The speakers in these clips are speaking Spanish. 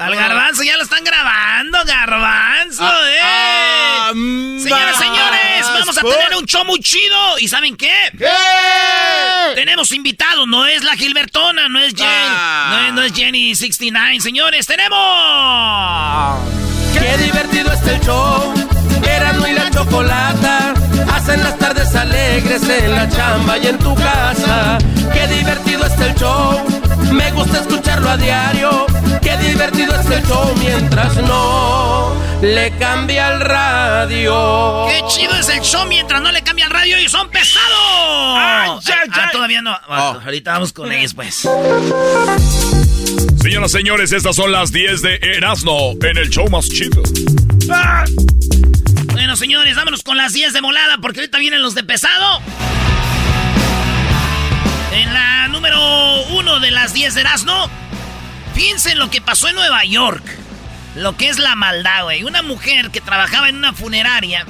Al garbanzo ya lo están grabando, garbanzo, Ah, eh. ah, Señoras, señores, vamos a tener un show muy chido. ¿Y saben qué? ¿Qué? Tenemos invitados, no es la Gilbertona, no es Jenny, Ah. no, es, no es Jenny 69, señores, tenemos. Qué divertido está el show. Erasmo y la chocolata hacen las tardes alegres en la chamba y en tu casa. Qué divertido está el show. Me gusta escucharlo a diario. Qué divertido está el show mientras no le cambia el radio. Qué chido es el show mientras no le cambia el radio y son pesados. Ah, ay. todavía no. Oh. Ahorita vamos con ellos, pues. Señoras, señores, estas son las 10 de Erasmo en el show más chido. Bueno, señores, vámonos con las 10 de molada porque ahorita vienen los de pesado. En la número 1 de las 10 de Erasmo, piensen lo que pasó en Nueva York. Lo que es la maldad, güey. Una mujer que trabajaba en una funeraria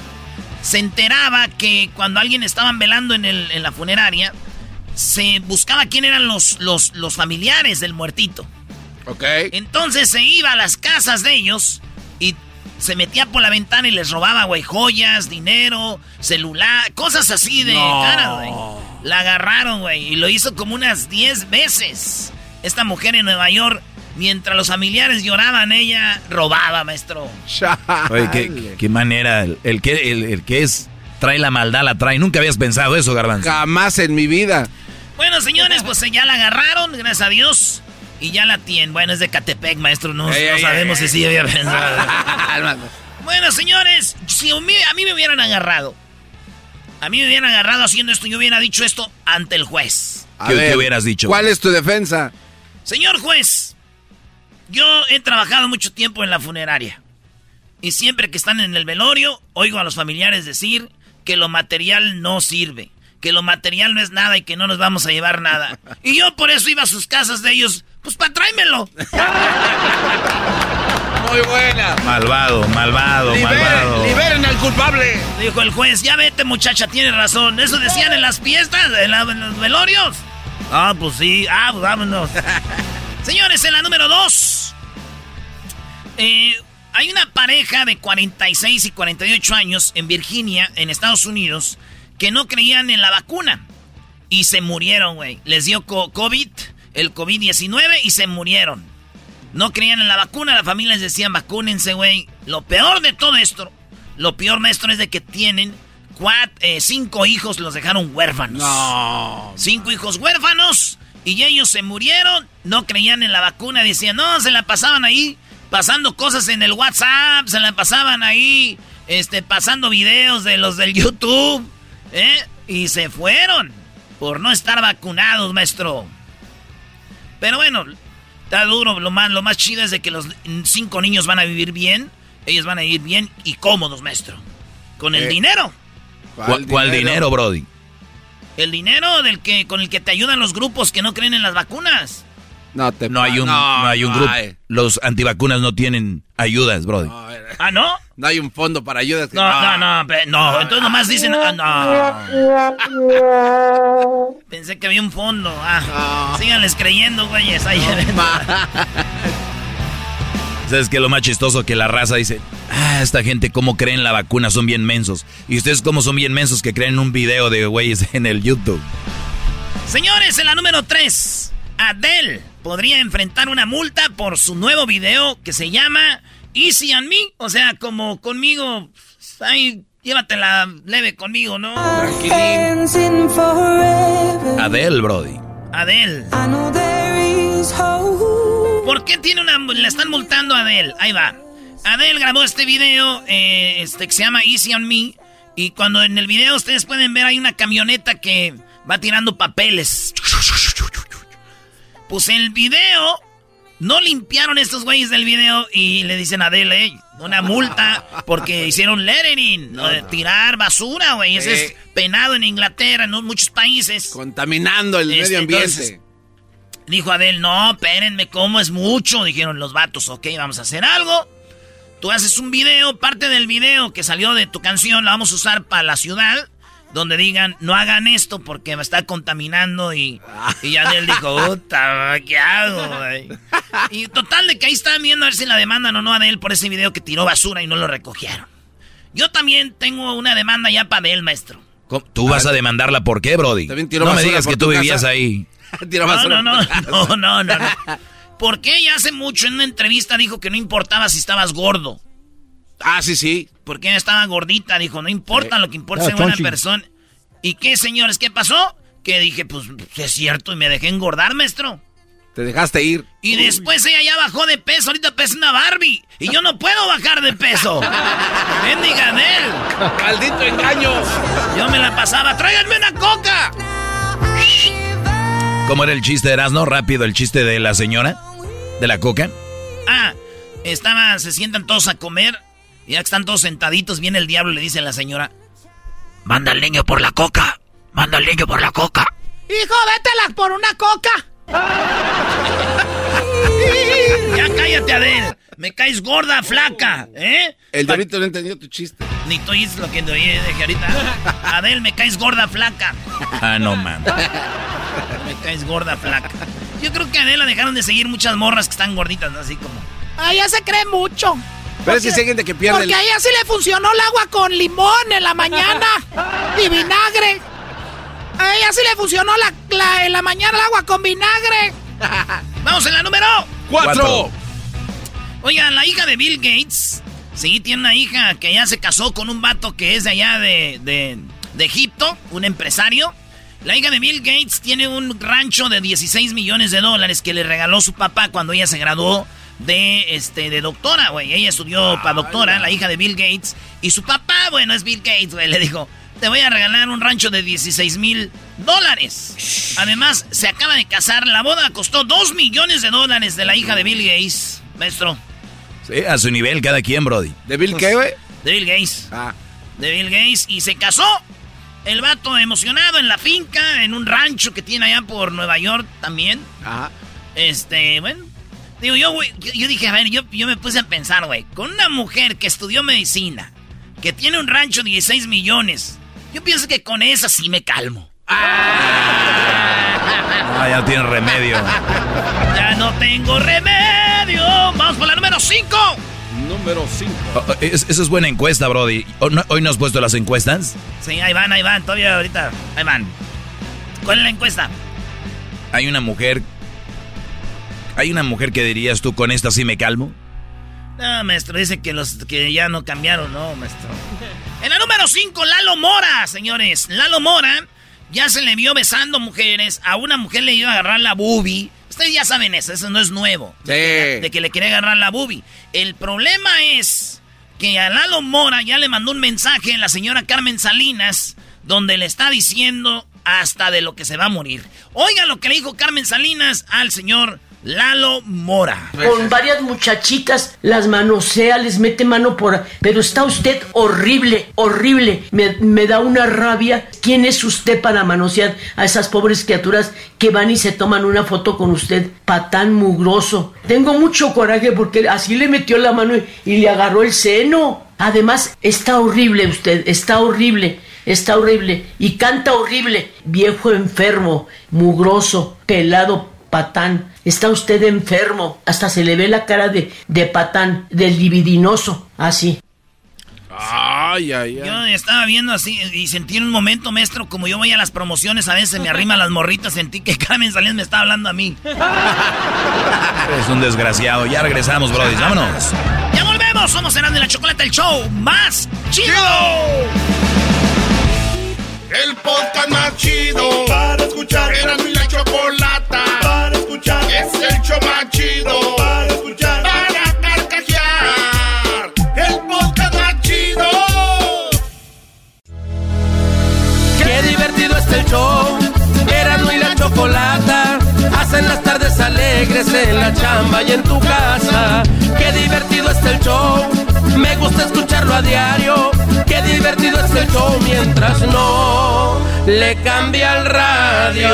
se enteraba que cuando alguien estaban velando en, el- en la funeraria, se buscaba quién eran los, los, los familiares del muertito. Ok. Entonces se iba a las casas de ellos y se metía por la ventana y les robaba, güey, joyas, dinero, celular, cosas así de No. cara, güey. La agarraron, güey, y lo hizo como unas 10 veces. Esta mujer en Nueva York, mientras los familiares lloraban, ella robaba, maestro. Oye, qué, qué manera. El, el que, el, el que es. Trae la maldad, la trae. Nunca habías pensado eso, Garbanzo. Jamás en mi vida. Bueno, señores, pues ya la agarraron, gracias a Dios. Y ya la tienen. Bueno, es de Catepec, maestro. No, Ey, no ey, sabemos ey, si sí había pensado. Bueno, señores, si a mí, a mí me hubieran agarrado, a mí me hubieran agarrado haciendo esto, yo hubiera dicho esto ante el juez. A ¿Qué- ver, qué hubieras dicho? ¿Cuál es tu defensa? Señor juez, yo he trabajado mucho tiempo en la funeraria. Y siempre que están en el velorio, oigo a los familiares decir que lo material no sirve, que lo material no es nada y que no nos vamos a llevar nada. Y yo por eso iba a sus casas de ellos, pues para tráemelo. Muy buena. Malvado, malvado, malvado. Liberen, liberen al culpable. Dijo el juez, ya vete muchacha, tienes razón. Eso decían en las fiestas, en, la- en los velorios. Ah, pues sí, ah, pues vámonos. Señores, en la número dos. eh, hay una pareja de 46 y 48 años en Virginia, en Estados Unidos, que no creían en la vacuna. Y se murieron, güey. Les dio co- COVID, el COVID-19 y se murieron. No creían en la vacuna, la familia les decían vacúnense, güey. Lo peor de todo esto, lo peor, maestro, es de que tienen cuat- eh, cinco hijos, los dejaron huérfanos. No. Cinco hijos huérfanos y ellos se murieron, no creían en la vacuna, decían, no, se la pasaban ahí pasando cosas en el WhatsApp, se la pasaban ahí este, pasando videos de los del YouTube, ¿eh? Y se fueron por no estar vacunados, maestro. Pero bueno, está duro, lo más, lo más chido es de que los cinco niños van a vivir bien, ellos van a vivir bien y cómodos, maestro. Con el Eh. dinero ¿Cuál, cuál dinero, Brody? El dinero del que con el que te ayudan los grupos que no creen en las vacunas. No, te No hay un, no, hay un grupo. Los antivacunas no tienen ayudas, Brody. No, ¿Ah, no? no hay un fondo para ayudas. No, no, no, pe- no, entonces nomás dicen, ah, no. Pensé que había un fondo. Ah, síganles creyendo, güeyes. Ahí. ¿Sabes qué? Lo más chistoso que la raza dice, ah, esta gente cómo creen la vacuna, son bien mensos. Y ustedes cómo son bien mensos que creen un video de güeyes en el YouTube. Señores, en la número 3, Adele podría enfrentar una multa por su nuevo video que se llama Easy on Me. O sea, como conmigo, ay, llévatela leve conmigo, ¿no? Adele, Brody. Adele. ¿Por qué tiene una... le están multando a Adele? Ahí va. Adele grabó este video eh, este, que se llama Easy on Me. Y cuando en el video ustedes pueden ver hay una camioneta que va tirando papeles. Pues el video... No limpiaron estos güeyes del video y le dicen a Adele, "Ey, una multa porque hicieron lettering, ¿no? de tirar basura, güey. Ese Sí. es penado en Inglaterra, en muchos países. Contaminando el Este, medio ambiente. entonces, Dijo Adel, no, espérenme, ¿cómo es mucho? Dijeron los vatos, ok, vamos a hacer algo. Tú haces un video, parte del video que salió de tu canción la vamos a usar para la ciudad, donde digan, no hagan esto porque me está contaminando y, y Adel dijo, puta, ¿qué hago, güey? Y total de que ahí están viendo a ver si la demandan o no a Adel por ese video que tiró basura y no lo recogieron. Yo también tengo una demanda ya para Adel, maestro. ¿Cómo? ¿Tú vas a demandarla por qué, Brody? También tiró no me digas que tú casa. vivías ahí. Tira No, basura no, no, no, no, no, no. Porque ella hace mucho en una entrevista dijo que no importaba si estabas gordo. Ah, sí, sí. Porque ella estaba gordita, dijo, no importa, lo que importa es ser buena persona. ¿Y qué, señores? ¿Qué pasó? Que dije, pues es cierto, y me dejé engordar, maestro. Te dejaste ir. Y después ella ya bajó de peso, ahorita pesa una Barbie. Y yo no puedo bajar de peso. Bendiga de él. ¡Maldito engaño! Yo me la pasaba, tráiganme una coca. ¿Cómo era el chiste de Erasmo? Rápido, el chiste de la señora. ¿De la coca? Ah, estaban, se sientan todos a comer. Y ya que están todos sentaditos, viene el diablo y le dice a la señora: Manda al niño por la coca. Manda al niño por la coca. Hijo, vétela por una coca. Ya cállate, Adel. Me caes gorda, flaca, ¿eh? El diablito no entendió tu chiste. Ni tú dices lo que oí, dije ahorita. Adel, me caes gorda, flaca. Ah, no, man. Me caes gorda, flaca. Yo creo que a Adel la dejaron de seguir muchas morras que están gorditas, ¿no? Así como. Ah, ya se cree mucho. Pero es que hay gente que pierde Porque el... a ella sí le funcionó el agua con limón en la mañana y vinagre. A ella sí le funcionó la, la- en la mañana el agua con vinagre. ¡Vamos en la número! ¡Cuatro! Oigan, la hija de Bill Gates, sí, tiene una hija que ya se casó con un vato que es de allá de, de, de Egipto, un empresario. La hija de Bill Gates tiene un rancho de 16 millones de dólares que le regaló su papá cuando ella se graduó de, este, de doctora, güey. Ella estudió para doctora, la hija de Bill Gates. Y su papá, bueno, es Bill Gates, güey, le dijo, te voy a regalar un rancho de 16 mil dólares. Además, se acaba de casar, la boda costó 2 millones de dólares de la hija de Bill Gates, maestro. Sí, a su nivel, cada quien, Brody. ¿De Bill qué, güey? De Bill Gates. Ah. De Bill Gates. Y se casó. El vato emocionado en la finca, en un rancho que tiene allá por Nueva York también. Ajá. Este, bueno. Digo, yo, güey, yo, yo dije, a ver, yo, yo me puse a pensar, güey. Con una mujer que estudió medicina, que tiene un rancho de 16 millones, yo pienso que con esa sí me calmo. Ah, ya tiene remedio. Ya no tengo remedio. Vamos por la número 5. Número 5. Oh, oh, es- Esa es buena encuesta, Brody. ¿O no- ¿Hoy no has puesto las encuestas? Sí, ahí van, ahí van. Todavía ahorita. Ahí van. ¿Cuál es la encuesta? Hay una mujer. Hay una mujer que dirías tú, con esta sí me calmo. No, maestro, dice que los que ya no cambiaron, no, maestro. En la número 5, Lalo Mora, señores. Lalo Mora ya se le vio besando mujeres. A una mujer le iba a agarrar la boobie. Ustedes ya saben eso, eso no es nuevo. Sí. De que le quería agarrar la boobie. El problema es que a Lalo Mora ya le mandó un mensaje la señora Carmen Salinas donde le está diciendo hasta de lo que se va a morir. Oiga lo que le dijo Carmen Salinas al señor Lalo Mora. Con varias muchachitas las manosea, les mete mano por... Pero está usted horrible, horrible. Me, me da una rabia. ¿Quién es usted para manosear a esas pobres criaturas que van y se toman una foto con usted? Patán mugroso. Tengo mucho coraje porque así le metió la mano y, y le agarró el seno. Además, está horrible usted, está horrible. Está horrible y canta horrible. Viejo enfermo, mugroso, pelado, patán. Está usted enfermo. Hasta se le ve la cara de, de patán, del libidinoso. Así. Ay, ay, ay. Yo estaba viendo así y sentí en un momento, maestro, como yo voy a las promociones, a veces me arrima las morritas, sentí que Carmen Salinas me estaba hablando a mí. Es un desgraciado. Ya regresamos, Brody. Vámonos. ¡Ya volvemos! Somos Erasmo y la Chocolate, el show más chido. El podcast más chido para escuchar. Era mi la chocolata para escuchar. Es el show más chido para escuchar. Para carcajear. El podcast más chido. Qué divertido está el show. Erasmo y la chocolata. Hacen las tardes alegres en la chamba y en tu casa. Qué divertido está el show. Me gusta escucharlo a diario. Qué divertido está el show mientras no le cambia el radio.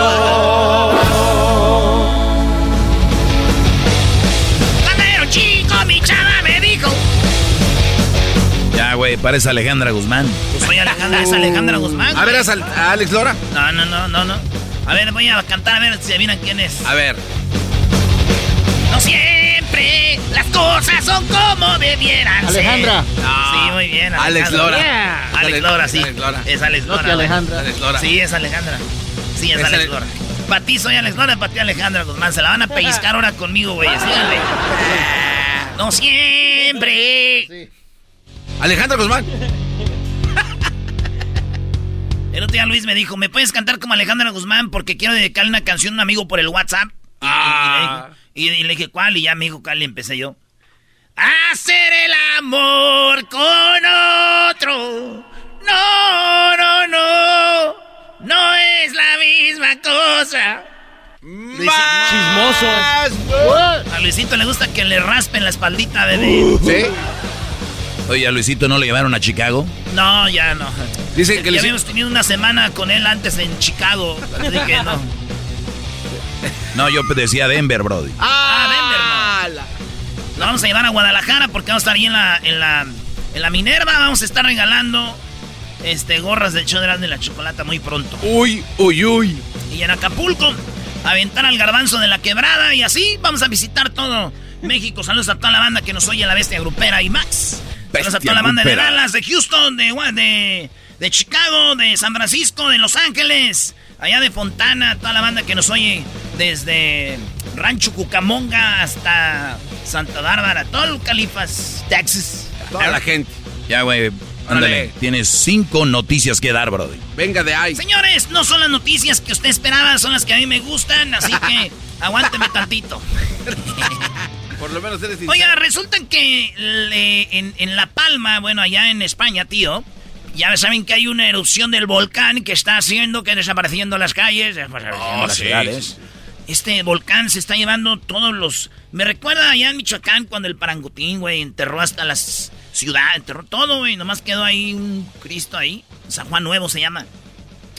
Güey, parece Alejandra Guzmán. Pues soy Alejandra, es Alejandra Guzmán. A ver, a, Sal- a Alex Lora. No, no, no, no, no. A ver, voy a cantar a ver si adivinan quién es. A ver. No siempre las cosas son como debieran Alejandra. ser. Sí, muy bien. Alex Alejandra. Lora. Yeah. Alex Alex- Lora, sí. Alex Lora. Es Alex Lora. Alejandra. Alex Lora. Sí, es Alejandra. Sí, es, Es Alex Ale- Lora. Para ti soy Alex Lora, para ti Alejandra Guzmán. Se la van a pellizcar ahora conmigo, güey. Síganle. No siempre. Alejandra Guzmán. El otro día Luis me dijo, ¿me puedes cantar como Alejandra Guzmán? Porque quiero dedicarle una canción a un amigo por el WhatsApp. Y- Ah. Y, le, dijo- y- y le dije, ¿cuál? Y ya me dijo, ¿cuál? Y empecé yo. Hacer el amor con otro. No, no, no. No es la misma cosa. Chismoso. A Luisito le gusta que le raspen la espaldita, bebé. Sí. Oye, a Luisito no lo llevaron a Chicago. No, ya no. Dicen que ya habíamos tenido una semana con él antes en Chicago. Así que no. No, yo decía Denver, Brody. Ah, Denver, no. Lo vamos a llevar a Guadalajara porque vamos a estar ahí en la, en la, en la Minerva. Vamos a estar regalando este, gorras del show de la chocolata muy pronto. Uy, uy, uy. Y en Acapulco, aventar al garbanzo de la quebrada y así vamos a visitar todo México. Saludos a toda la banda que nos oye, la bestia grupera y Max. Saludos a toda la banda de. Dallas, de Houston, de, de, de Chicago, de San Francisco, de Los Ángeles, allá de Fontana, toda la banda que nos oye desde Rancho Cucamonga hasta Santa Bárbara, todo el Califas, Texas. Toda la gente. Ya, güey, ándale. Tienes cinco noticias que dar, Brody. Venga de ahí. Señores, no son las noticias que usted esperaba, son las que a mí me gustan, así que aguánteme tantito. Por lo menos eres sincero. Oiga, resulta que le- en, en La Palma, bueno, allá en España, tío, ya saben que hay una erupción del volcán que está haciendo que desapareciendo las calles, desapareciendo las sí, ciudades. Este volcán se está llevando todos los... Me recuerda allá en Michoacán cuando el parangutín, güey, enterró hasta las ciudades, enterró todo, güey, nomás quedó ahí un Cristo ahí, San Juan Nuevo se llama.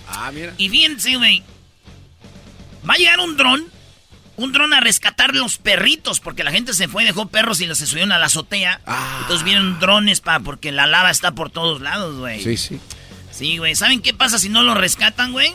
Ah, mira. Y fíjense, güey. Va a llegar un dron. Un dron a rescatar los perritos. Porque la gente se fue y dejó perros y los se subieron a la azotea. Ah. Entonces vienen drones pa, porque la lava está por todos lados, güey. Sí, sí. Sí, güey. ¿Saben qué pasa si no los rescatan, güey?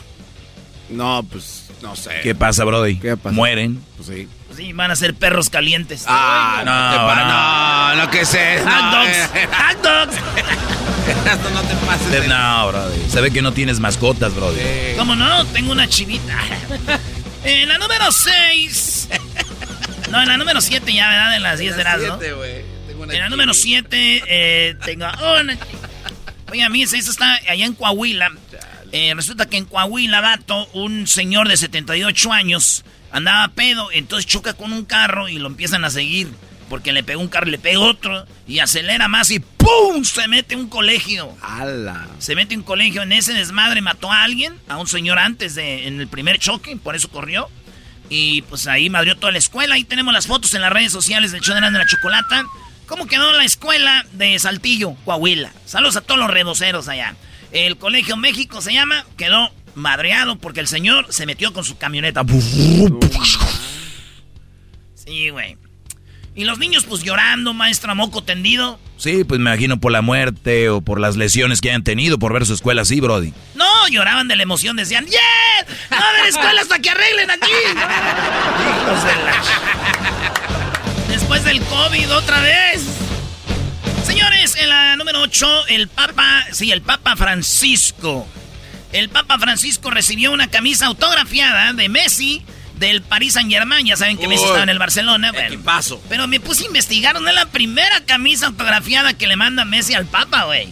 No, pues, no sé. ¿Qué pasa, Brody? ¿Qué pasa? Mueren. Pues sí. Pues sí, van a ser perros calientes. Ah, no, no, te pa- no, no, que sé. Hot no, dogs. eh, Hot dogs. Erasmo, no te pases. de- No, Brody. Se ve que no tienes mascotas, Brody. Eh, ¿Cómo no? Tengo una chivita. En la número 6. No, en la número 7 ya, ¿verdad? En las 10 de las, ¿no? siete, güey. Tengo una En la número 7 eh, tengo una... Oiga, mí esto está allá en Coahuila. Eh, resulta que en Coahuila, vato, un señor de 78 años andaba pedo, entonces choca con un carro y lo empiezan a seguir. Porque le pegó un carro, le pega otro y acelera más y ¡pum! Se mete un colegio. Ala. Se mete un colegio. En ese desmadre mató a alguien, a un señor antes de, en el primer choque, por eso corrió. Y pues ahí madrió toda la escuela. Ahí tenemos las fotos en las redes sociales del show de la chocolata. ¿Cómo quedó la escuela de Saltillo, Coahuila? Saludos a todos los redoceros allá. El Colegio México se llama, quedó madreado porque el señor se metió con su camioneta. Sí, güey. Y los niños pues llorando, maestra moco tendido. Sí, pues me imagino por la muerte o por las lesiones que hayan tenido por ver su escuela así, Brody. No, lloraban de la emoción, decían, ¡Yeah! ¡No va a haber escuela hasta que arreglen aquí! Hijos de la... Después del COVID otra vez. Señores, en la número 8, el Papa, sí, el Papa Francisco. El Papa Francisco recibió una camisa autografiada de Messi del Paris Saint Germain. Ya saben que Messi estaba en el Barcelona. ¿Qué pasó? Pero me puse a investigar. ¿No es la primera camisa autografiada que le manda Messi al Papa, güey?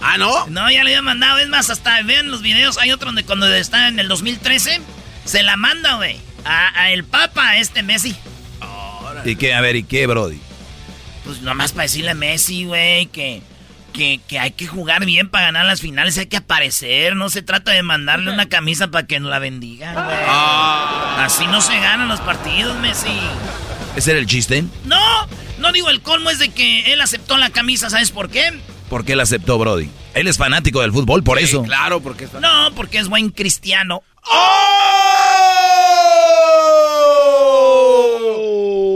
¿Ah, no? No, ya le había mandado. Es más, hasta vean los videos. Hay otro donde cuando está en el 2013, se la manda, güey. A, el Papa, a este Messi. ¿Y qué? A ver, ¿y qué, Brody? Pues nomás para decirle a Messi, güey, que, que, que, hay que jugar bien para ganar las finales, hay que aparecer. No se trata de mandarle una camisa para que nos la bendiga, güey. Ah. Así no se ganan los partidos, Messi. ¿Ese era el chiste? No, no digo el colmo es de que él aceptó la camisa, ¿sabes por qué? ¿Por qué él aceptó, Brody? Él es fanático del fútbol, por eso. Claro, porque es No, porque es buen cristiano. ¡Oh!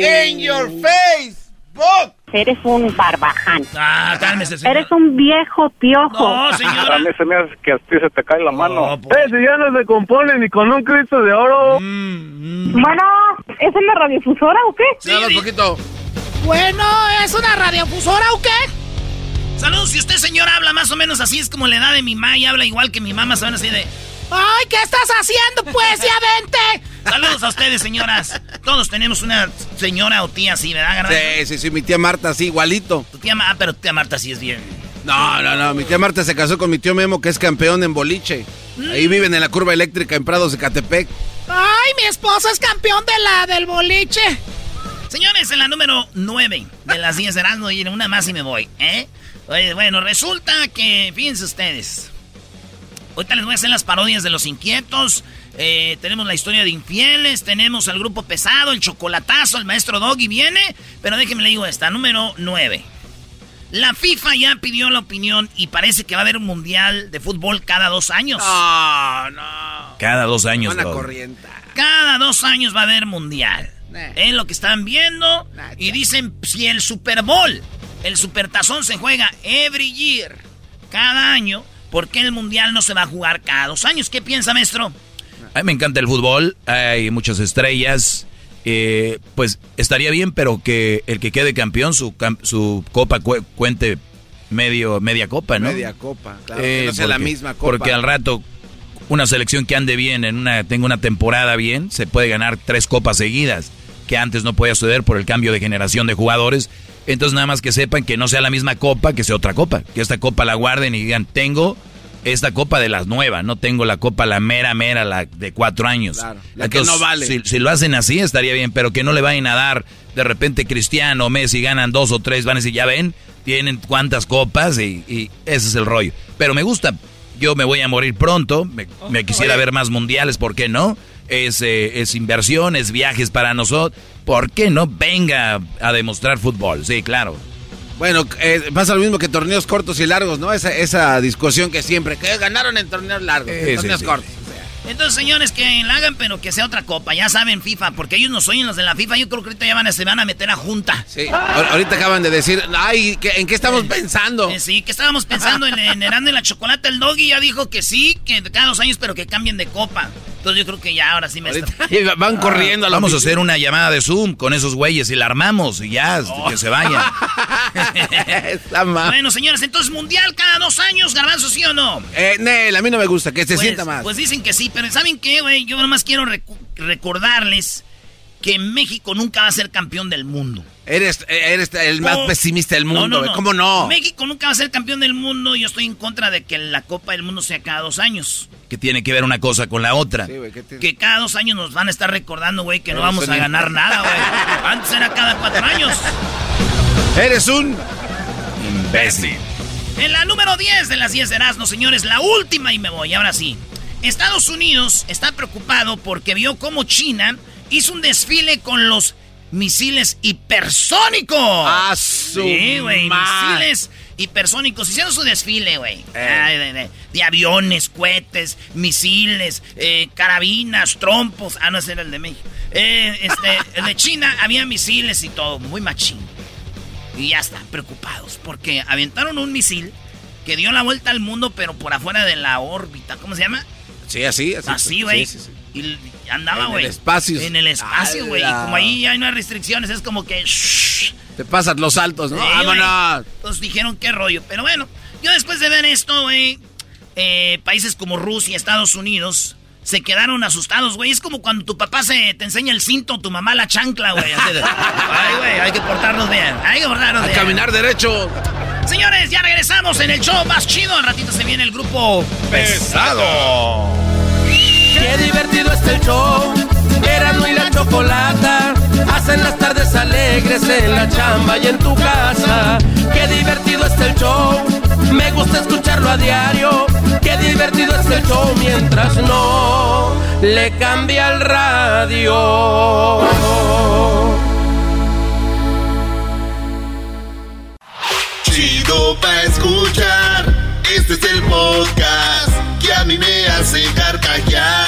In your face, book. Eres un barbaján. Ah, cálmese, señor. Eres un viejo piojo. No, señora. A mí se me hace que a ti se te cae la mano. No, pues. Eh, si ya no se compone ni con un Cristo de oro. Bueno, ¿es una radiodifusora o qué? Sí, di- poquito. Bueno, ¿es una radiofusora o qué? Saludos, si usted, señor, habla más o menos así, es como la edad de mi mamá y habla igual que mi mamá, saben así de... Ay, ¿qué estás haciendo, pues? ¡Ya vente! Saludos a ustedes, señoras. Todos tenemos una señora o tía así, ¿verdad, Garbanzo? Sí, sí, sí, mi tía Marta, sí, igualito. Tu tía Ma- ah, pero tu tía Marta sí es bien. No, no, no, mi tía Marta se casó con mi tío Memo, que es campeón en boliche. Ahí viven en la curva eléctrica en Prados de Catepec. Ay, mi esposo es campeón de la del boliche. Señores, en la número 9 de las 10 de Erasmo, y una más y me voy, ¿eh? Oye, bueno, resulta que, fíjense ustedes. Ahorita les voy a hacer las parodias de los inquietos. eh, tenemos la historia de infieles, tenemos al grupo pesado, el chocolatazo, el maestro Doggy viene. Pero déjenme le digo esta, número 9. La FIFA ya pidió la opinión y parece que va a haber un mundial de fútbol cada dos años. No, no. Cada dos años, corriente. Cada dos años va a haber mundial. Nah. Es lo que están viendo. Nah, Y dicen, si el Super Bowl, el Supertazón se juega every year, cada año, ¿por qué el mundial no se va a jugar cada dos años? ¿Qué piensa, maestro? A mí me encanta el fútbol, hay muchas estrellas. eh, pues estaría bien, pero que el que quede campeón, su, su copa cu- cuente medio, media copa, ¿no? Media copa, claro. Eh, que no sea la misma copa. Porque al rato, una selección que ande bien, en una, tenga una temporada bien, se puede ganar tres copas seguidas, que antes no podía suceder por el cambio de generación de jugadores. Entonces nada más que sepan que no sea la misma copa, que sea otra copa. Que esta copa la guarden y digan, tengo esta copa de las nuevas, no tengo la copa la mera, mera, la de cuatro años. Claro, la que no vale. Si, si lo hacen así estaría bien, pero que no le vayan a dar de repente Cristiano o Messi ganan dos o tres, van a decir, ya ven, tienen cuántas copas y, y ese es el rollo. Pero me gusta, yo me voy a morir pronto, me, me quisiera ver más mundiales, ¿por qué no? Es, eh, es inversión, es viajes para nosotros, ¿por qué no? Venga a demostrar fútbol, sí, claro. Bueno, eh, pasa lo mismo que torneos cortos y largos, ¿no? Esa, esa discusión que siempre, que ganaron en torneos largos, en sí, torneos sí. cortos. Entonces, señores, que la hagan, pero que sea otra copa. Ya saben, FIFA, porque ellos no oyen los de la FIFA. Yo creo que ahorita ya van a, se van a meter a junta. Sí. Ahor- Ahorita acaban de decir, ay, ¿qué- ¿en qué estamos pensando? Eh, sí, que estábamos pensando en, en y la Chocolate. El Doggy ya dijo que sí, que cada dos años, pero que cambien de copa. Entonces yo creo que ya ahora sí me está... Van corriendo a la Vamos a hacer una llamada de Zoom con esos güeyes y la armamos y ya, que se vayan. Bueno, señores, entonces mundial cada dos años, garbanzo, ¿sí o no? Eh, Nel, a mí no me gusta, que se pues, sienta más. Pues dicen que sí, pero ¿saben qué, güey? Yo nomás quiero recordarles que México nunca va a ser campeón del mundo. Eres, eres el más Oh. pesimista del mundo, No, no, güey. no. ¿cómo no? México nunca va a ser campeón del mundo. Yo estoy en contra de que la Copa del Mundo sea cada dos años. Que tiene que ver una cosa con la otra. Sí, güey, ¿qué te- Que cada dos años nos van a estar recordando, güey, que no vamos a ganar nada, güey. Antes era cada cuatro años. Eres un... Imbécil. En la número 10 de las 10 de Erasmo, señores, la última y me voy, ahora sí. Estados Unidos está preocupado porque vio cómo China hizo un desfile con los misiles hipersónicos. ¡Ah, Sí, güey, misiles hipersónicos. Hicieron su desfile, güey. Ay, De, de- de aviones, cohetes, misiles, eh, carabinas, trompos. Ah, no, ese era el de México. Eh, este, el de China había misiles y todo, muy machín. Y ya están preocupados porque aventaron un misil que dio la vuelta al mundo, pero por afuera de la órbita. ¿Cómo se llama? Sí, así, así. Así, güey. Sí, sí, sí. Y andaba, En güey. el espacio. En el espacio, güey. Y como ahí hay unas restricciones, es como que. shh. Te pasas los saltos, ¿no? Sí, güey. ¡Vámonos! Entonces dijeron qué rollo. Pero bueno, yo después de ver esto, güey, eh, países como Rusia, Estados Unidos, se quedaron asustados, güey. Es como cuando tu papá se te enseña el cinto, tu mamá la chancla, güey. Ay, güey, hay que portarnos bien. Hay que portarnos A bien. caminar derecho. Señores, ya regresamos en el show más chido. Al ratito se viene el grupo pesado. Qué divertido está el show. Erasmo y la chocolata hacen las tardes alegres en la chamba y en tu casa. Qué divertido está el show. Me gusta escucharlo a diario. Qué divertido está el show mientras no le cambia el radio. Chido pa' escuchar. Este es el podcast que a mí me hace carcajear.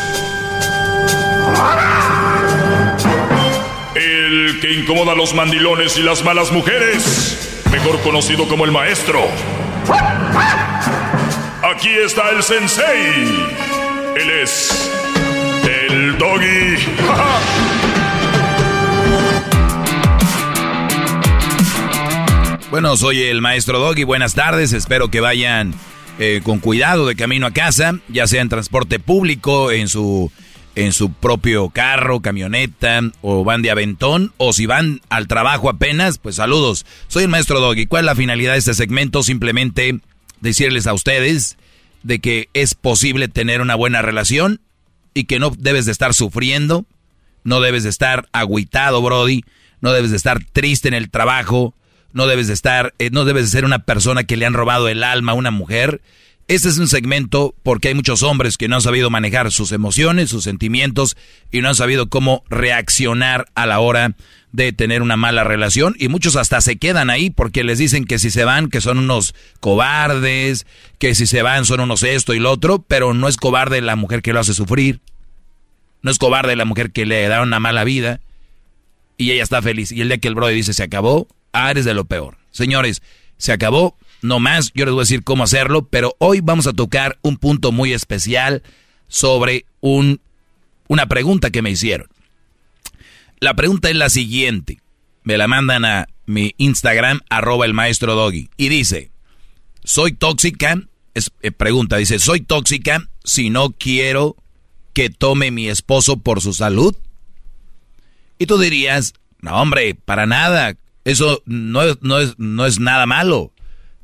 El que incomoda a los mandilones y las malas mujeres. Mejor conocido como el maestro. Aquí está el sensei. Él es. El doggy. Bueno, soy el maestro Doggy. Buenas tardes. Espero que vayan eh, con cuidado de camino a casa, ya sea en transporte público, en su, en su propio carro, camioneta, o van de aventón, o si van al trabajo apenas, pues saludos. Soy el maestro Doggy. ¿Cuál es la finalidad de este segmento? Simplemente decirles a ustedes de que es posible tener una buena relación y que no debes de estar sufriendo, no debes de estar agüitado, Brody, no debes de estar triste en el trabajo, no debes de estar, eh, no debes de ser una persona que le han robado el alma a una mujer. Este es un segmento porque hay muchos hombres que no han sabido manejar sus emociones, sus sentimientos y no han sabido cómo reaccionar a la hora de tener una mala relación. Y muchos hasta se quedan ahí porque les dicen que si se van que son unos cobardes, que si se van son unos esto y lo otro, pero no es cobarde la mujer que lo hace sufrir, no es cobarde la mujer que le da una mala vida y ella está feliz. Y el día que el brother dice se acabó, ah, eres de lo peor. Señores, se acabó, no más, yo les voy a decir cómo hacerlo, pero hoy vamos a tocar un punto muy especial. sobre un, una pregunta que me hicieron. La pregunta es la siguiente. Me la mandan a mi Instagram, arroba el maestro Doggy. Y dice, ¿soy tóxica? Es, eh, pregunta, dice, ¿soy tóxica si no quiero que tome mi esposo por su salud? Y tú dirías, no hombre, para nada. Eso no no es, no es nada malo.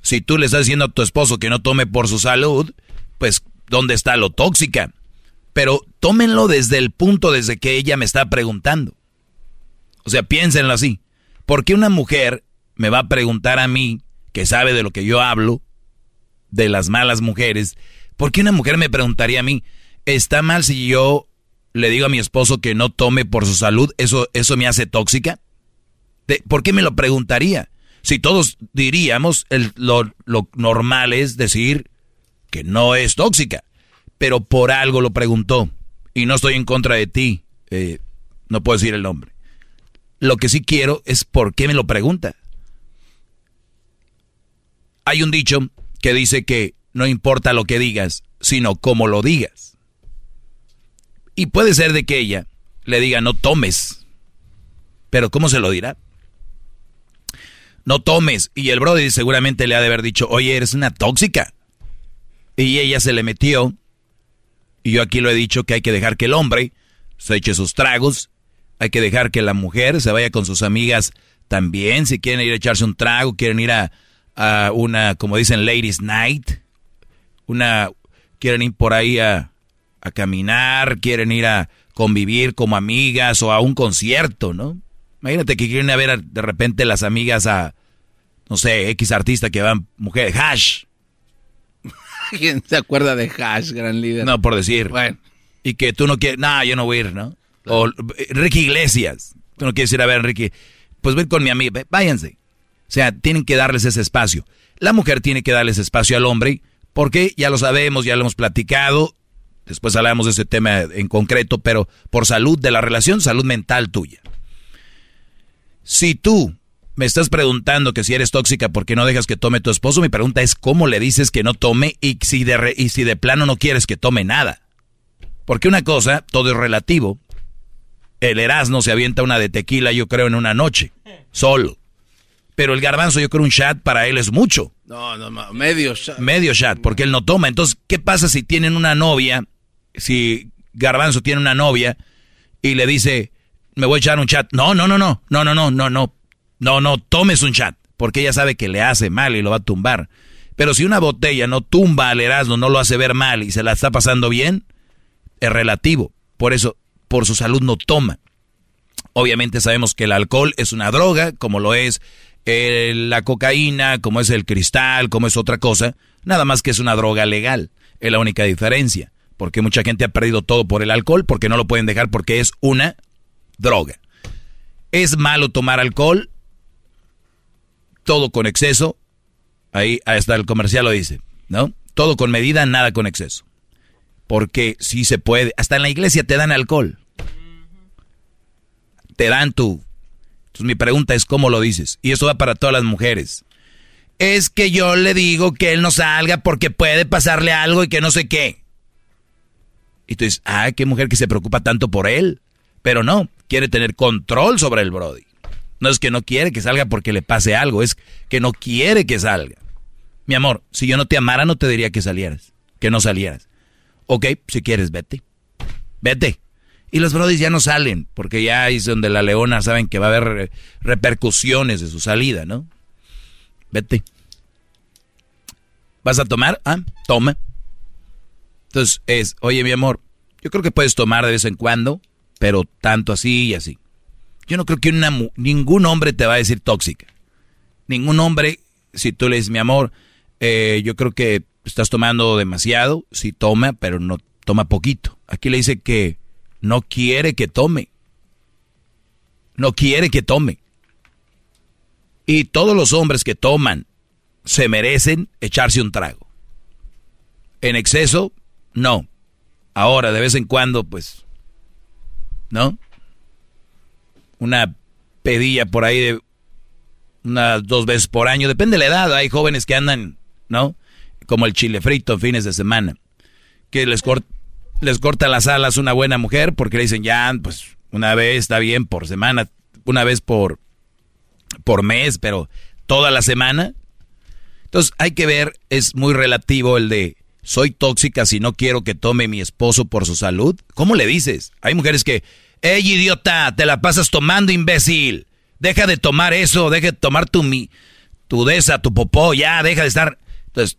Si tú le estás diciendo a tu esposo que no tome por su salud, pues ¿dónde está lo tóxica? Pero tómenlo desde el punto desde que ella me está preguntando. O sea, piénsenlo así. ¿Por qué una mujer me va a preguntar a mí, que sabe de lo que yo hablo, de las malas mujeres, ¿por qué una mujer me preguntaría a mí, ¿está mal si yo le digo a mi esposo que no tome por su salud? ¿Eso, eso me hace tóxica? ¿Por qué me lo preguntaría? Si todos diríamos, lo, normal es decir que no es tóxica, pero por algo lo preguntó. Y no estoy en contra de ti, eh, no puedo decir el nombre. Lo que sí quiero es por qué me lo pregunta. Hay un dicho que dice que no importa lo que digas, sino cómo lo digas. Y puede ser de que ella le diga no tomes, pero ¿cómo se lo dirá? No tomes. Y el Brody seguramente le ha de haber dicho, oye, eres una tóxica. Y ella se le metió. Y yo aquí lo he dicho que hay que dejar que el hombre se eche sus tragos. Hay que dejar que la mujer se vaya con sus amigas también. Si quieren ir a echarse un trago, quieren ir a, una, como dicen, ladies night. Una, quieren ir por ahí a, a caminar, quieren ir a convivir como amigas o a un concierto, ¿no? Imagínate que quieren a ver de repente las amigas a, no sé, X artista que van, mujeres, Hash. ¿Quién se acuerda de Hash, gran líder? No, por decir. Bueno. Y que tú no quieres, no, yo no voy a ir, ¿no? O Ricky Iglesias. Tú no quieres ir a ver a Ricky. Pues ven con mi amiga, váyanse. O sea, tienen que darles ese espacio. La mujer tiene que darles espacio al hombre, porque ya lo sabemos, ya lo hemos platicado. Después hablamos de ese tema en concreto, pero por salud de la relación, salud mental tuya. Si tú me estás preguntando que si eres tóxica porque no dejas que tome tu esposo, mi pregunta es cómo le dices que no tome y si de, y si de plano no quieres que tome nada. Porque una cosa, todo es relativo. El Erasmo se avienta una de tequila, yo creo, en una noche, solo. Pero el garbanzo, yo creo, un chat para él es mucho. No, no, medio chat. Medio chat, porque él no toma. Entonces, ¿qué pasa si tienen una novia? Si garbanzo tiene una novia y le dice, me voy a echar un chat. No, no, no, no, no, no, no, no, no, no, no, tomes un chat, porque ella sabe que le hace mal y lo va a tumbar. Pero si una botella no tumba al Erasmo, no lo hace ver mal y se la está pasando bien, es relativo. Por eso, por su salud no toma. Obviamente sabemos que el alcohol es una droga, como lo es eh, la cocaína, como es el cristal, como es otra cosa. Nada más que es una droga legal. Es la única diferencia. Porque mucha gente ha perdido todo por el alcohol, porque no lo pueden dejar porque es una droga. ¿Es malo tomar alcohol? Todo con exceso. Ahí hasta el comercial lo dice, ¿no? Todo con medida, nada con exceso. Porque si se puede. Hasta en la iglesia te dan alcohol. Te dan tu. Entonces mi pregunta es cómo lo dices. Y eso va para todas las mujeres. Es que yo le digo que él no salga porque puede pasarle algo y que no sé qué. Y tú dices, ah, qué mujer que se preocupa tanto por él. Pero no, quiere tener control sobre el Brody. No es que no quiere que salga porque le pase algo, es que no quiere que salga. Mi amor, si yo no te amara, no te diría que salieras, que no salieras. Ok, si quieres, vete. Vete. Y los Brodys ya no salen, porque ya es donde la leona saben que va a haber repercusiones de su salida, ¿no? Vete. ¿Vas a tomar? Ah, toma. Entonces es, oye mi amor, yo creo que puedes tomar de vez en cuando, pero tanto así y así. Yo no creo que una, ningún hombre te va a decir tóxica. Ningún hombre, si tú le dices, mi amor, eh, yo creo que estás tomando demasiado, sí toma, pero no toma poquito. Aquí le dice que no quiere que tome. No quiere que tome. Y todos los hombres que toman se merecen echarse un trago. En exceso, no. Ahora, de vez en cuando, pues ¿no? Una pedilla por ahí de unas dos veces por año, depende de la edad, hay jóvenes que andan, ¿no? Como el chile frito fines de semana, que les corta, les corta las alas una buena mujer porque le dicen, ya, pues una vez está bien por semana, una vez por, por mes, pero toda la semana. Entonces hay que ver, es muy relativo el de, soy tóxica si no quiero que tome mi esposo por su salud. ¿Cómo le dices? Hay mujeres que, ¡Ey, idiota! Te la pasas tomando, imbécil. Deja de tomar eso, deja de tomar tu, mi, tu desa, tu popó, ya, deja de estar. Entonces,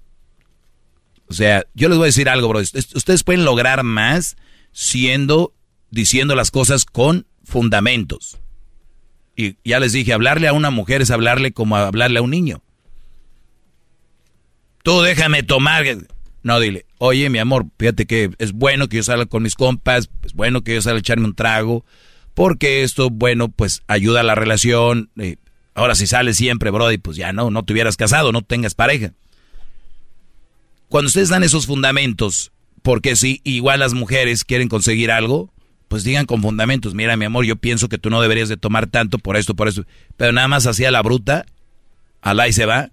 o sea, yo les voy a decir algo, bro. Ustedes pueden lograr más siendo, diciendo las cosas con fundamentos. Y ya les dije, hablarle a una mujer es hablarle como hablarle a un niño. Tú déjame tomar. No, dile, oye, mi amor, fíjate que es bueno que yo salga con mis compas, es bueno que yo salga a echarme un trago, porque esto, bueno, pues ayuda a la relación. Eh, ahora si sales siempre, Brody, pues ya no, no te hubieras casado, no tengas pareja. Cuando ustedes dan esos fundamentos, porque si igual las mujeres quieren conseguir algo, pues digan con fundamentos, mira mi amor, yo pienso que tú no deberías de tomar tanto por esto, por eso. Pero nada más hacía la bruta, alá y se va.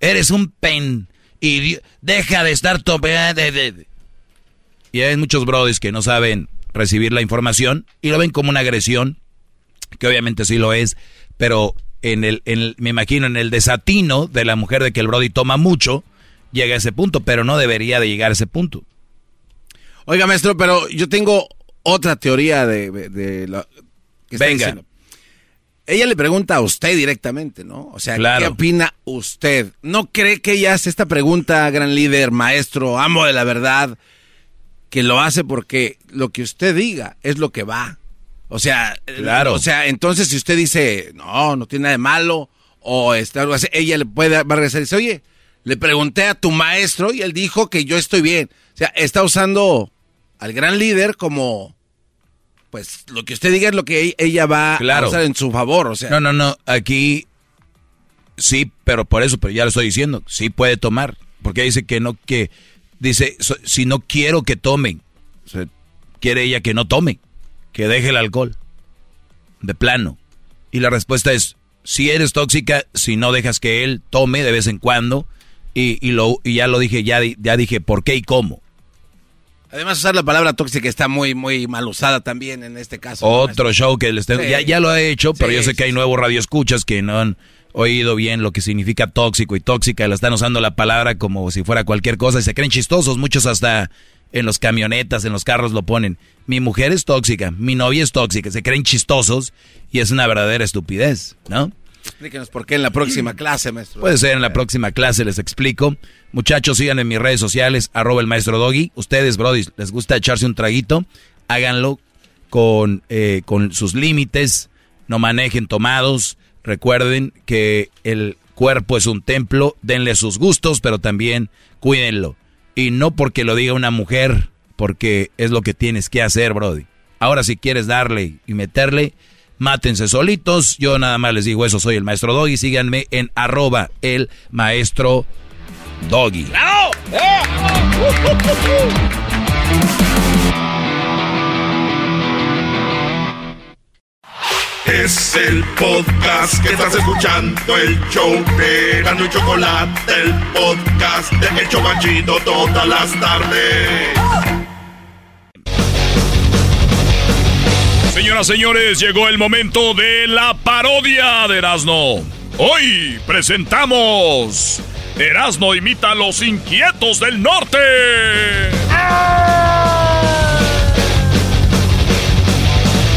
Eres un pen y deja de estar topeando. Y hay muchos brodis que no saben recibir la información y lo ven como una agresión, que obviamente sí lo es, pero en el, en me imagino en el desatino de la mujer de que el brody toma mucho, llega a ese punto, pero no debería de llegar a ese punto. Oiga, maestro, pero yo tengo otra teoría de, lo que está Venga. Ella le pregunta a usted directamente, ¿no? O sea, ¿qué opina usted? ¿No cree que ella hace esta pregunta, gran líder, maestro, amo de la verdad, que lo hace porque lo que usted diga es lo que va? O sea, Claro. o sea, entonces si usted dice, no, no tiene nada de malo, o está algo así, ella le puede va a regresar y dice, oye, le pregunté a tu maestro y él dijo que yo estoy bien. O sea, está usando al gran líder como, pues, lo que usted diga es lo que e- ella va Claro. a usar en su favor. O sea, No, no, no, aquí sí, pero por eso, pero ya lo estoy diciendo, sí puede tomar, porque dice que no, que, dice, so- si no quiero que tomen, o sea, quiere ella que no tome, que deje el alcohol, de plano. Y la respuesta es, si eres tóxica, si no dejas que él tome de vez en cuando, y, y lo, y ya lo dije, ya, ya dije por qué y cómo. Además, usar la palabra tóxica está muy, muy mal usada también en este caso. ¿no, Otro show que les tengo. Sí. Ya, ya lo he hecho, pero Sí, yo sé que hay nuevos radioescuchas que no han oído bien lo que significa tóxico y tóxica. La están usando la palabra como si fuera cualquier cosa y se creen chistosos. Muchos hasta en los camionetas, en los carros lo ponen. Mi mujer es tóxica, mi novia es tóxica. Se creen chistosos y es una verdadera estupidez, ¿no? Explíquenos por qué en la próxima clase, maestro. Puede ser en la próxima clase, les explico. Muchachos, sigan en mis redes sociales, arroba el maestro Doggy. Ustedes, Brody, les gusta echarse un traguito, háganlo con, eh, con sus límites, no manejen tomados. Recuerden que el cuerpo es un templo, denle sus gustos, pero también cuídenlo. Y no porque lo diga una mujer, porque es lo que tienes que hacer, Brody. Ahora si quieres darle y meterle, mátense solitos. Yo nada más les digo eso, soy el maestro Doggy. Síganme en arroba el maestro Doggy. Es el podcast que estás escuchando, el show de Gano y Chocolate, el podcast de El Chocachito todas las tardes. Señoras, señores, llegó el momento de la parodia de Erasmo. Hoy presentamos Erasmo imita a los inquietos del norte.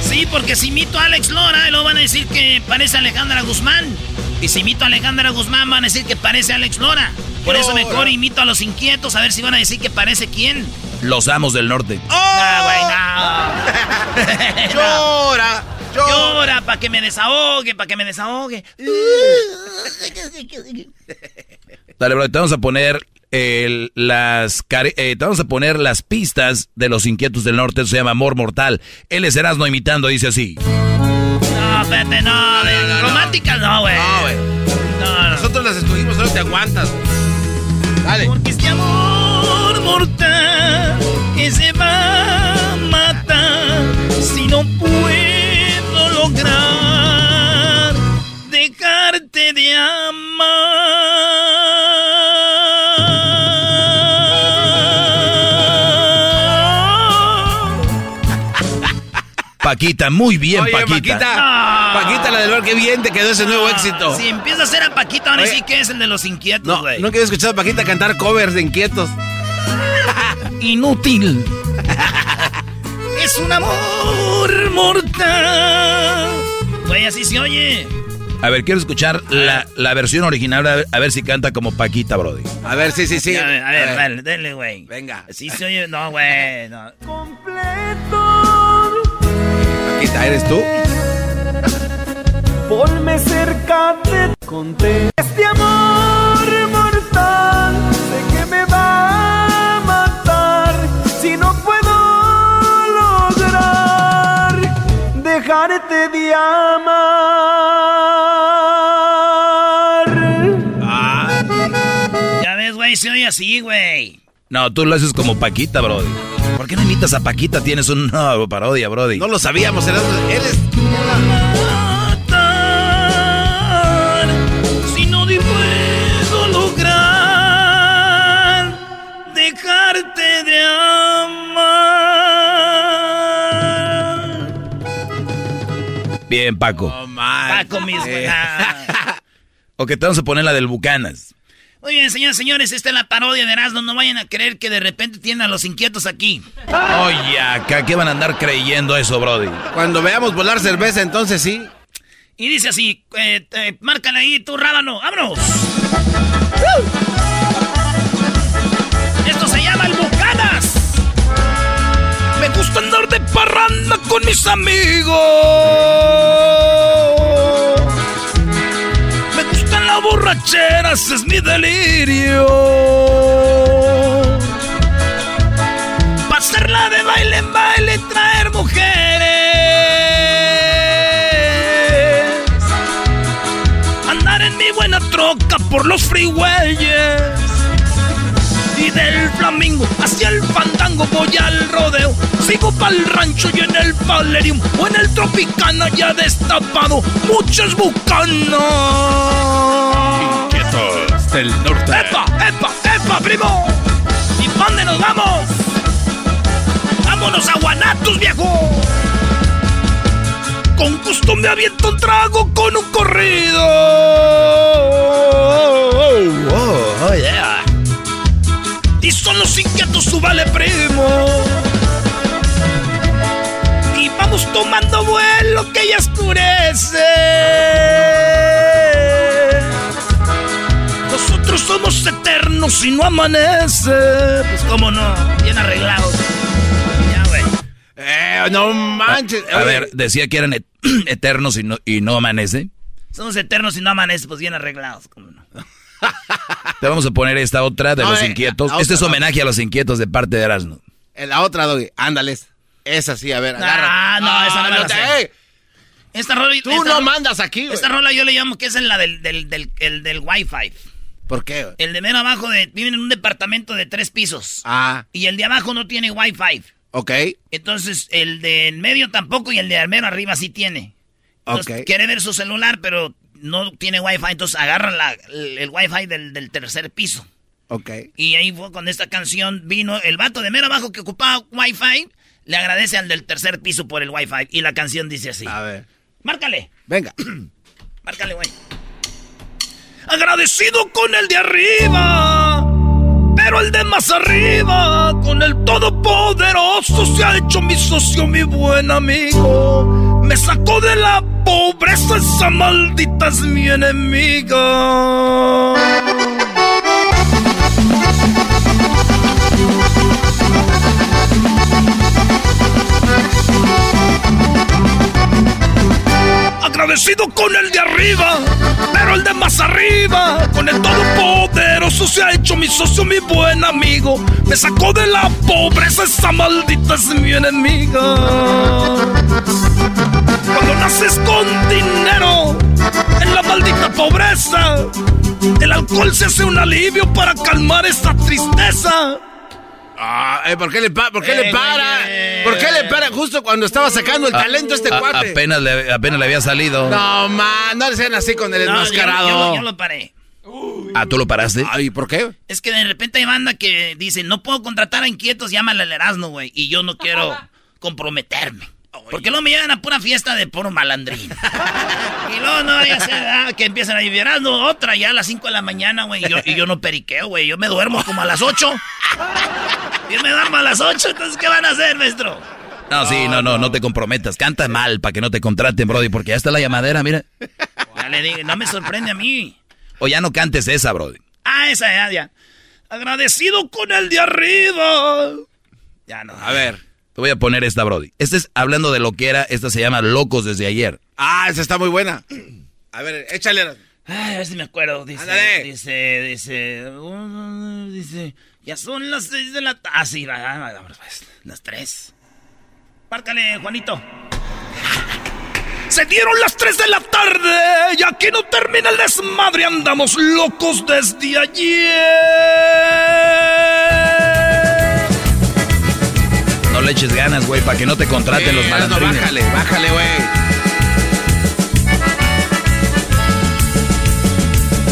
Sí, porque si imito a Alex Lora, luego van a decir que parece Alejandra Guzmán. Y si imito a Alejandra Guzmán, van a decir que parece a Alex Lora. Por eso mejor imito a los inquietos, a ver si van a decir que parece quién. Los amos del norte. Ah, güey, no. Llora, llora. para que me desahogue, para que me desahogue. Dale, bro, te vamos a poner el- las eh, te vamos a poner las pistas de los inquietos del norte. Eso se llama Amor Mortal. Él es Erasmo imitando, dice así. No, espérate, no, de románticas no, güey. No, güey. No, no. Nosotros las escogimos, solo te aguantas. Dale. Porque este amor mortal que se va a matar si no puedo lograr dejarte de amar. Paquita, muy bien, Oye, Paquita. Paquita, Paquita, la del bar, qué bien te quedó ese nuevo éxito. Si empieza a ser a Paquita, ahora Oye. sí que es el de los inquietos, No, güey. nunca había escuchado a Paquita cantar covers de inquietos. Inútil. es un amor mortal. Güey, así se oye. A ver, quiero escuchar la, la versión original, a ver, a ver si canta como Paquita, Brody. A ver, sí, sí, sí. A ver, a ver, A ver. dale, dale, güey. Venga. Sí se oye. No, güey. No. Paquita, ¿eres tú? Ponme cerca de conté este amor mortal sé que me va a matar si no puedo lograr dejarte de amar Ya ves, güey, se oye así, güey. No, tú lo haces como Paquita, Brody. ¿Por qué no invitas a Paquita? Tienes una parodia, Brody. No lo sabíamos, eres... eres- Si no te puedo lograr dejarte de amar. Bien, Paco. Paco mismo. Eh. Ok, te vamos a poner la del Bucanas. Muy bien, señores, señores, esta es la parodia de Erasmo. No vayan a creer que de repente tienen a los inquietos aquí. Oye, acá, ¿qué van a andar creyendo eso, Brody? Cuando veamos volar cerveza, entonces sí. Y dice así, eh, eh, márcale ahí tu rábano, ¡vámonos! Esto se llama el Bucanas. Me gusta andar de parranda con mis amigos. Es mi delirio. Pasarla de baile en baile, traer mujeres. Andar en mi buena troca por los freeways. Flamingo hacia el fandango voy al rodeo. Sigo pa'l rancho y en el Valerium o en el Tropicana ya destapado muchos bucanos. Inquietos del norte. ¡Epa, epa, epa, primo! ¿Y dónde nos vamos? ¡Vámonos a Guanatos, viejo! Con gusto me aviento un trago con un corrido. Oh, oh, yeah. Son los inquietos, su vale primo. Y vamos tomando vuelo que ya oscurece. Nosotros somos eternos y no amanece. Pues cómo no, bien arreglados. Ya, güey. Eh, no manches. A ver, decía que eran et- eternos y no, y no amanece. Somos eternos y no amanece, pues bien arreglados, cómo no. Te vamos a poner esta otra de No, los eh, inquietos. la Este es no. homenaje a los inquietos de parte de Erasmo. en la otra, Doggy. Ándales. Esa sí, a ver, Ah, agarra. no, esa no me la te- Esta rola, Tú esta no mandas aquí, güey. Esta rola yo le llamo que es en la del, del, del, el del Wi-Fi. ¿Por qué? güey? El de mero abajo de, viven en un departamento de tres pisos. Ah, Y el de abajo no tiene Wi-Fi. ok. Entonces, el de en medio tampoco y el de al mero arriba sí tiene. Entonces, Ok. quiere ver su celular, pero no tiene Wi-Fi. Entonces, agarran la, el, el Wi-Fi del, del tercer piso. Ok. Y ahí fue con esta canción vino el vato de mero abajo que ocupaba Wi-Fi. Le agradece al del tercer piso por el Wi-Fi. Y la canción dice así. A ver. Márcale, Venga. márcale, güey. Agradecido con el de arriba. Pero el de más arriba, con el todopoderoso, se ha hecho mi socio, mi buen amigo. Me sacó de la pobreza, esa maldita es mi enemiga. Agradecido con el de arriba, pero el de más arriba, con el todopoderoso se ha hecho mi socio, mi buen amigo. Me sacó de la pobreza, esa maldita es mi enemiga. Cuando naces con dinero, en la maldita pobreza, el alcohol se hace un alivio para calmar esta tristeza. Ah, eh, ¿Por qué le, pa- por qué Eh, le para? güey. ¿Por qué le para justo cuando estaba sacando el A- talento este a- cuate? Apenas le, apenas le había salido. No, man, no le sean así con el No, yo- enmascarado. yo- yo lo paré. Ah, ¿tú lo paraste? Ay, ¿por qué? Es que de repente hay banda que dice, no puedo contratar a inquietos, llámale al Erasmo, güey. Y yo no quiero comprometerme. Porque luego me llevan a pura fiesta de puro malandrín. y luego no, ya sé, ah, que empiezan a vivir otra ya a las 5 de la mañana, güey. Y yo, y yo no periqueo, güey. Yo me duermo como a las 8. Yo me duermo a las 8, entonces ¿qué van a hacer, maestro? No, sí, no, no, no te comprometas. Canta mal para que no te contraten, Brody, porque ya está la llamadera, mira. Ya le digo, no me sorprende a mí. O ya no cantes esa, Brody. Ah, esa ya, ya. Agradecido con el de arriba. Ya no. A ver, te voy a poner esta, Brody. Esta es hablando de lo que era, esta se llama Locos desde ayer. Ah, esa está muy buena. A ver, échale. Ay, a ver si me acuerdo. Dice, dice, dice, uh, dice, ya son las seis de la tarde. Ah, sí, va, va, va, pues, las tres. Márcale, Juanito. Se dieron las 3 de la tarde y aquí no termina el desmadre. Andamos locos desde ayer. No le eches ganas, güey, para que no te contraten los malandrines. bájale, bájale, güey.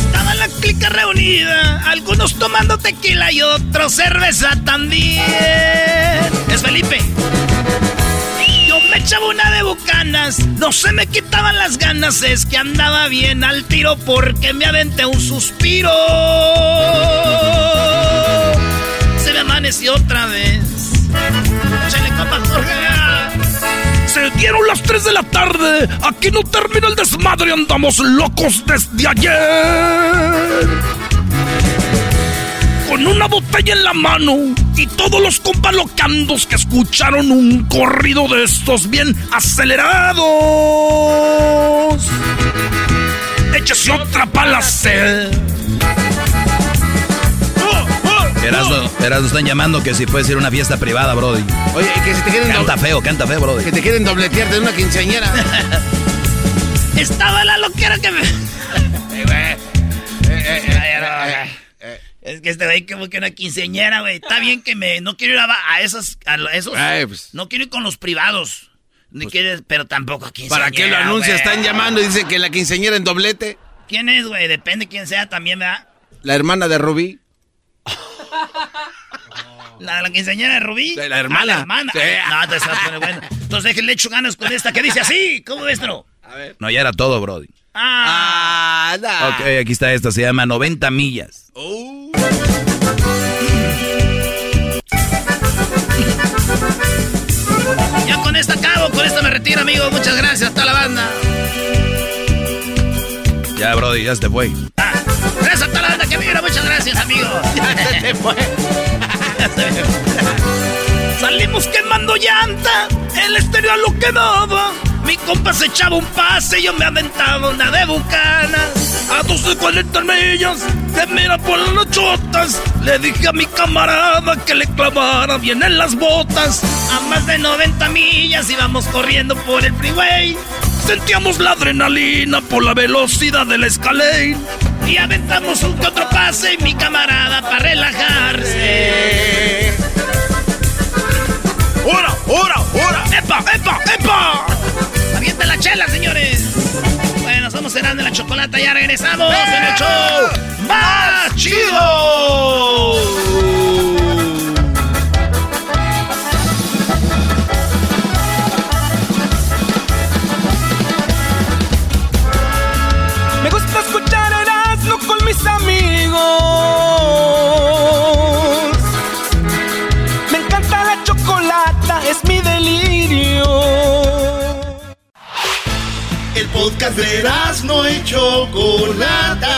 Estaba la clica reunida, algunos tomando tequila y otros cerveza también. Es Felipe me echaba una de bucanas, no se me quitaban las ganas, es que andaba bien al tiro porque me aventé un suspiro. Se dieron las 3 de la tarde. Aquí no termina el desmadre. Andamos locos desde ayer con una botella en la mano y todos los compas locandos que escucharon un corrido de estos bien acelerados. Échese otra pala sed. Erasmo, están llamando que si puede ser una fiesta privada, Brody. Oye, que si te quieren... Canta feo, canta feo, Brody. Que te quieren dobletear de una quinceañera. Estaba la loquera que me... es que este güey como que una quinceñera, güey. Está bien que me... No quiero ir a, esos... A esos pues. No quiero ir con los privados. Ni pues, quieres, pero tampoco a quinceañera, ¿Para qué lo anuncia? Están llamando y dicen que la quinceñera en doblete. ¿Quién es, güey? Depende quién sea también, ¿verdad? La hermana de Rubí. ¿La, la quinceañera de Rubí? la hermana. La hermana. No, te estás poniendo bueno. Entonces le echo ganas con esta que dice así. ¿Cómo ves, no? A ver. No, ya era todo, Brody. Ah, ah Ok, aquí está esta. Se llama 90 millas. Oh. Ya con esta acabo, con esta me retiro, amigo. Muchas gracias, hasta la banda. Ya, Brody, ya se te fue. Ah, gracias a la banda que mira, muchas gracias, amigo. Ya se fue. Salimos quemando llanta, el estéreo a lo que daba. Mi compa se echaba un pase, yo me aventaba una de bucanas. A 12 40 millas, te mira por las chotas. Le dije a mi camarada que le clavara bien en las botas. A más de 90 millas íbamos corriendo por el freeway. Sentíamos la adrenalina por la velocidad del escalade. Y aventamos un que otro pase mi camarada para relajarse. ¡Hora, hora, hora! ¡Epa, epa, epa! ¡Avienta la chela, señores! Bueno, somos en la chocolata, ya regresamos en el show más chido. Podcast de no y Chocolata.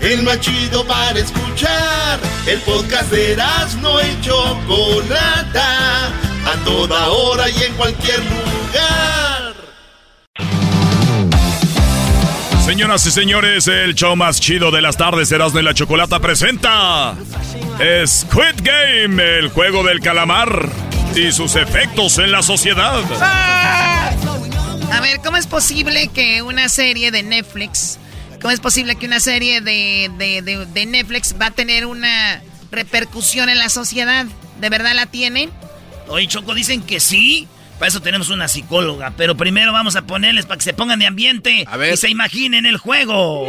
El más chido para escuchar. El podcast de no y Chocolata. A toda hora y en cualquier lugar. Señoras y señores, el show más chido de las tardes, Erasmo y la Chocolata presenta Squid Game, el juego del calamar y sus efectos en la sociedad. A ver, ¿cómo es posible que una serie de Netflix, cómo es posible que una serie de, de, Netflix va a tener una repercusión en la sociedad? ¿De verdad la tiene? Oye, Choco, dicen que sí. Para eso tenemos una psicóloga. Pero primero vamos a ponerles para que se pongan de ambiente y se imaginen el juego.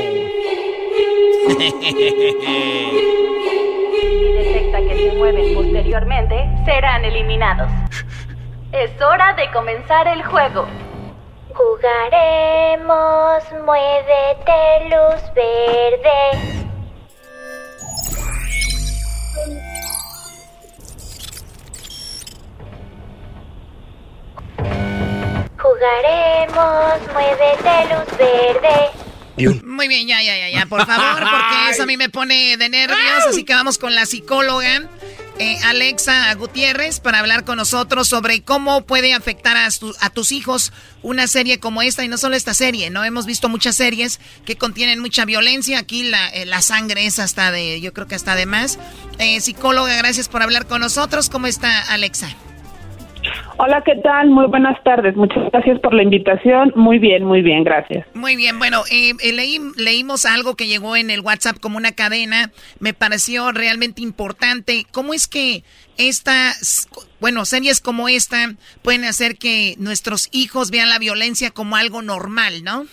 Detecta que se mueven posteriormente, serán eliminados. Es hora de comenzar el juego. Jugaremos, muévete luz verde. Jugaremos, muévete luz verde. Muy bien, ya, ya, ya, ya, por favor, porque eso a mí me pone de nervios. Así que vamos con la psicóloga eh, Alexa Gutiérrez para hablar con nosotros sobre cómo puede afectar a, tus hijos una serie como esta y no solo esta serie, ¿no? Hemos visto muchas series que contienen mucha violencia, aquí la, eh, la sangre es hasta de, yo creo que hasta de más. Eh, psicóloga, gracias por hablar con nosotros. ¿Cómo está Alexa? Hola, ¿qué tal? Muy buenas tardes. Muchas gracias por la invitación. Muy bien, muy bien, gracias. Muy bien, bueno, eh, eh, leí, leímos algo que llegó en el WhatsApp como una cadena. Me pareció realmente importante. ¿Cómo es que estas, bueno, series como esta pueden hacer que nuestros hijos vean la violencia como algo normal, ¿no?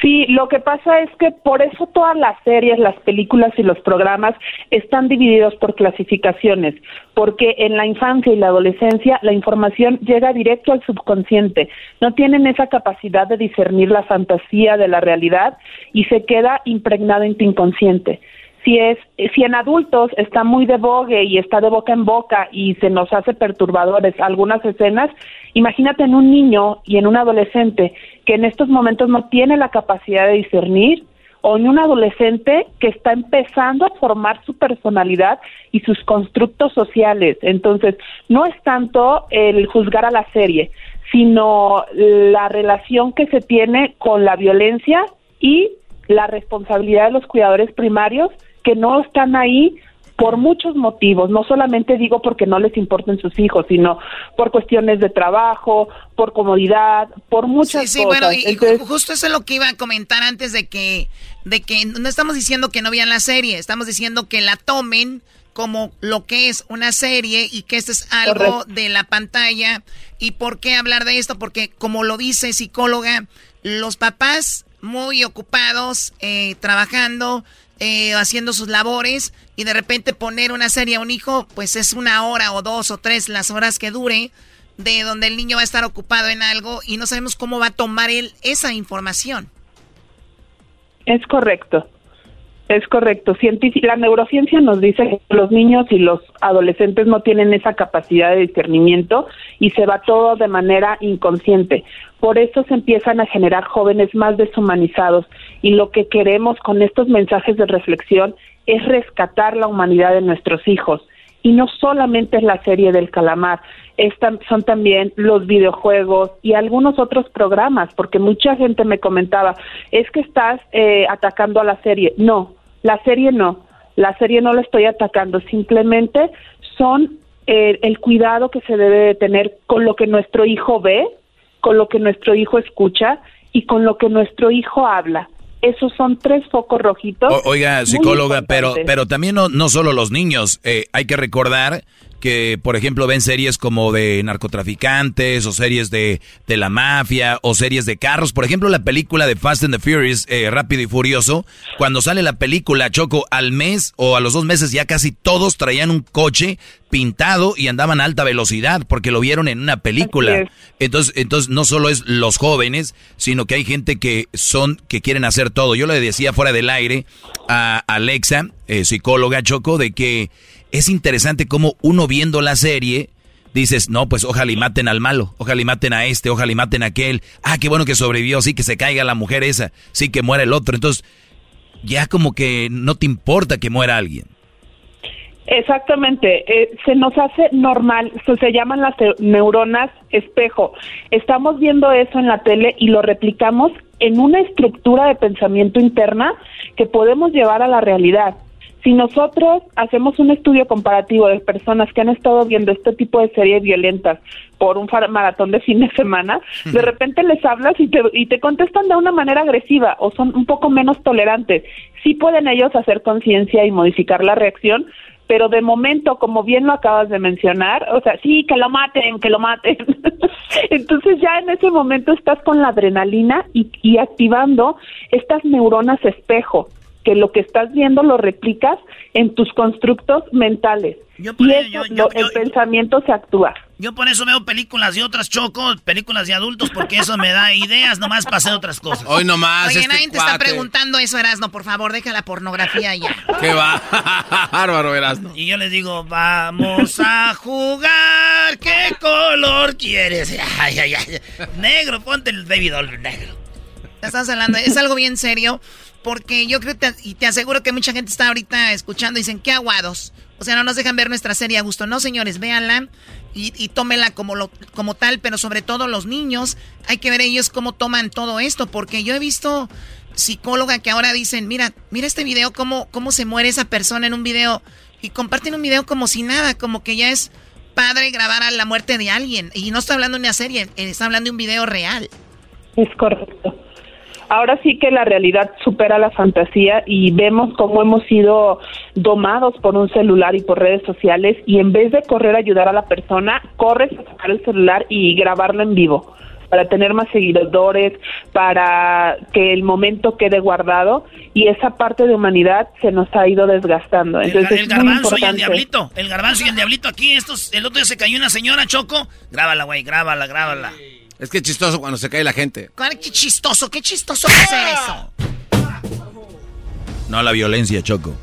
Sí, lo que pasa es que por eso todas las series, las películas y los programas están divididos por clasificaciones, porque en la infancia y la adolescencia la información llega directo al subconsciente, no tienen esa capacidad de discernir la fantasía de la realidad y se queda impregnado en tu inconsciente si es si en adultos está muy de vogue y está de boca en boca y se nos hace perturbadores algunas escenas, imagínate en un niño y en un adolescente que en estos momentos no tiene la capacidad de discernir o en un adolescente que está empezando a formar su personalidad y sus constructos sociales. Entonces, no es tanto el juzgar a la serie, sino la relación que se tiene con la violencia y la responsabilidad de los cuidadores primarios que no están ahí por muchos motivos, no solamente digo porque no les importen sus hijos, sino por cuestiones de trabajo, por comodidad, por muchas sí, sí, cosas. Sí, bueno, y justo eso es lo que iba a comentar antes de que, de que no estamos diciendo que no vean la serie, estamos diciendo que la tomen como lo que es una serie y que esto es algo de la pantalla. ¿Y por qué hablar de esto? Porque como lo dice psicóloga, los papás muy ocupados, eh, trabajando, eh, haciendo sus labores y de repente poner una serie a un hijo, pues es una hora o dos o tres las horas que dure de donde el niño va a estar ocupado en algo y no sabemos cómo va a tomar él esa información. Es correcto. Es correcto. la neurociencia nos dice que los niños y los adolescentes no tienen esa capacidad de discernimiento y se va todo de manera inconsciente. Por eso se empiezan a generar jóvenes más deshumanizados y lo que queremos con estos mensajes de reflexión es rescatar la humanidad de nuestros hijos. Y no solamente es la serie del calamar, son también los videojuegos y algunos otros programas, porque mucha gente me comentaba, es que estás eh, atacando a la serie. No, la serie no, la serie no la estoy atacando, simplemente son eh, el cuidado que se debe de tener con lo que nuestro hijo ve, con lo que nuestro hijo escucha y con lo que nuestro hijo habla. Esos son tres focos rojitos. oiga, psicóloga, pero, pero también no, no solo los niños. Eh, hay que recordar que, por ejemplo, ven series como de narcotraficantes o series de, de, la mafia o series de carros. Por ejemplo, la película de Fast and the Furious, eh, Rápido y Furioso, cuando sale la película Choco al mes o a los dos meses ya casi todos traían un coche pintado y andaban a alta velocidad porque lo vieron en una película. Entonces, entonces no solo es los jóvenes, sino que hay gente que son que quieren hacer todo. Yo le decía fuera del aire a Alexa, eh, psicóloga Choco, de que es interesante cómo uno viendo la serie dices, no, pues ojalá y maten al malo, ojalá y maten a este, ojalá y maten a aquel. Ah, qué bueno que sobrevivió, sí que se caiga la mujer esa, sí que muera el otro. Entonces, ya como que no te importa que muera alguien. Exactamente, eh, se nos hace normal, se, se llaman las neuronas espejo. Estamos viendo eso en la tele y lo replicamos en una estructura de pensamiento interna que podemos llevar a la realidad. Si nosotros hacemos un estudio comparativo de personas que han estado viendo este tipo de series violentas por un maratón de fin de semana, de repente les hablas y te, y te contestan de una manera agresiva o son un poco menos tolerantes. Sí pueden ellos hacer conciencia y modificar la reacción, pero de momento, como bien lo acabas de mencionar, o sea, sí, que lo maten, que lo maten. Entonces ya en ese momento estás con la adrenalina y, y activando estas neuronas espejo que lo que estás viendo lo replicas en tus constructos mentales. y eso, el pensamiento se actúa. Yo por eso veo películas y otras choco, películas de adultos, porque eso me da ideas nomás para hacer otras cosas. Hoy nomás. Oye, este nadie te está preguntando eso, Erasno. Por favor, deja la pornografía ya. ¿Qué va? Bárbaro, Erasno. Y yo les digo, vamos a jugar, ¿qué color quieres? Ay, ay, ay. Negro, ponte el baby doll negro. Estás hablando, es algo bien serio, porque yo creo que, y te aseguro que mucha gente está ahorita escuchando y dicen, qué aguados. O sea, no nos dejan ver nuestra serie a gusto. No, señores, véanla y, y tómenla como, lo, como tal, pero sobre todo los niños, hay que ver ellos cómo toman todo esto, porque yo he visto psicóloga que ahora dicen, mira, mira este video, cómo, cómo se muere esa persona en un video, y comparten un video como si nada, como que ya es padre grabar a la muerte de alguien. Y no estoy hablando de una serie, está hablando de un video real. Es correcto. Ahora sí que la realidad supera la fantasía y vemos cómo hemos sido domados por un celular y por redes sociales y en vez de correr a ayudar a la persona, corres a sacar el celular y grabarlo en vivo para tener más seguidores, para que el momento quede guardado y esa parte de humanidad se nos ha ido desgastando. El, Entonces el es muy garbanzo y el diablito. El garbanzo y el diablito aquí. Estos, el otro día se cayó una señora, Choco. Grábala, güey, grábala, grábala. Es que es chistoso cuando se cae la gente. ¿Cuál- Qué chistoso, qué chistoso hacer eso. No la violencia, Choco.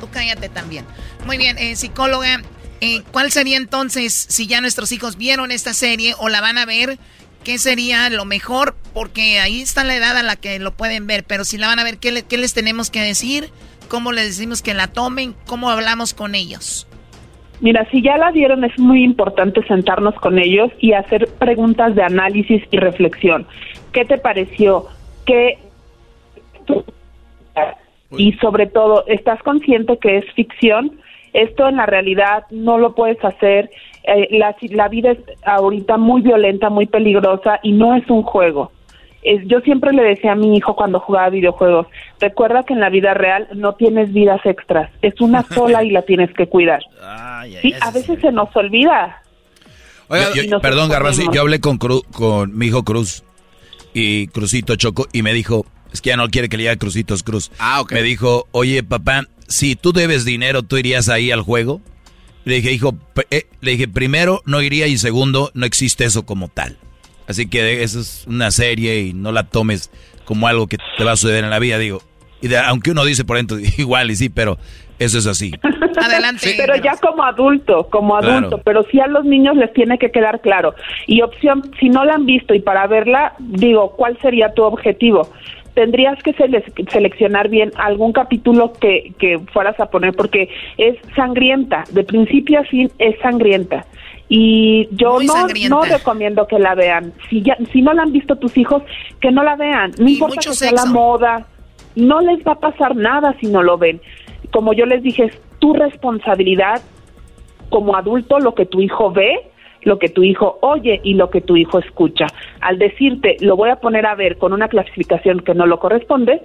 Tú cállate también. Muy bien, eh, psicóloga, eh, ¿cuál sería entonces, si ya nuestros hijos vieron esta serie o la van a ver, qué sería lo mejor? Porque ahí está la edad a la que lo pueden ver, pero si la van a ver, ¿qué, le- qué les tenemos que decir? ¿Cómo les decimos que la tomen? ¿Cómo hablamos con ellos? Mira, si ya la vieron, es muy importante sentarnos con ellos y hacer preguntas de análisis y reflexión. ¿Qué te pareció? ¿Qué... Y sobre todo, ¿estás consciente que es ficción? Esto en la realidad no lo puedes hacer. Eh, la, la vida es ahorita muy violenta, muy peligrosa y no es un juego. Es- yo siempre le decía a mi hijo cuando jugaba videojuegos, recuerda que en la vida real no tienes vidas extras, es una sola y la tienes que cuidar. Sí, a veces se nos olvida. Yo- yo- perdón, Garbanzo, yo hablé con, Cru- con mi hijo Cruz y Cruzito Choco y me dijo, es que ya no quiere que le diga Crucitos Cruz. Ah, ok. Me dijo, oye papá, si tú debes dinero, ¿tú irías ahí al juego? Le dije, hijo, eh", le dije, primero, no iría y segundo, no existe eso como tal. Así que eso es una serie y no la tomes como algo que te va a suceder en la vida, digo. Y de- aunque uno dice por dentro, igual y sí, pero eso es así. Adelante. pero ya como adulto, como adulto, Claro. pero sí a los niños les tiene que quedar claro. Y opción, si no la han visto y para verla, digo, ¿cuál sería tu objetivo? Tendrías que sele- seleccionar bien algún capítulo que, que fueras a poner, porque es sangrienta, de principio a fin es sangrienta. Y yo Muy no, no recomiendo que la vean. Si, ya, si no la han visto tus hijos, que no la vean. No importa mucho que sea la moda, no les va a pasar nada si no lo ven. Como yo les dije, es tu responsabilidad como adulto lo que tu hijo ve, lo que tu hijo oye y lo que tu hijo escucha. Al decirte, lo voy a poner a ver con una clasificación que no lo corresponde,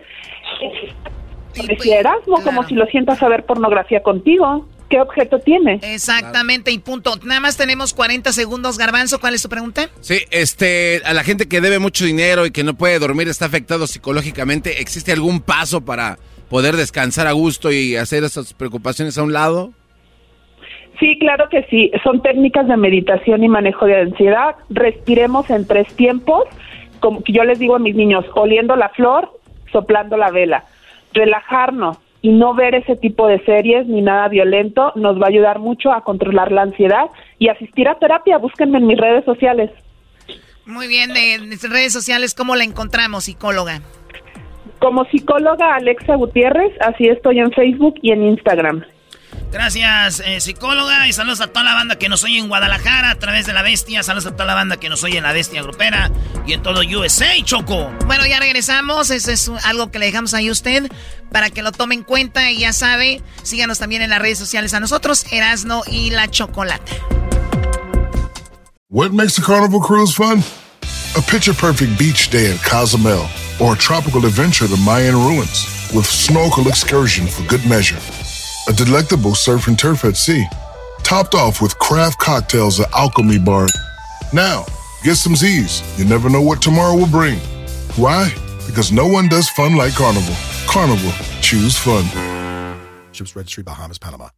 parecía Erasmo, como si lo sientas a ver pornografía contigo. ¿Qué objeto tiene? Exactamente, y punto. Nada más tenemos 40 segundos, Garbanzo. ¿Cuál es tu pregunta? Sí, este, a la gente que debe mucho dinero y que no puede dormir, está afectado psicológicamente, ¿existe algún paso para poder descansar a gusto y hacer esas preocupaciones a un lado? Sí, claro que sí. Son técnicas de meditación y manejo de ansiedad. Respiremos en tres tiempos. Como que yo les digo a mis niños, oliendo la flor, soplando la vela. Relajarnos y no ver ese tipo de series ni nada violento nos va a ayudar mucho a controlar la ansiedad y asistir a terapia. Búsquenme en mis redes sociales. Muy bien, de nuestras redes sociales, ¿cómo la encontramos, psicóloga? Como psicóloga Alexa Gutiérrez, así estoy en Facebook y en Instagram. Gracias, eh, psicóloga. Y saludos a toda la banda que nos oye en Guadalajara a través de la bestia. Saludos a toda la banda que nos oye en la bestia grupera y en todo USA, Choco. Bueno, ya regresamos. Eso es algo que le dejamos ahí a usted para que lo tome en cuenta. Y ya sabe, síganos también en las redes sociales a nosotros, Erasno y la Chocolata. What makes a carnival cruise fun? A picture perfect beach day in Cozumel or a tropical adventure to Mayan ruins with snorkel excursion for good measure. A delectable surf and turf at sea, topped off with craft cocktails at Alchemy Bar. Now, get some Z's. You never know what tomorrow will bring. Why? Because no one does fun like Carnival. Carnival, choose fun. Ships Registry, Bahamas, Panama.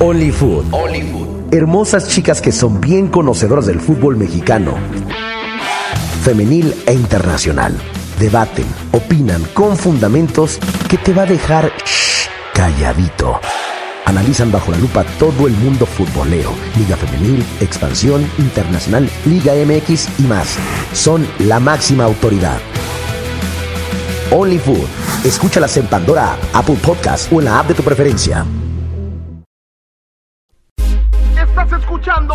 Only Food. Only Food. hermosas chicas que son bien conocedoras del fútbol mexicano, femenil e internacional. Debaten, opinan con fundamentos que te va a dejar shh, calladito. Analizan bajo la lupa todo el mundo futbolero, Liga Femenil, Expansión, Internacional, Liga MX y más. Son la máxima autoridad. Only Food. Escúchalas en Pandora, Apple Podcast o en la app de tu preferencia. Estás escuchando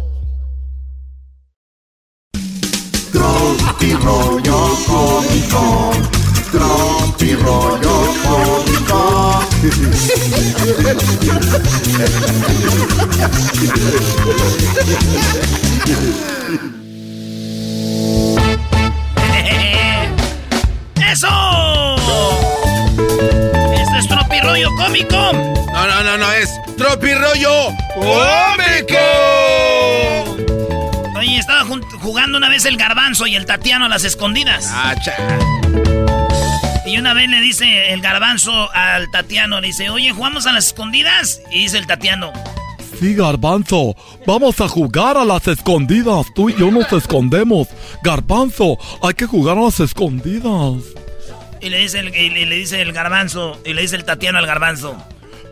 Tropi rollo cómico. Tropi rollo cómico. ¡Eso! Este es Tropirollo Cómico. No, no, no, no, es Tropirollo Cómico. Jugando una vez el garbanzo y el Tatiano a las escondidas. Ah. Y una vez le dice el garbanzo al Tatiano, le dice, oye, ¿jugamos a las escondidas? Y dice el Tatiano, Sí, Garbanzo, vamos a jugar a las escondidas. Tú y yo nos escondemos. Garbanzo, hay que jugar a las escondidas. y le dice el, y le, le dice el garbanzo, y le dice el Tatiano al garbanzo.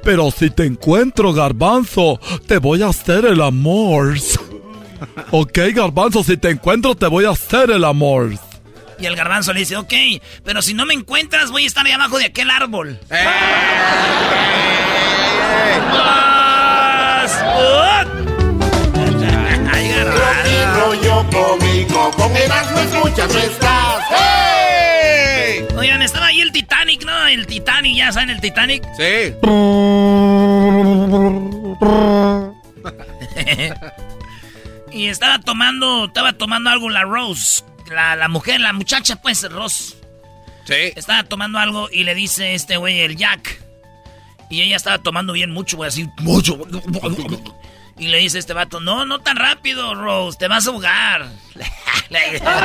Pero si te encuentro, Garbanzo, te voy a hacer el amor. Ok, Garbanzo, si te encuentro, te voy a hacer el amor. Y el garbanzo le dice, ok, pero si no me encuentras voy a estar ahí abajo de aquel árbol. ¡Más! Ay, garbanzo. rollo cómico. Con Erasmo escuchas, no estás. ¡Hey! Oigan, estaba ahí el Titanic, ¿no? El Titanic, ¿ya saben el Titanic? Sí. y estaba tomando, estaba tomando algo la Rose, la, la mujer, la muchacha, pues, Rose. Sí. Estaba tomando algo y le dice este güey, el Jack. Y ella estaba tomando bien mucho, güey, así, mucho. Y le dice este vato, no, no tan rápido, Rose, te vas a ahogar. te vas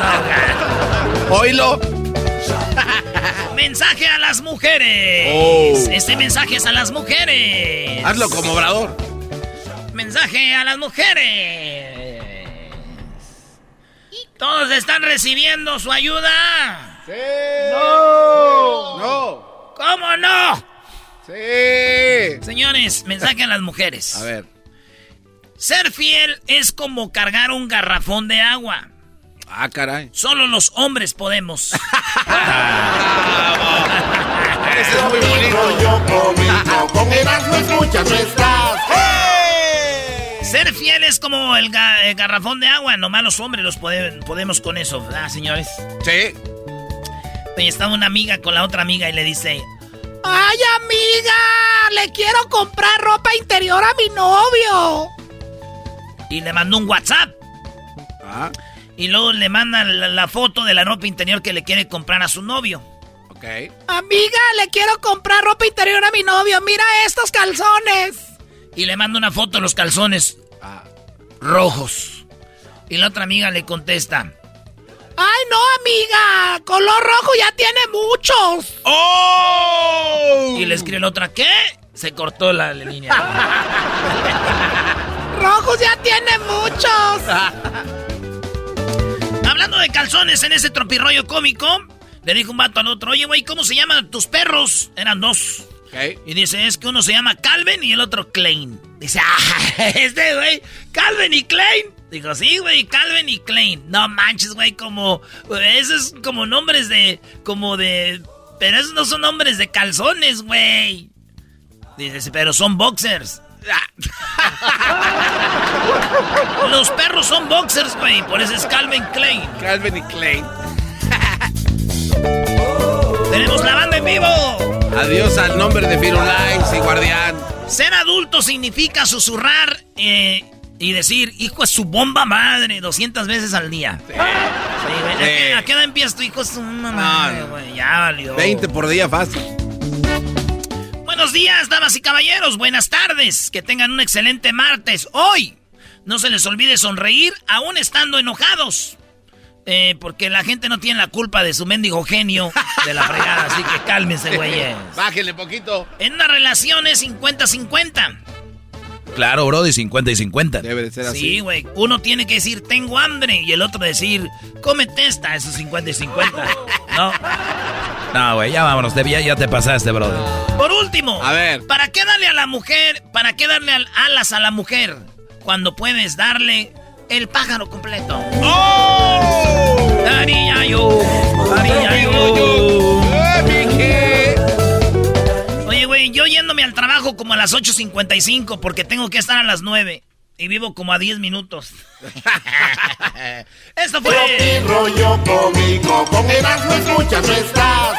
a ahogar. Oílo. Mensaje a las mujeres. Oh. Este mensaje es a las mujeres. Hazlo como obrador. Mensaje a las mujeres. ¿Todos están recibiendo su ayuda? Sí. No. No. ¿Cómo no? Sí. Señores, mensaje a las mujeres. A ver. Ser fiel es como cargar un garrafón de agua. Ah, caray. Solo los hombres podemos. Ese es muy bonito. Rollo cómico. Con escuchas, no estás. Ser fiel es como el, ga- el garrafón de agua. Nomás los hombres los pode- podemos con eso, ¿verdad, señores? Sí. Oye, estaba una amiga con la otra amiga y le dice... ¡Ay, amiga! Le quiero comprar ropa interior a mi novio. Y le mandó un WhatsApp. Ah, Y luego le manda la, la foto de la ropa interior que le quiere comprar a su novio. ok. Amiga, le quiero comprar ropa interior a mi novio. Mira estos calzones. Y le manda una foto de los calzones. Rojos. Y la otra amiga le contesta. Ay, no, amiga. Color rojo ya tiene muchos. ¡Oh! Y le escribe la otra, ¿qué? Se cortó la, línea. Rojos ya tiene muchos. Hablando de calzones en ese tropirroyo cómico, le dijo un vato al otro, oye, güey, ¿cómo se llaman tus perros? Eran dos. Y dice, es que uno se llama Calvin y el otro Klein. Dice, ah, este güey, Calvin y Klein. Digo, sí, güey, Calvin y Klein. No manches, güey, como, esos es como nombres de, como de, pero esos no son nombres de calzones, güey. Dice, pero son boxers. Los perros son boxers, güey. Por eso es Calvin Klein. Calvin y Klein. Tenemos la banda en vivo. Adiós al nombre de Firulais y Guardián. Ser adulto significa susurrar eh, y decir, hijo es su bomba madre, 200 veces al día. Sí. güey. ¿A, qué, edad empiezas tu hijo es su madre, güey? Ya valió. 20 por día fácil. Buenos días, damas y caballeros. Buenas tardes. Que tengan un excelente martes. Hoy, no se les olvide sonreír aún estando enojados. Eh, porque la gente no tiene la culpa de su mendigo genio de la fregada, así que cálmense, güeyes. Bájenle poquito. En una relación es 50-50. Claro, bro, de 50 y 50. Debe de ser así. Sí, güey. Uno tiene que decir, tengo hambre, y el otro decir, cómete esta, eso es 50 y 50. ¿No? No, güey, ya vámonos, ya, ya te pasaste, brother. Por último, A ver. ¿para qué darle a la mujer, para qué darle al- alas a la mujer cuando puedes darle el pájaro completo? ¡Oh! Daría yo, daría yo. Oye, güey, yo yéndome al trabajo como a las 8.55 porque tengo que estar a las 9 y vivo como a 10 minutos. Esto fue... Rollo cómico, con Erasmo escuchas no estás.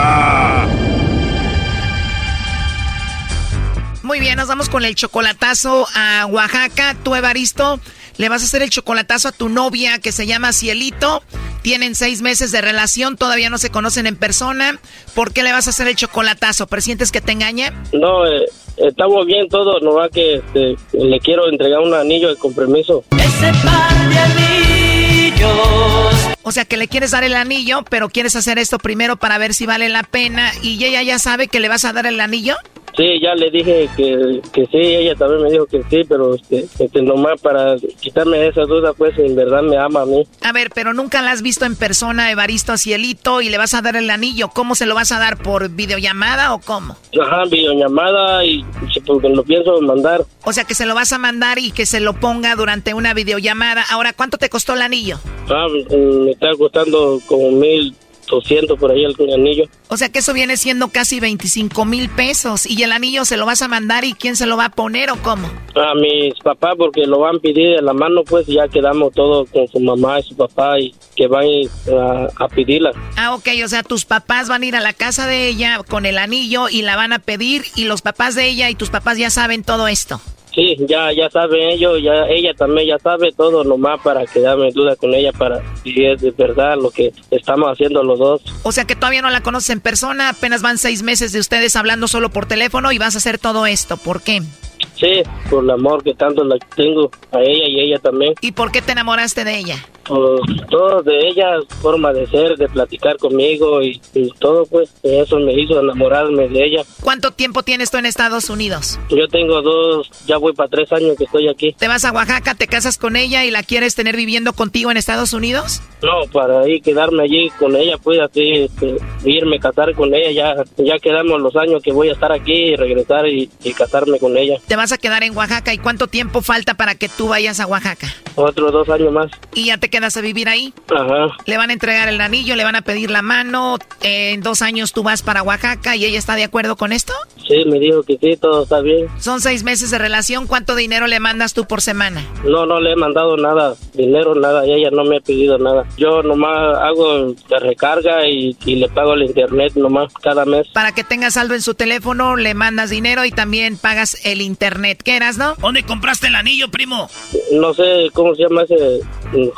Muy bien, nos vamos con el chocolatazo a Oaxaca. Tú, Evaristo, le vas a hacer el chocolatazo a tu novia que se llama Cielito. Tienen seis meses de relación, todavía no se conocen en persona. ¿Por qué le vas a hacer el chocolatazo? ¿Presientes que te engaña? No, eh, estamos bien todo, no va que este, le quiero entregar un anillo de compromiso. Ese par de anillos. O sea, que le quieres dar el anillo, pero quieres hacer esto primero para ver si vale la pena. ¿Y ella ya sabe que le vas a dar el anillo? Sí, ya le dije que, que sí, ella también me dijo que sí, pero este, este, nomás para quitarme esa duda, pues en verdad me ama a mí. A ver, pero nunca la has visto en persona, Evaristo Cielito, y le vas a dar el anillo. ¿Cómo se lo vas a dar? ¿Por videollamada o cómo? Ajá, videollamada y porque lo pienso mandar. O sea, que se lo vas a mandar y que se lo ponga durante una videollamada. Ahora, ¿cuánto te costó el anillo? Ah, me está costando como mil doscientos por ahí el anillo. O sea, que eso viene siendo casi 25 mil pesos. ¿Y el anillo se lo vas a mandar y quién se lo va a poner o cómo? A mis papás porque lo van a pedir de la mano, pues ya quedamos todos con su mamá y su papá y que van a, a pedirla. Ah, ok, o sea, tus papás van a ir a la casa de ella con el anillo y la van a pedir y los papás de ella y tus papás ya saben todo esto. Sí, ya ya saben ellos, ya ella también ya sabe todo, nomás para quedarme duda con ella para si es de verdad lo que estamos haciendo los dos. O sea que todavía no la conoces en persona, apenas van seis meses de ustedes hablando solo por teléfono y vas a hacer todo esto. ¿Por qué? Sí, por el amor que tanto la tengo a ella y ella también. ¿Y por qué te enamoraste de ella? Todo de ella, forma de ser, de platicar conmigo y, y todo, pues eso me hizo enamorarme de ella. ¿Cuánto tiempo tienes tú en Estados Unidos? Yo tengo dos, ya voy para tres años que estoy aquí. ¿Te vas a Oaxaca, te casas con ella y la quieres tener viviendo contigo en Estados Unidos? No, para ahí quedarme allí con ella, pues así, este, irme a casar con ella, ya, ya quedamos los años que voy a estar aquí y regresar y, y casarme con ella. Te vas a quedar en Oaxaca y cuánto tiempo falta para que tú vayas a Oaxaca? Otros dos años más. ¿Y ya te quedas a vivir ahí? Ajá. Le van a entregar el anillo, le van a pedir la mano, eh, en dos años tú vas para Oaxaca y ella está de acuerdo con esto? Sí, me dijo que sí, todo está bien. Son seis meses de relación, ¿cuánto dinero le mandas tú por semana? No, no le he mandado nada, dinero, nada, y ella no me ha pedido nada. Yo nomás hago de recarga y, y le pago el internet nomás cada mes. Para que tenga saldo en su teléfono, le mandas dinero y también pagas el internet. ¿Qué eras, no? ¿Dónde compraste el anillo, primo? No sé cómo se llama ese mm,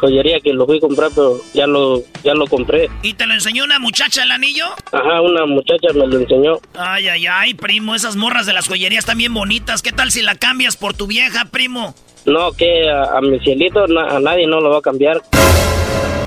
que lo fui a comprar, pero ya lo, ya lo compré. ¿Y te lo enseñó una muchacha el anillo? Ajá, una muchacha me lo enseñó. Ay, ay, ay, primo, esas morras de las joyerías están bien bonitas. ¿Qué tal si la cambias por tu vieja, primo? No, que a, a mi cielito na- a nadie no lo va a cambiar.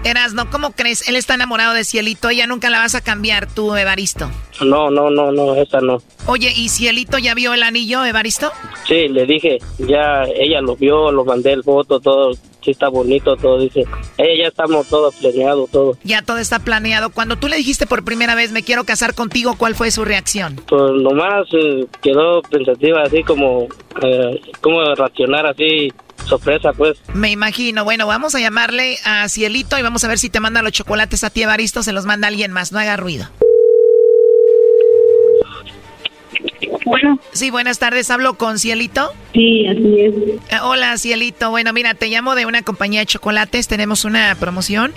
Erasno, ¿cómo crees? Él está enamorado de Cielito, ella nunca la vas a cambiar, tú, Evaristo. No, no, no, no, esa no. Oye, ¿y Cielito ya vio el anillo, Evaristo? Sí, le dije, ya ella lo vio, lo mandé el foto, todo, sí está bonito, todo, dice. Ella ya estamos todo planeado, todo. Ya todo está planeado. Cuando tú le dijiste por primera vez, me quiero casar contigo, ¿cuál fue su reacción? Pues nomás eh, quedó pensativa, así como, eh, como reaccionar así, sorpresa, pues. Me imagino. Bueno, vamos a llamarle a Cielito y vamos a ver si te manda los chocolates a ti, Evaristo, se los manda alguien más, no haga ruido. Bueno. Sí, buenas tardes. ¿Hablo con Cielito? Sí, así es. Eh, hola, Cielito. Bueno, mira, te llamo de una compañía de chocolates. Tenemos una promoción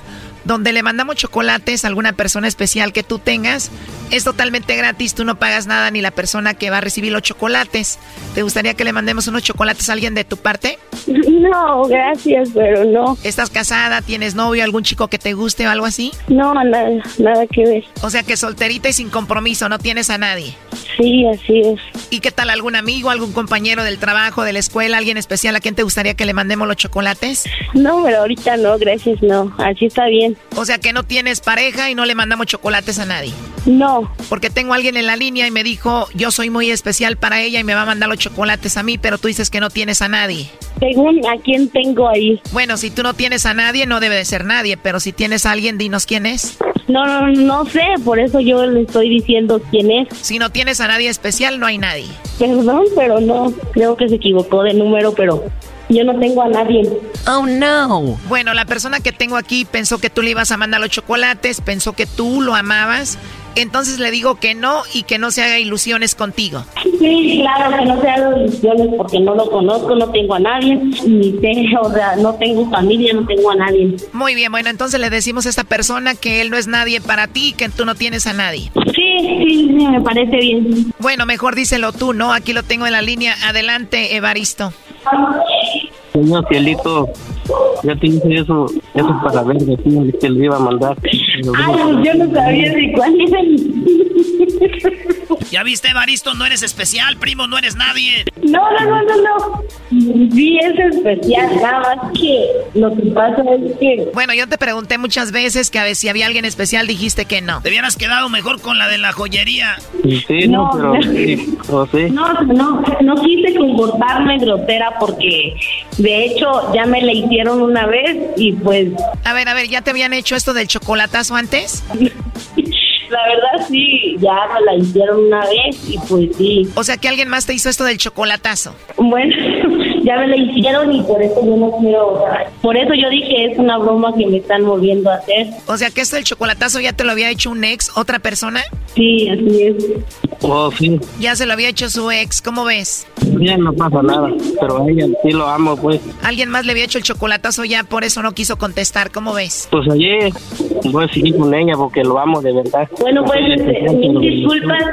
donde le mandamos chocolates a alguna persona especial que tú tengas. Es totalmente gratis, tú no pagas nada ni la persona que va a recibir los chocolates. ¿Te gustaría que le mandemos unos chocolates a alguien de tu parte? No, gracias, pero no. ¿Estás casada? ¿Tienes novio? ¿Algún chico que te guste o algo así? No, nada, nada que ver. O sea que solterita y sin compromiso, no tienes a nadie. Sí, así es. ¿Y qué tal algún amigo, algún compañero del trabajo, de la escuela, alguien especial a quien te gustaría que le mandemos los chocolates? No, pero ahorita no, gracias, no. Así está bien. O sea que no tienes pareja y no le mandamos chocolates a nadie. No. Porque tengo a alguien en la línea y me dijo, yo soy muy especial para ella y me va a mandar los chocolates a mí, pero tú dices que no tienes a nadie. Según a quién tengo ahí. Bueno, si tú no tienes a nadie, no debe de ser nadie, pero si tienes a alguien, dinos quién es. No, no, no sé, por eso yo le estoy diciendo quién es. Si no tienes a nadie especial, no hay nadie. Perdón, pero no, creo que se equivocó de número, pero yo no tengo a nadie. Oh, no. Bueno, la persona que tengo aquí pensó que tú le ibas a mandar los chocolates, pensó que tú lo amabas. Entonces le digo que no y que no se haga ilusiones contigo. Sí, claro, que no se haga ilusiones porque no lo conozco, no tengo a nadie, ni tengo, o sea, no tengo familia, no tengo a nadie. Muy bien, bueno, entonces le decimos a esta persona que él no es nadie para ti y que tú no tienes a nadie. Sí, sí, sí, me parece bien. Bueno, mejor díselo tú, ¿no? Aquí lo tengo en la línea. Adelante, Evaristo. Señor Cielito, ya te hice eso, eso para ver de que le iba a mandar. Ay, yo no sabía de cuál era ¿Ya viste, Evaristo? No eres especial, primo, no eres nadie. No, no, no, no, no. Sí es especial, nada más que lo que pasa es que... Bueno, yo te pregunté muchas veces que a ver si había alguien especial, dijiste que no. Te hubieras quedado mejor con la de la joyería. Sí, no, pero sí, o sí. No, no, no quise comportarme grosera porque de hecho ya me la hicieron una vez y pues... A ver, a ver, ¿ya te habían hecho esto del chocolatazo antes? La verdad sí, ya me la hicieron una vez y pues sí. O sea que alguien más te hizo esto del chocolatazo. Bueno, ya me la hicieron y por eso yo no quiero, por eso yo dije es una broma que me están volviendo a hacer. O sea que esto del chocolatazo ya te lo había hecho un ex, otra persona. Sí, así es. Oh, sí. Ya se lo había hecho su ex, ¿cómo ves? Bien, no pasa nada, pero a ella sí lo amo, pues. Alguien más le había hecho el chocolatazo ya, por eso no quiso contestar, ¿cómo ves? Pues ayer voy a seguir con ella porque lo amo de verdad. Bueno, pues, este, mil disculpas.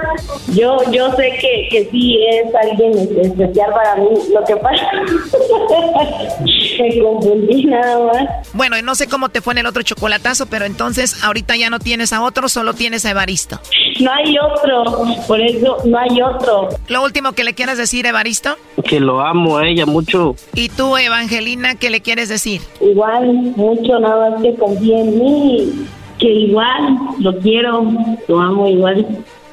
Yo, yo sé que, que sí es alguien especial para mí. Lo que pasa, me confundí nada más. Bueno, no sé cómo te fue en el otro chocolatazo, pero entonces ahorita ya no tienes a otro, solo tienes a Evaristo. No hay otro, por eso no hay otro. Lo último que le quieras decir, Evaristo. Que lo amo a ella mucho. ¿Y tú, Evangelina, qué le quieres decir? Igual, mucho, nada más que confíe en mí. Que igual, lo quiero, lo amo igual.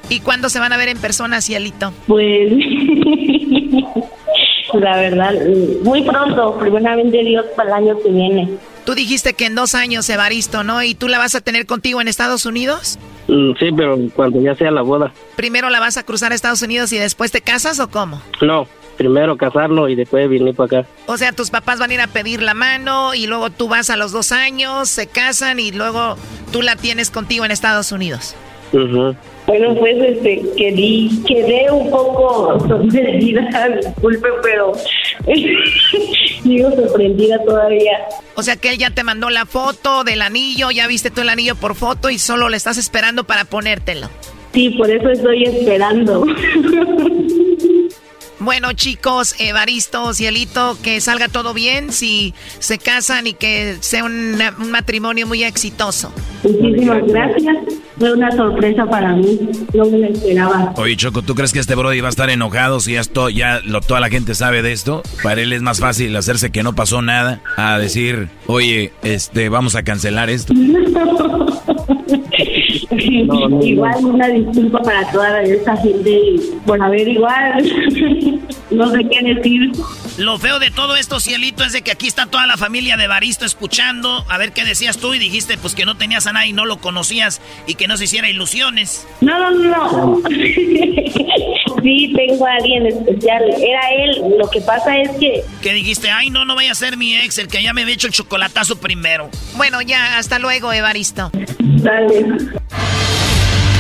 ¿Y cuándo se van a ver en persona, Cielito? Pues, la verdad, muy pronto, primeramente Dios para el año que viene. Tú dijiste que en dos años, Evaristo, ¿no? ¿Y tú la vas a tener contigo en Estados Unidos? Mm, sí, pero cuando ya sea la boda. ¿Primero la vas a cruzar a Estados Unidos y después te casas o cómo? No, primero casarlo y después venir para acá. O sea, tus papás van a ir a pedir la mano y luego tú vas a los dos años, se casan y luego tú la tienes contigo en Estados Unidos. Bueno, pues este, quedé, quedé un poco sorprendida, disculpe, pero digo sorprendida todavía. O sea que él ya te mandó la foto del anillo, ya viste tú el anillo por foto y solo le estás esperando para ponértelo. Sí, por eso estoy esperando. Bueno, chicos, Evaristo, Cielito, que salga todo bien si se casan y que sea un, un matrimonio muy exitoso. Muchísimas gracias. fue una sorpresa para mí, no me la esperaba. Oye, Choco, ¿tú crees que este Brody va a estar enojado si esto, ya lo, toda la gente sabe de esto? Para él es más fácil hacerse que no pasó nada a decir, oye, este, vamos a cancelar esto. Igual una disculpa para toda esta gente por haber igual, no sé qué decir. Lo feo de todo esto, Cielito, es de que aquí está toda la familia de Baristo escuchando. A ver qué decías tú y dijiste pues que no tenías a nadie, no lo conocías y que no se hiciera ilusiones. No, no, no. sí, tengo a alguien especial. Era él. Lo que pasa es que... Que dijiste, ay, no, no vaya a ser mi ex, el que ya me había hecho el chocolatazo primero. Bueno, ya, hasta luego, Evaristo. Dale.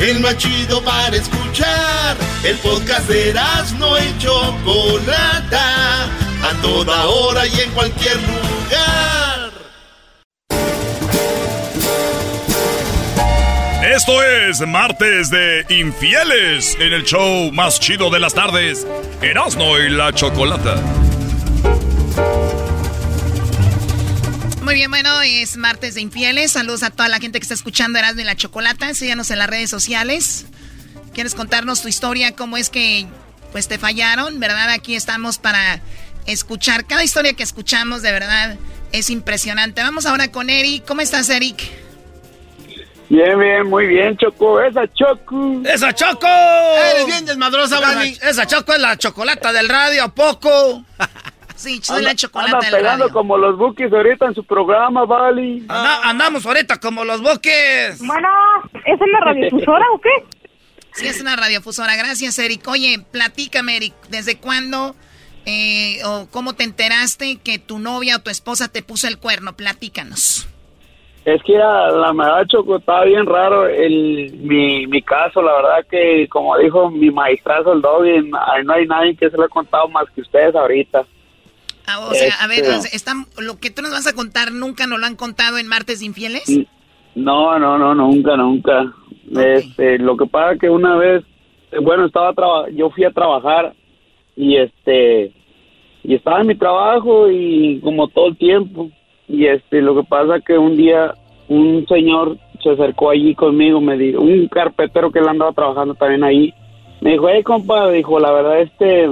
el más chido para escuchar. El podcast de no y Chocolata, a toda hora y en cualquier lugar. Esto es martes de infieles en el show más chido de las tardes, Erasmo y la Chocolata. Muy bien, bueno, es martes de infieles. Saludos a toda la gente que está escuchando Erasmo y la Chocolata. Síganos en las redes sociales. ¿Quieres contarnos tu historia? ¿Cómo es que pues te fallaron? ¿Verdad? Aquí estamos para escuchar. Cada historia que escuchamos, de verdad, es impresionante. Vamos ahora con Eric. ¿Cómo estás, Eric? Bien, bien, muy bien, Choco. Esa Choco. ¡Esa Choco! Eres bien desmadrosa, Bani. Esa Choco es la chocolata del radio, ¿a poco? Sí, soy la chocolate Andan pegando como los buques ahorita en su programa, Vali. andamos ahorita como los buques. Bueno, ¿es una radiofusora o qué? Sí, es una radiofusora. Gracias, Eric. Oye, platícame, Eric, ¿desde cuándo eh, o cómo te enteraste que tu novia o tu esposa te puso el cuerno? Platícanos. Es que era, la verdad, Choco, estaba bien raro el, mi, mi caso. La verdad que, como dijo mi maestrazo, el Doggy, no hay nadie que se lo ha contado más que ustedes ahorita. Ah, o sea, a ver, este, lo que tú nos vas a contar, ¿nunca nos lo han contado en Martes Infieles? No, no, no, nunca, nunca. Este, lo que pasa que una vez, bueno, estaba yo fui a trabajar y este y estaba en mi trabajo y como todo el tiempo y este lo que pasa que un día un señor se acercó allí conmigo, me dijo, un carpetero que él andaba trabajando también ahí, me dijo, hey compa, dijo, la verdad este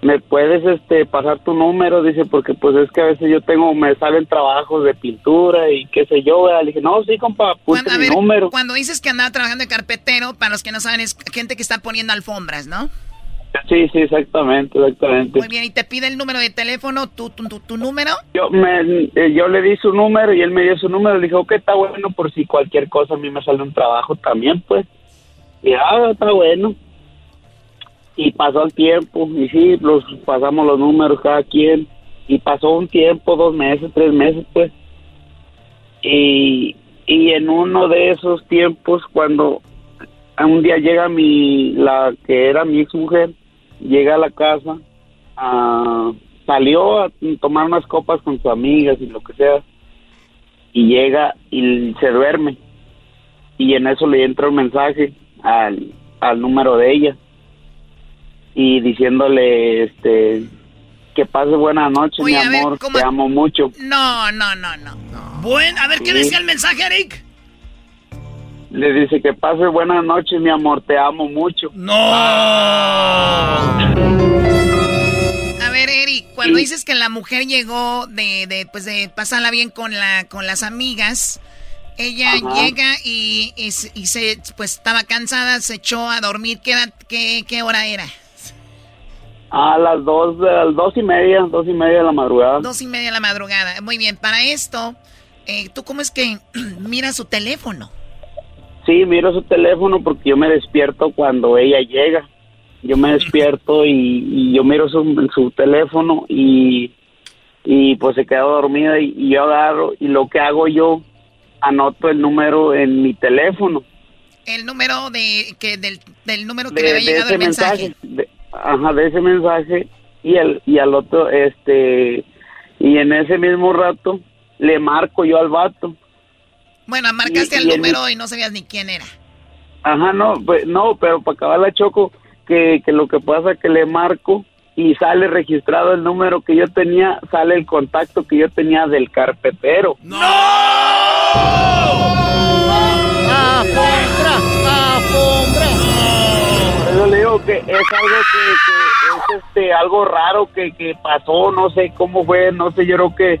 me puedes este pasar tu número dice porque pues es que a veces yo tengo me salen trabajos de pintura y qué sé yo le dije no sí compa cuando, mi número cuando dices que andaba trabajando de carpetero para los que no saben es gente que está poniendo alfombras no sí sí exactamente exactamente. Muy bien y te pide el número de teléfono tu tu, tu, número yo me eh, yo le di su número y él me dio su número. Le dije ok está bueno por si cualquier cosa a mí me sale un trabajo también pues y ah está bueno y pasó el tiempo y sí, los pasamos los números cada quien y pasó un tiempo, dos meses, tres meses pues y, y en uno de esos tiempos cuando un día llega mi, la que era mi ex mujer, llega a la casa, ah, salió a tomar unas copas con sus amigas y lo que sea y llega y se duerme y en eso le entra un mensaje al, al número de ella y diciéndole este que pase buena noche, mi amor, te amo mucho. No, no, no, no. Buen, a ver, ¿qué decía el mensaje, Eric? Le dice que pase buena noche, mi amor, te amo mucho. No. A ver, Eric, cuando dices que la mujer llegó de, de, pues de pasarla bien con la, con las amigas, ella llega y, y, se, pues estaba cansada, se echó a dormir. ¿Qué, qué, qué hora era? A las dos, a las dos y media, dos y media de la madrugada. Dos y media de la madrugada. Muy bien, para esto, eh, ¿tú cómo es que miras su teléfono? Sí, miro su teléfono porque yo me despierto cuando ella llega. Yo me despierto y, yo miro su, su teléfono y, y pues se queda dormida y, y, yo agarro y lo que hago yo, anoto el número en mi teléfono. El número de que del, del número que de, le había llegado el mensaje. de- ajá, de ese mensaje y al y al otro este y en ese mismo rato le marco yo al vato. Bueno, marcaste Y- el y el- número y no sabías ni quién era. Ajá, no, pues, no, pero para acabar la choco que, que lo que pasa que le marco y sale registrado el número que yo tenía, sale el contacto que yo tenía del carpetero. Por eso le digo que es algo que, que es este algo raro que, que pasó, no sé cómo fue, no sé, yo creo que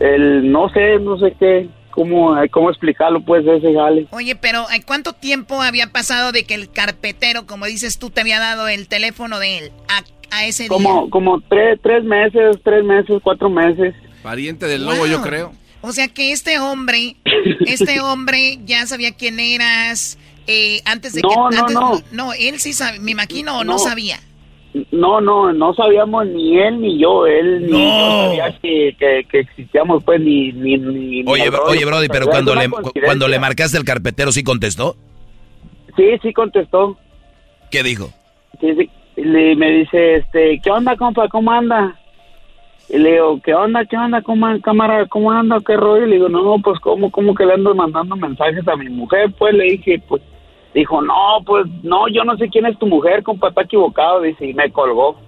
el no sé, no sé qué, cómo cómo explicarlo pues ese jale. Oye, pero ¿eh, ¿cuánto tiempo había pasado de que el carpetero, como dices tú, te había dado el teléfono de él a, a ese día? Como como tres tres meses, tres meses, cuatro meses. Pariente del lobo, yo creo. O sea que este hombre, este hombre ya sabía quién eras eh, antes de No, que... no, antes- no. No, él sí sabía, me imagino, o no, No. sabía. No, no, no sabíamos ni él ni yo, él ni yo sabía que, que, que existíamos pues ni ni, ni Oye, bro- oye, Brody, pero cuando le, cuando le marcaste al carpetero, ¿sí contestó? Sí, sí contestó. ¿Qué dijo? Sí, sí. Y le- me dice, este, ¿qué onda, compa? ¿Cómo anda? Y le digo, ¿qué onda, qué onda, cómo, cámara, cómo anda, qué rollo? Y le digo, no, pues, ¿cómo, cómo que le ando mandando mensajes a mi mujer? Pues le dije, pues, dijo, no, pues, no, yo no sé quién es tu mujer, compa, está equivocado, dice, y me colgó.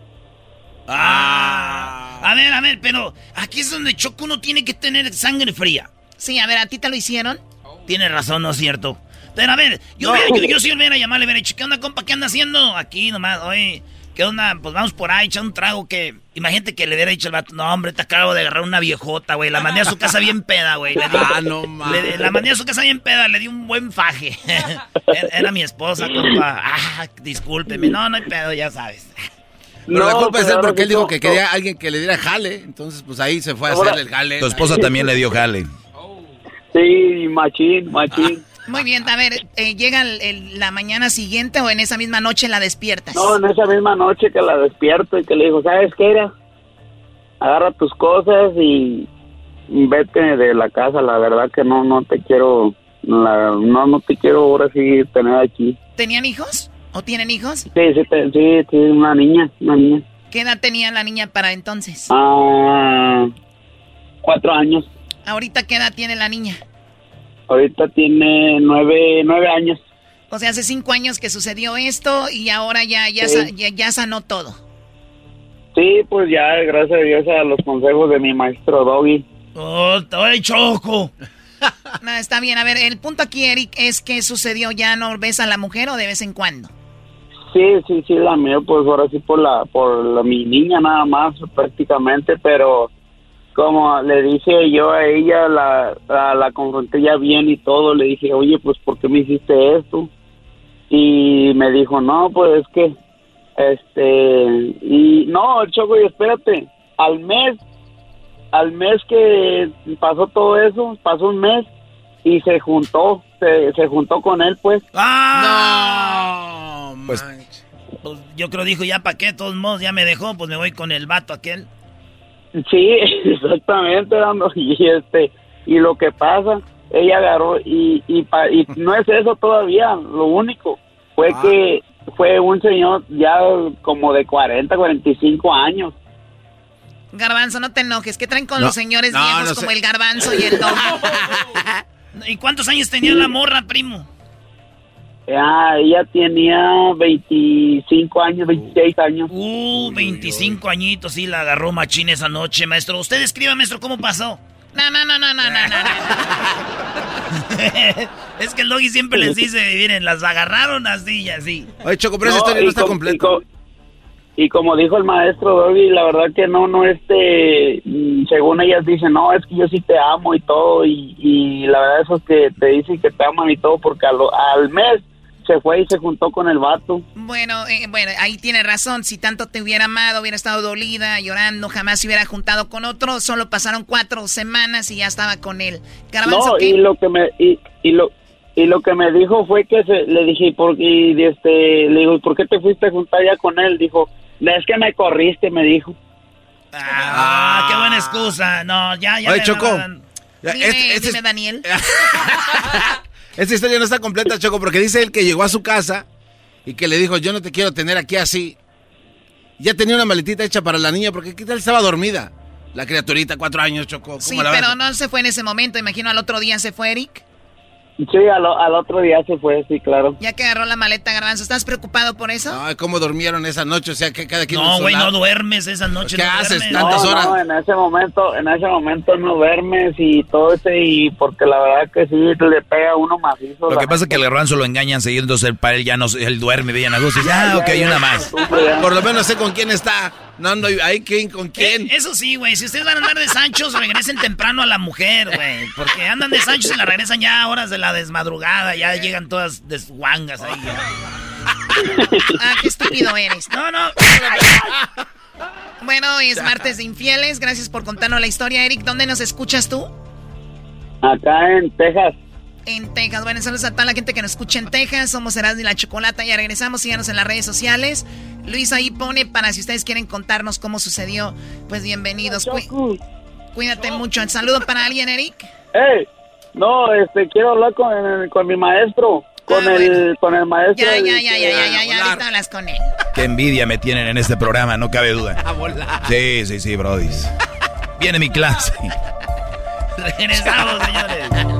Ah. A ver, a ver, pero aquí es donde Choco uno tiene que tener sangre fría. Sí, a ver, ¿a ti te lo hicieron? Tiene razón, ¿no es cierto? Pero a ver, yo, hubiera- yo, yo sí hubiera llamarle, hubiera dicho, ¿qué onda, compa? ¿Qué anda haciendo? Aquí nomás, oye, ¿qué onda? Pues vamos por ahí, echar un trago que... Imagínate que le hubiera dicho al vato, no, hombre, te acabo de agarrar una viejota, güey. La mandé a su casa bien peda, güey. Le di- Ah, no mames. La mandé a su casa bien peda, le di un buen faje. era, mi esposa, compa. Ah, discúlpeme. No, no hay pedo, ya sabes. Pero la No, culpa es él porque él dijo que quería a alguien que le diera jale. Entonces, pues ahí se fue a hacerle el jale. Tu esposa también le dio jale. Sí, machín, machín. Muy bien, a ver, eh, ¿llega el- el- la mañana siguiente o en esa misma noche la despiertas? No, en esa misma noche que la despierto y que le dijo, ¿sabes qué era? Agarra tus cosas y vete de la casa, la verdad que no, no te quiero, la- no, no te quiero ahora sí tener aquí. ¿Tenían hijos? ¿O tienen hijos? Sí, sí, te- sí, sí, una niña, una niña. ¿Qué edad tenía la niña para entonces? Ah, cuatro años. ¿Ahorita qué edad tiene la niña? Ahorita tiene nueve, nueve años. O sea, hace cinco años que sucedió esto y ahora ya, ya, Sí. sa- ya, ya sanó todo. Sí, pues ya, gracias a Dios a los consejos de mi maestro Doggy. ¡Oh, ay, Choco! No, está bien. A ver, el punto aquí, Eric, es que sucedió ya no ves a la mujer o de vez en cuando. Sí, sí, sí, la mía, pues ahora sí por la, por la, mi niña nada más prácticamente, pero como le dije yo a ella, la, la, la confronté ya bien y todo, le dije, oye, pues ¿por qué me hiciste esto? Y me dijo, no, pues es que, este, y no, Choco, y espérate, al mes, al mes que pasó todo eso, pasó un mes y se juntó, se, se juntó con él, pues. ¡Ah! Pues, Pues yo creo dijo, ya para qué, de todos modos, ya me dejó, pues me voy con el vato aquel. Sí, exactamente, dando y este y lo que pasa, ella agarró y y, pa- y no es eso todavía, lo único fue que fue un señor ya como de 40, 45 años. Garbanzo, no te enojes. ¿Qué traen con No, los señores no, viejos no como sé. el garbanzo y el dog? ¿Y cuántos años tenía la morra, primo? Ya, ella tenía 25 años, 26 años. Uh, 25 añitos, sí, la agarró machín esa noche, maestro. Usted escriba, maestro, cómo pasó. No, no, no, no, no, no, no. es que el doggy siempre les dice, miren, las agarraron así y así. Oye, Choco, pero esa historia no está com- completa. Y, co- y como dijo el maestro Doggy, la verdad que no, no, este, mm, según ellas dicen, no, es que yo sí te amo y todo, y, y la verdad eso es que te dicen que te aman y todo, porque a lo- al mes se fue y se juntó con el vato. Bueno, eh, bueno, ahí tiene razón. Si tanto te hubiera amado, hubiera estado dolida, llorando, jamás se hubiera juntado con otro. Solo pasaron cuatro semanas y ya estaba con él. No, ¿qué? y lo que me, y, y lo, y lo que me dijo fue que se, le dije, ¿y por, y este, le digo, ¿por qué te fuiste a juntar ya con él? Dijo, es que me corriste, me dijo. Ah, qué buena excusa. No, ya, ya. Oye, Choco. ya, Dime, este- este dime, es- Daniel. Esta historia no está completa, Choco, porque dice él que llegó a su casa y que le dijo, yo no te quiero tener aquí así. Ya tenía una maletita hecha para la niña, porque ¿qué tal estaba dormida? La criaturita, cuatro años, Choco. ¿cómo Sí, la pero no se fue en ese momento. Imagino al otro día se fue Eric. Sí, al, al otro día se fue, sí, claro. Ya que agarró la maleta garbanzo. ¿Estás preocupado por eso? Ay, ¿cómo durmieron esa noche? O sea, que cada quien... en No, güey, no duermes esa noche. ¿Qué no haces duermes. tantas no, horas? no, en ese momento, en ese momento no duermes y todo ese y porque la verdad que sí le pega a uno macizo. Lo que pasa es que el garbanzo lo engañan seguido, entonces el para él ya no, él duerme, veían a luces. Ya, Ya, ok, ya, una ya, más. Por lo menos sé con quién está. No ando ahí, ¿quién con quién? Eh, eso sí, güey. Si ustedes van a andar de Sanchos, regresen temprano a la mujer, güey. Porque andan de Sanchos y la regresan ya a horas de la desmadrugada. Ya llegan todas desguangas ahí. Ah, qué estúpido eres. No, no. Bueno, es martes de infieles. Gracias por contarnos la historia, Eric. ¿Dónde nos escuchas tú? Acá en Texas. En Texas. Bueno, saludos a toda la gente que nos escucha en Texas. Somos Erasmo y la Chocolata. Ya regresamos. Síganos en las redes sociales. Luis ahí pone para si ustedes quieren contarnos cómo sucedió. Pues bienvenidos. Cu- cuídate mucho. ¿Saludo para alguien, Eric? Hey, no, este, quiero hablar con, con mi maestro, con el, con el maestro. Ya, ya, ya, ya, ya, ya, ya. Ahorita hablas con él. Qué envidia me tienen en este programa, no cabe duda. Sí, sí, sí, brodis. Viene mi clase. Regresamos, señores.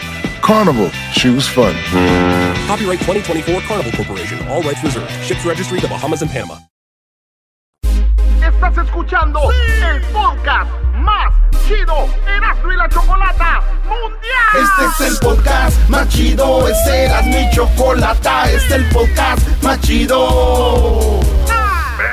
Carnival, choose fun. Copyright 2024 Carnival Corporation. All rights reserved. Ships registry the Bahamas and Panama. Estás escuchando el podcast más chido Erasmo y la Chocolata Mundial. Este es el podcast más chido, este era mi chocolata, este es el podcast más chido.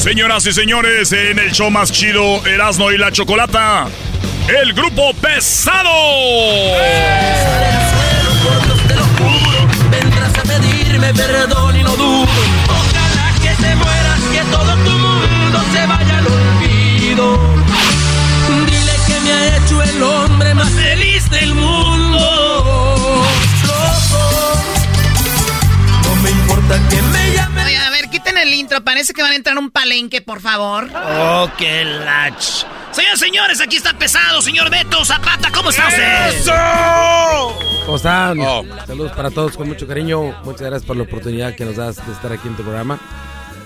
Señoras y señores, en el show más chido, Erasmo y la Chocolata, el grupo pesado. Vendrás a pedirme perdón y no dudo. Ojalá que te mueras, que todo tu mundo se vaya al olvido. Dile que me ha hecho el hombre más feliz del mundo. Loco. No me importa que me llamen. El intro. Parece que van a entrar un palenque, por favor. Oh, qué lach. Señores, señores, aquí está pesado, señor Beto Zapata. ¿Cómo está usted? ¿Cómo están? Saludos para todos con mucho cariño. Muchas gracias por la oportunidad que nos das de estar aquí en tu programa.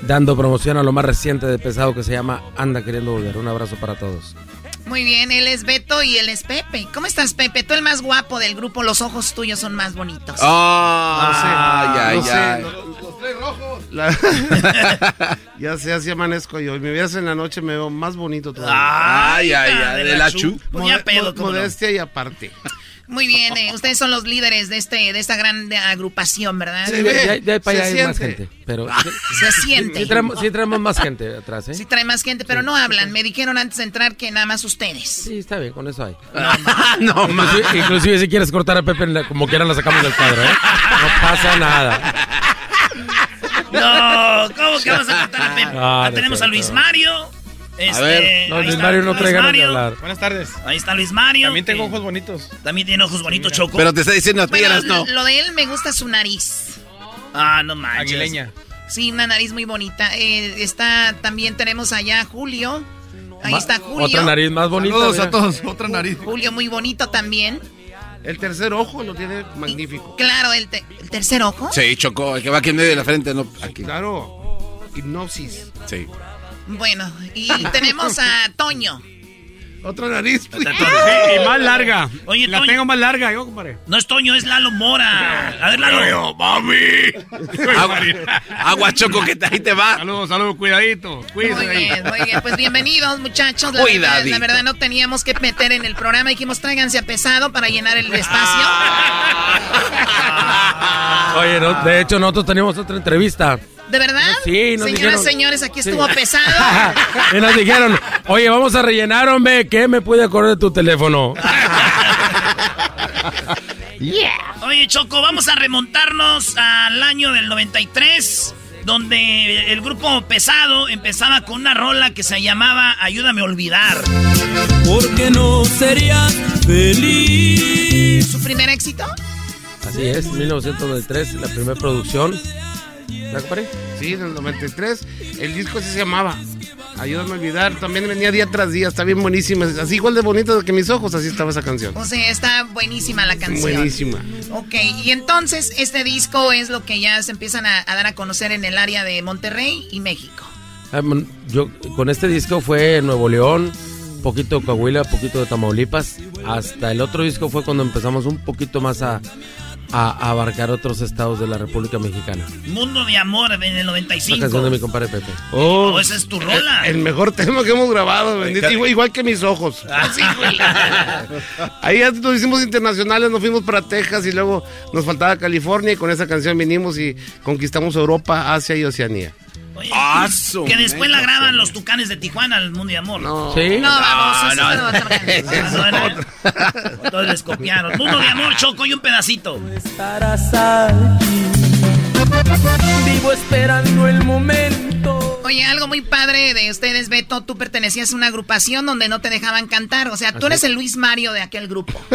Dando promoción a lo más reciente de Pesado que se llama Anda Queriendo Volver. Un abrazo para todos. Muy bien, él es Beto y él es Pepe. ¿Cómo estás, Pepe? Tú el más guapo del grupo, los ojos tuyos son más bonitos. Ah, no ay, sé, ay, no ay. sé, tres rojos. La- ya sé, así amanezco yo. Y me veas en la noche, me veo más bonito todavía. Ay, ay, ay, de la chu. Ya pedo, ¿cómo no? modestia y aparte. Muy bien, eh, ustedes son los líderes de este de esta gran agrupación, ¿verdad? Sí, de ahí para se allá hay más gente. Pero Se siente. Sí traemos, sí traemos más gente atrás, ¿eh? Sí trae más gente, pero no hablan. Me dijeron antes de entrar que nada más ustedes. Sí, está bien, con eso hay. no, inclusive, inclusive si quieres cortar a Pepe, como quieran la sacamos del cuadro, ¿eh? No pasa nada. No, ¿cómo que vamos a contar a Pepe? Ah, tenemos a Luis. Mario. Este, ver. No, Luis está Mario no Luis trae ganas de Mario. hablar. Buenas tardes. Ahí está Luis Mario. También tengo ojos bonitos. También tiene ojos bonitos, Choco. Pero te está diciendo a ti, Bueno, no. lo de él me gusta su nariz. Ah, no manches. Aguileña. Sí, una nariz muy bonita. Eh, está, también tenemos allá a Julio. Ahí está Julio. Otra nariz más bonita. Saludos a todos. Otra nariz. Julio muy bonito también. El tercer ojo lo tiene magnífico. Claro, el, te- el tercer ojo. Sí, chocó. El que va aquí en medio de la frente, no aquí. Claro. Hipnosis. Sí. Bueno, y tenemos a Toño. Otra nariz. y más larga. Oye, la Toño. tengo más larga, yo, compadre. No es Toño, es Lalo Mora. A ver, Lalo. mami. Agua, agua choco, que te- ahí te va. Saludos, saludos, cuidadito. Cuídense Muy bien, muy bien. Pues bienvenidos, muchachos. La verdad, Cuidadito. la verdad, no teníamos que meter en el programa. Dijimos, tráiganse a pesado para llenar el espacio. Oye, no, de hecho, nosotros teníamos otra entrevista. ¿De verdad? Sí, nos Señoras, dijeron- señores, aquí Sí. estuvo pesado. y nos dijeron, oye, vamos a rellenar, hombre, ¿qué me puede acordar de tu teléfono? Oye, Choco, vamos a remontarnos al año del 93, donde el grupo pesado empezaba con una rola que se llamaba Ayúdame a olvidar. Porque no serías feliz. ¿Su primer éxito? Así es, 1993, la primera producción. ¿La compadre? Sí, en el 93. El disco así se llamaba. Ayúdame a olvidar. También venía día tras día. Está bien buenísima. Así igual de bonito que mis ojos. Así estaba esa canción. O sea, está buenísima la canción. Buenísima. Ok, y entonces este disco es lo que ya se empiezan a, a dar a conocer en el área de Monterrey y México. Ah, Yo con este disco fue Nuevo León, poquito de Coahuila, poquito de Tamaulipas. Hasta el otro disco fue cuando empezamos un poquito más a, a- abarcar otros estados de la República Mexicana. Mundo de Amor en el La 95. canción de mi compadre Pepe. Oh, esa es tu rola. El, el mejor tema que hemos grabado. bendito. Igual, igual que mis ojos. Así, güey. Ahí ya nos hicimos internacionales. Nos fuimos para Texas y luego nos faltaba California. Y con esa canción vinimos y conquistamos Europa, Asia y Oceanía. Ah, su que después la graban los tucanes de Tijuana al Mundo de Amor. No. ¿Sí? No, vamos, eso no. no. Ah, no. Entonces les copiaron. Mundo de Amor, Choco y un pedacito. Estarás aquí. Vivo esperando el momento. Oye, algo muy padre de ustedes, Beto, tú pertenecías a una agrupación donde no te dejaban cantar. O sea, tú eres el Luis Mario de aquel grupo.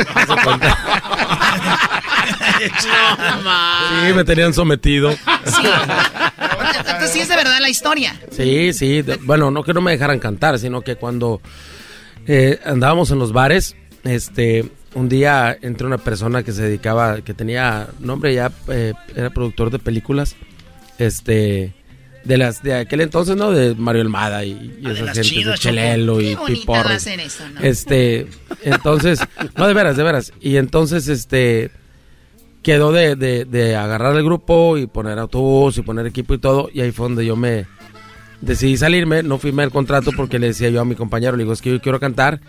Sí, me tenían sometido. Entonces sí es de verdad la historia. Sí, sí. bueno, no que no me dejaran cantar, sino que cuando eh, andábamos en los bares, este, un día entró una persona que se dedicaba, que tenía nombre ya, eh, era productor de películas, este, de las de aquel entonces, ¿no? De Mario Almada y, y Ah, esas chidas, de. Chelelo y Piporro. ¿no? Este, entonces, no, de veras, de veras. Y entonces, este, quedó de, de, de agarrar el grupo y poner autobús y poner equipo y todo. Y ahí fue donde yo me decidí salirme. No firmé el contrato porque le decía yo a mi compañero, le digo, es que yo quiero cantar.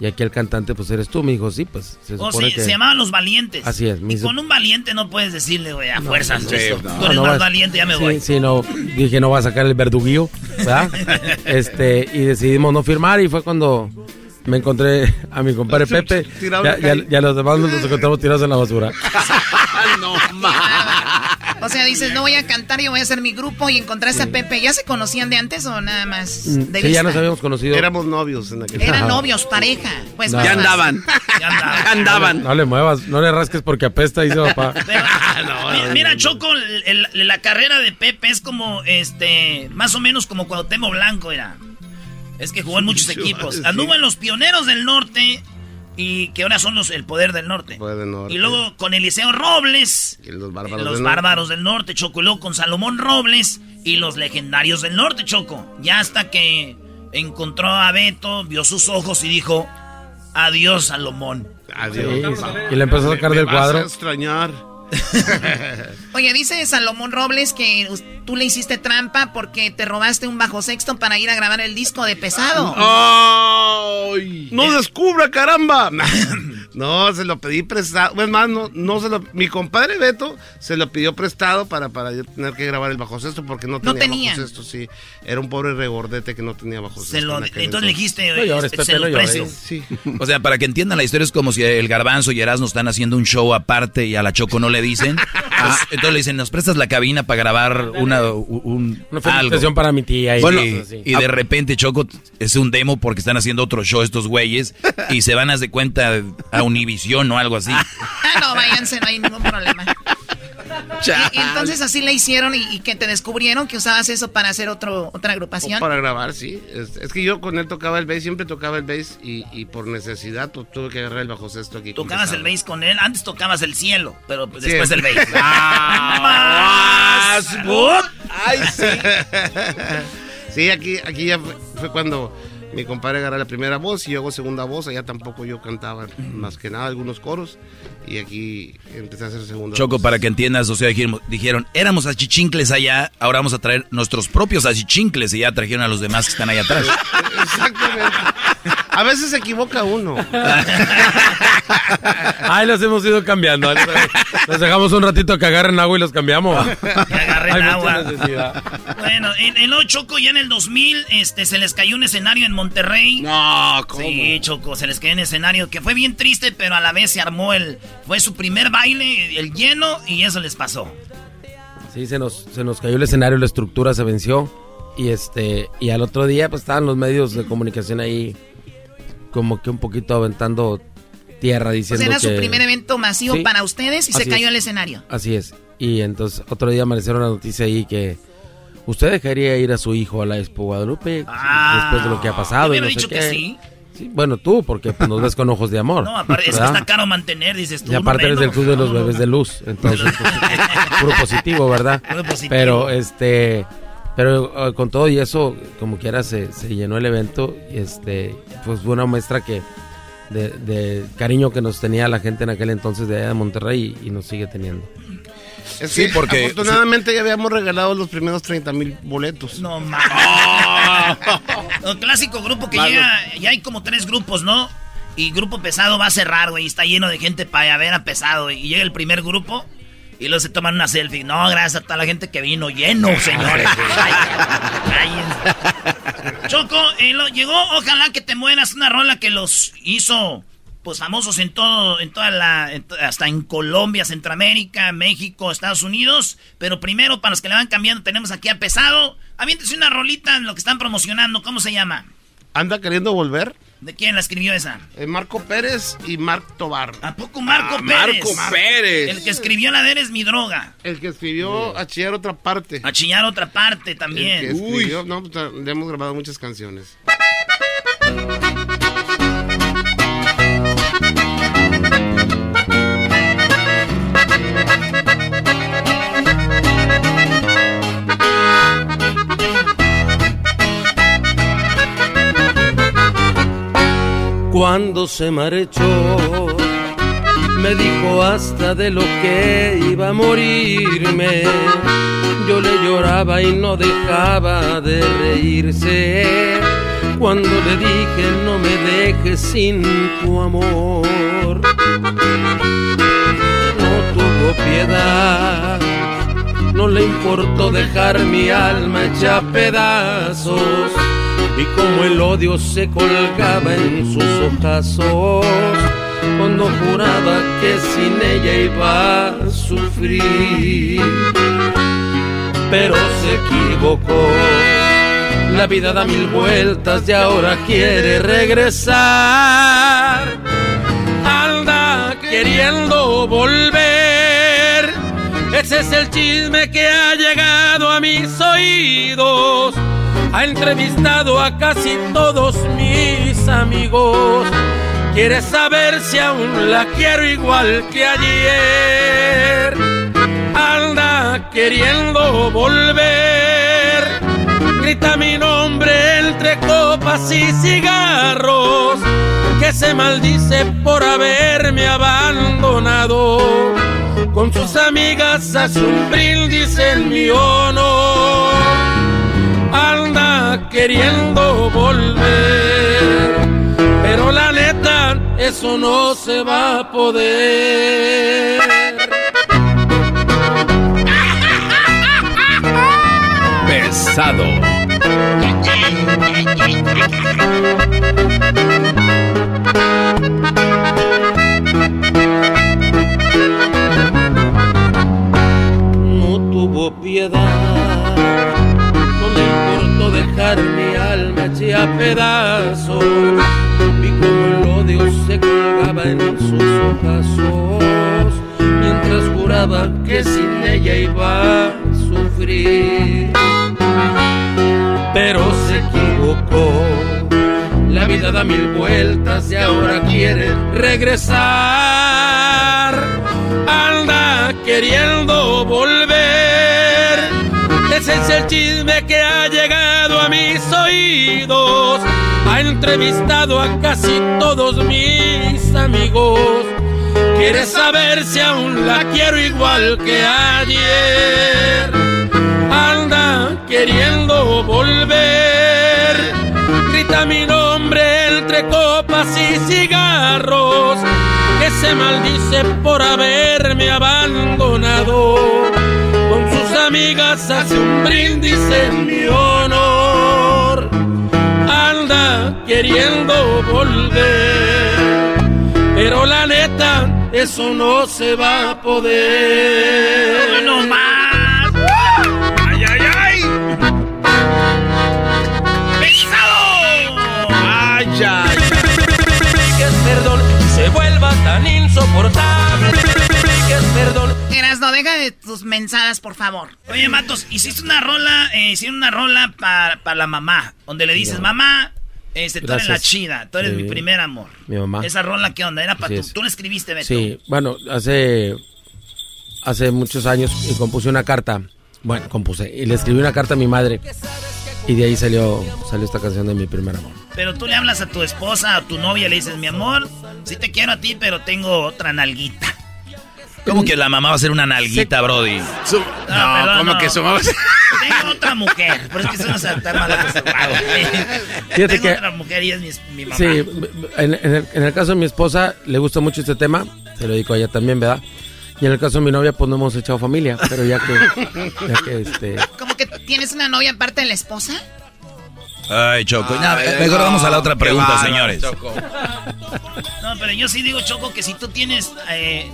Y aquí el cantante, pues eres tú. Me dijo, sí, pues se O supone se, que... se llamaban Los Valientes. Así es, Y mis- con un valiente no puedes decirle, güey, a No, fuerzas. sí, no. Tú eres No más vas- valiente, ya me sí, voy. Sí, no, dije no va a sacar el verduguillo, ¿verdad? este, y decidimos no firmar y fue cuando me encontré a mi compadre Pepe. Tirado Ya, ya, los demás nos los encontramos tirados en la basura. no, O sea, dices, no voy a cantar, yo voy a hacer mi grupo y encontraste a Pepe. ¿Ya se conocían de antes o nada más de Mm, Sí, ya nos habíamos conocido. Éramos novios en aquel Eran novios, pareja. Pues No. más Ya andaban. Ya andaban. Ya andaban. No le muevas, no le rasques porque apesta, dice papá. Pero, mira, mira, Choco, el- el- la carrera de Pepe es como, este, más o menos como Cuauhtémoc Blanco era. Es que jugó en muchos Sí, equipos. sí. Anduvo en los Pioneros del Norte y que ahora son los el Poder del Norte. Poder del Norte. Y luego con Eliseo Robles, Y los bárbaros. los del norte. Del Norte, Choco, y luego con Salomón Robles y los Legendarios del Norte, Choco. Ya hasta que encontró a Beto, vio sus ojos y dijo, adiós, Salomón. Adiós. Sí, y le empezó a sacar Me del vas a cuadro. extrañar. Oye, dice Salomón Robles que tú le hiciste trampa porque te robaste un bajo sexto para ir a grabar el disco de pesado. ¡Ay! ¡No descubra, caramba! No, se lo pedí prestado. Es más, no, no se lo. Mi compadre Beto se lo pidió prestado para, para yo tener que grabar el bajo sexto porque no No tenía tenían. bajo sexto, sí. Era un pobre regordete que no tenía bajo sexto. Se lo, en aquel entonces le dijiste, No llores, "Este, Pepe, se no lo llores". precio. Sí. O sea, para que entiendan la historia es como si el garbanzo y Erasmo están haciendo un show aparte y a la Choco no le dicen. Pues, entonces le dicen, nos prestas la cabina para grabar una, un, Una algo. felicitación para mi tía. Y Bueno, de repente Choco es un demo porque están haciendo otro show estos güeyes y se van a de cuenta a Univision o algo así. No, váyanse, no hay ningún problema. Y, y entonces así le hicieron y, y que te descubrieron que usabas eso para hacer otro, otra agrupación. Para grabar, sí. Es, es que yo con él tocaba el bass, siempre tocaba el bass y, y por necesidad tu- tuve que agarrar el bajo sexto aquí. Tocabas el bass con él, antes tocabas el cielo, pero pues Sí. después el bass. Ah, Más. Ay, sí. sí, aquí, aquí ya fue, fue cuando mi compadre agarra la primera voz y yo hago segunda voz. Allá tampoco yo cantaba más que nada algunos coros. Y aquí empecé a hacer segunda Choco, voz. para que entiendas, o sea, dijeron, dijeron, éramos achichincles allá, ahora vamos a traer nuestros propios achichincles y ya trajeron a los demás que están allá atrás. Exactamente. A veces se equivoca uno. Ay, los hemos ido cambiando. Los dejamos un ratito que agarren agua y los cambiamos. agarren Hay mucha agua. Bueno, en, lo Choco, ya en el 2000, este, se les cayó un escenario en Monterrey. No, ¿cómo? Sí, Choco, se les cayó un escenario que fue bien triste, pero a la vez se armó el... Fue su primer baile, el lleno, y eso les pasó. Sí, se nos, se nos cayó el escenario, la estructura se venció. Y este, y al otro día, pues estaban los medios de comunicación ahí, como que un poquito aventando tierra Pues diciendo era que. su primer evento masivo Sí, para ustedes y se cayó es. el escenario. Así es. Y entonces otro día amanecieron la noticia ahí que usted dejaría ir a su hijo a la Expo Guadalupe después de lo que ha pasado. Y no sé dicho que qué. sí. Sí, Bueno, tú, porque pues, nos ves con ojos de amor. No, aparte, es que ¿verdad? está caro mantener, dices tú. Y aparte eres del club de los bebés de luz, entonces pues, puro positivo, ¿verdad? Puro positivo. Pero este, pero eh, con todo y eso, como quiera se, se llenó el evento y este, pues fue una muestra que de, de cariño que nos tenía la gente en aquel entonces de allá de Monterrey y, y nos sigue teniendo. Es Sí, que porque- afortunadamente ya habíamos regalado los primeros 30 mil boletos. No mames. El clásico grupo que Malo. llega, ya hay como tres grupos, ¿no? Y grupo pesado va a cerrar, güey. y Está lleno de gente para ver a pesado. güey, Y llega el primer grupo y luego se toman una selfie. No, gracias a toda la gente que vino. Lleno, señores. Choco, eh, lo- llegó Ojalá que te mueras, una rola que los hizo pues famosos en todo, en toda la, en hasta en Colombia, Centroamérica, México, Estados Unidos. Pero primero, para los que le van cambiando, tenemos aquí a Pesado. Aviéntese una rolita en lo que están promocionando. ¿Cómo se llama? ¿Anda queriendo volver? ¿De quién la escribió esa? Eh, Marco Pérez y Marc Tobar. ¿A poco Marco Ah, Pérez? Marco Pérez. El que escribió La de Eres mi droga. El que escribió A chillar otra parte. A chillar otra parte también. El que escribió, no, pues, le hemos grabado muchas canciones. Cuando se marchó, me dijo hasta de lo que iba a morirme. Yo le lloraba y no dejaba de reírse. Cuando le dije no me dejes sin tu amor. No tuvo piedad, no le importó dejar mi alma hecha pedazos. Vi como el odio se colgaba en sus ojazos cuando juraba que sin ella iba a sufrir. Pero se equivocó. La vida da mil vueltas y ahora quiere regresar. Anda queriendo volver. Ese es el chisme que ha llegado a mis oídos. Ha entrevistado a casi todos mis amigos. Quiere saber si aún la quiero igual que ayer. Anda queriendo volver. Grita mi nombre entre copas y cigarros. Que se maldice por haberme abandonado. Con sus amigas hace un brindis en mi honor. Queriendo volver. Pero la neta, eso no se va a poder. Pesado. no tuvo piedad. Mi alma hecha pedazos. Vi como el odio se colgaba en sus ojazos. Mientras juraba que sin ella iba a sufrir. Pero se equivocó. La vida da mil vueltas y ahora quiere regresar. Anda queriendo volver. Ese es el chisme que ha llegado a oídos. Ha entrevistado a casi todos mis amigos. Quieres saber si aún la quiero igual que ayer. Anda queriendo volver. Grita mi nombre entre copas y cigarros. Que se maldice por haberme abandonado. Con sus amigas hace un brindis en mi honor. Queriendo volver. Pero la neta, eso no se va a poder. ¡No más! ¡Ay, ay, ay! ¡Pesado! ¡Ay, ay! perdón, se vuelva tan insoportable. perdón. Eras, no deja de tus mensadas, por favor. Oye, Matos, hiciste una rola, eh, hicieron una rola para la mamá, donde le dices, mamá, este, tú eres la chida, tú eres mi primer amor. Mi mamá. Esa rola, ¿qué onda? Era para tú. Tú la escribiste, Beto. Sí, bueno, hace, hace muchos años y compuse una carta. Bueno, compuse. Y le escribí una carta a mi madre. Y de ahí salió, salió esta canción de mi primer amor. Pero tú le hablas a tu esposa, a tu novia, le dices, mi amor, sí te quiero a ti, pero tengo otra nalguita. ¿Cómo que la mamá va a ser una nalguita, Brody? no, ¿cómo que su mamá Tengo otra mujer, pero es que eso no se mal Fíjate Tengo que, otra mujer y es mi, mi mamá. Sí, en, el, en, el, caso de mi esposa le gusta mucho este tema, se lo dedico a ella también, ¿verdad? Y en el caso de mi novia, pues no hemos echado familia, pero ya que, ya que este... ¿Cómo que tienes una novia aparte de la esposa? Ay, Choco. mejor vamos a la otra pregunta, señores. No, pero yo sí digo, Choco, que si tú tienes eh,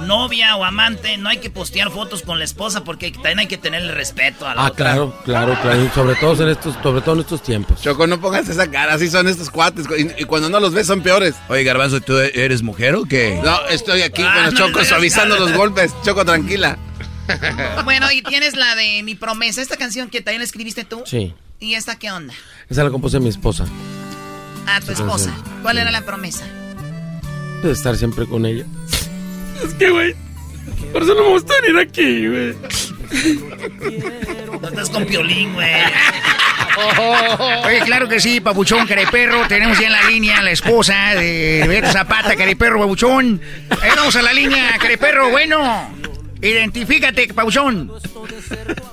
novia o amante, no hay que postear fotos con la esposa porque también hay que tenerle respeto a la Ah, claro, claro, claro. Sobre todo en estos, sobre todo en estos tiempos. Choco, no pongas esa cara, así son estos cuates. Y, cuando no los ves son peores. Oye, Garbanzo, ¿tú eres mujer o qué? No, estoy aquí con los Choco suavizando los golpes. Choco, tranquila. bueno, y tienes la de Mi Promesa, esta canción que también la escribiste tú. Sí. ¿Y esta qué onda? Esa la compuse mi esposa. Ah, tu esposa. ¿Cuál era la promesa? De estar siempre con ella. Es que, güey, por eso no me gusta venir aquí, güey. No estás con piolín, güey. Oye, claro que sí, Papuchón, Careperro. Tenemos ya en la línea la esposa de Beto Zapata, Careperro, Papuchón. Ahí vamos a la línea, Careperro, bueno. Identifícate, Papuchón.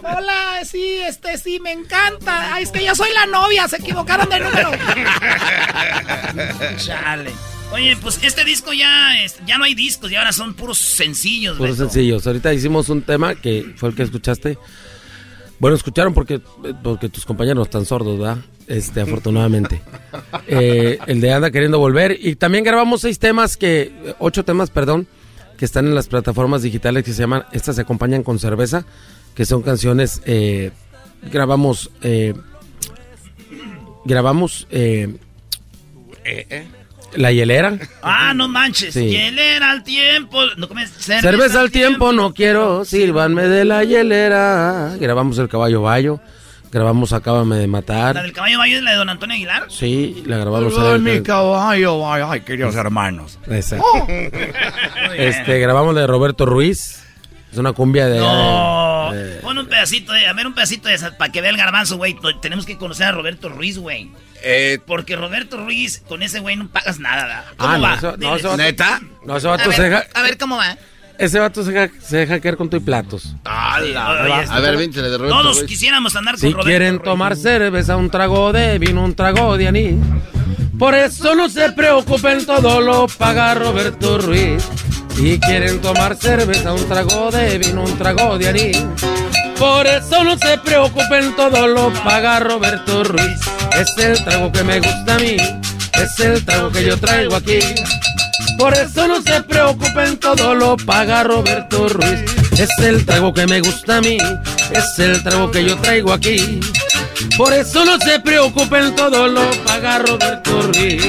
Hola, sí, este, sí, me encanta. Ay, es que yo soy la novia, se equivocaron de número. Chale. Oye, pues este disco ya, es, ya no hay discos y ahora son puros sencillos. Puros sencillos. Ahorita hicimos un tema que fue el que escuchaste. Bueno, escucharon porque, porque tus compañeros están sordos, ¿verdad? Este, afortunadamente. Eh, el de Anda queriendo volver. Y también grabamos seis temas que, ocho temas, perdón, que están en las plataformas digitales que se llaman, estas se acompañan con cerveza, que son canciones, eh, grabamos, eh, grabamos, eh, La hielera. Ah, no manches. Hielera al tiempo. No cerveza, al tiempo, no quiero. Sírvanme de la hielera. Grabamos el caballo bayo. Grabamos Acábame de matar. ¿La del caballo bayo es la de Don Antonio Aguilar? Sí, la grabamos. Ay, mi caballo Ay, queridos hermanos. Exacto. este, grabamos la de Roberto Ruiz. Es una cumbia de... No. Pon un pedacito de... A ver, un pedacito de esa, para que vea el garbanzo, güey. Tenemos que conocer a Roberto Ruiz, güey. Eh, Porque Roberto Ruiz, con ese güey no pagas nada. ¿Cómo ah, va? No, no, eso, ¿Neta? No, ese vato a ver, deja... A ver, ¿cómo va? Ese vato se deja, se deja caer con tu y platos. a ver, víntele de Roberto Todos quisiéramos andar con si Roberto Si quieren tomar cerveza, un trago de vino, un trago de anís. Por eso no se preocupen, todo lo paga Roberto Ruiz. Si quieren tomar cerveza, un trago de vino, un trago de anís. Por eso no se preocupen, todo lo paga Roberto Ruiz. Es el trago que me gusta a mí, es el trago que yo traigo aquí. Por eso no se preocupen, todo lo paga Roberto Ruiz. Es el trago que me gusta a mí, es el trago que yo traigo aquí. Por eso no se preocupen, todo lo paga Roberto Ruiz.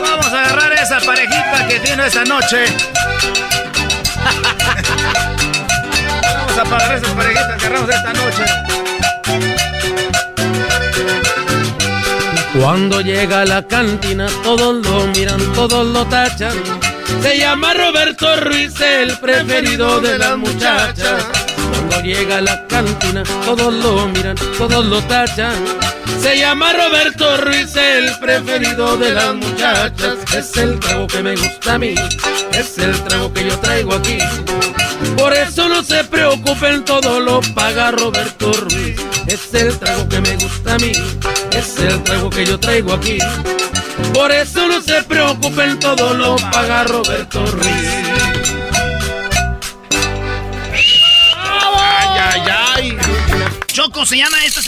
Vamos a agarrar esa parejita que tiene esta noche. Vamos a agarrar esas parejitas que agarramos esta noche. Cuando llega a la cantina, todos lo miran, todos lo tachan. Se llama Roberto Ruiz, el preferido de las muchachas. Cuando llega a la cantina, todos lo miran, todos lo tachan. Se llama Roberto Ruiz, el preferido de las muchachas. Es el trago que me gusta a mí, es el trago que yo traigo aquí. Por eso no se preocupen, todo lo paga Roberto Ruiz. Es el trago que me gusta a mí, es el trago que yo traigo aquí. Por eso no se preocupen, todo lo paga Roberto Ruiz. Ay, ay, ay. Choco se llama esto,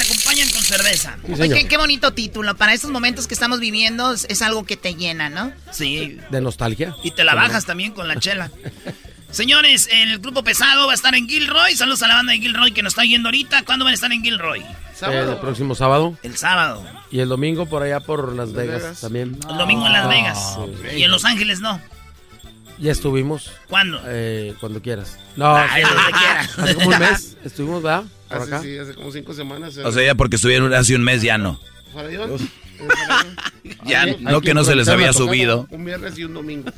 cerveza. Oye, qué bonito título. Para estos momentos que estamos viviendo es, algo que te llena, ¿no? Sí. ¿De nostalgia? Y te la bajas también con la chela. Señores, el grupo pesado va a estar en Gilroy. Saludos a la banda de Gilroy que nos está yendo ahorita. ¿Cuándo van a estar en Gilroy? El próximo sábado. El sábado. Y el domingo por allá por Las Vegas, también. El domingo en Las Vegas. Sí. Y en Los Ángeles no. Ya estuvimos. ¿Cuándo? Eh, cuando quieras. No, Ay, sí, donde quieras. Hace como un mes estuvimos, ¿verdad? Por Hace, acá. sí, hace como cinco semanas. O sea, ya porque estuvieron hace un mes ya no. Farallón. Ya, no que no se les había subido. Un viernes y un domingo.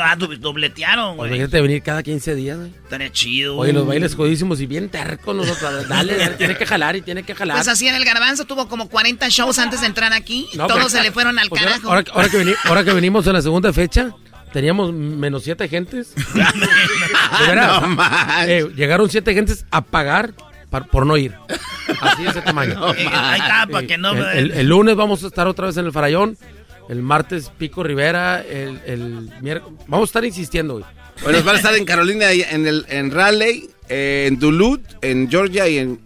Ah, dobletearon, Pues güey. imagínate venir cada 15 días, güey. Estaría chido. Oye, los bailes jodísimos y bien tercos nosotros. Dale, dale, tiene que jalar y tiene que jalar. Pues así en el garbanzo tuvo como 40 shows antes de entrar aquí. y No, todos pero- se le fueron al Pues ahora, carajo. ahora que- ahora que veni- ahora que venimos en la segunda fecha, teníamos menos siete gentes. De veras. No. Eh, llegaron siete gentes a pagar por no ir. Así de ese tamaño. No ahí está, para que no el, me- el- el lunes vamos a estar otra vez en el Farallón. El martes Pico Rivera. El, el miércoles. Vamos a estar insistiendo, güey. Bueno, van a estar en Carolina, en, el, en Raleigh, eh, en Duluth, en Georgia y en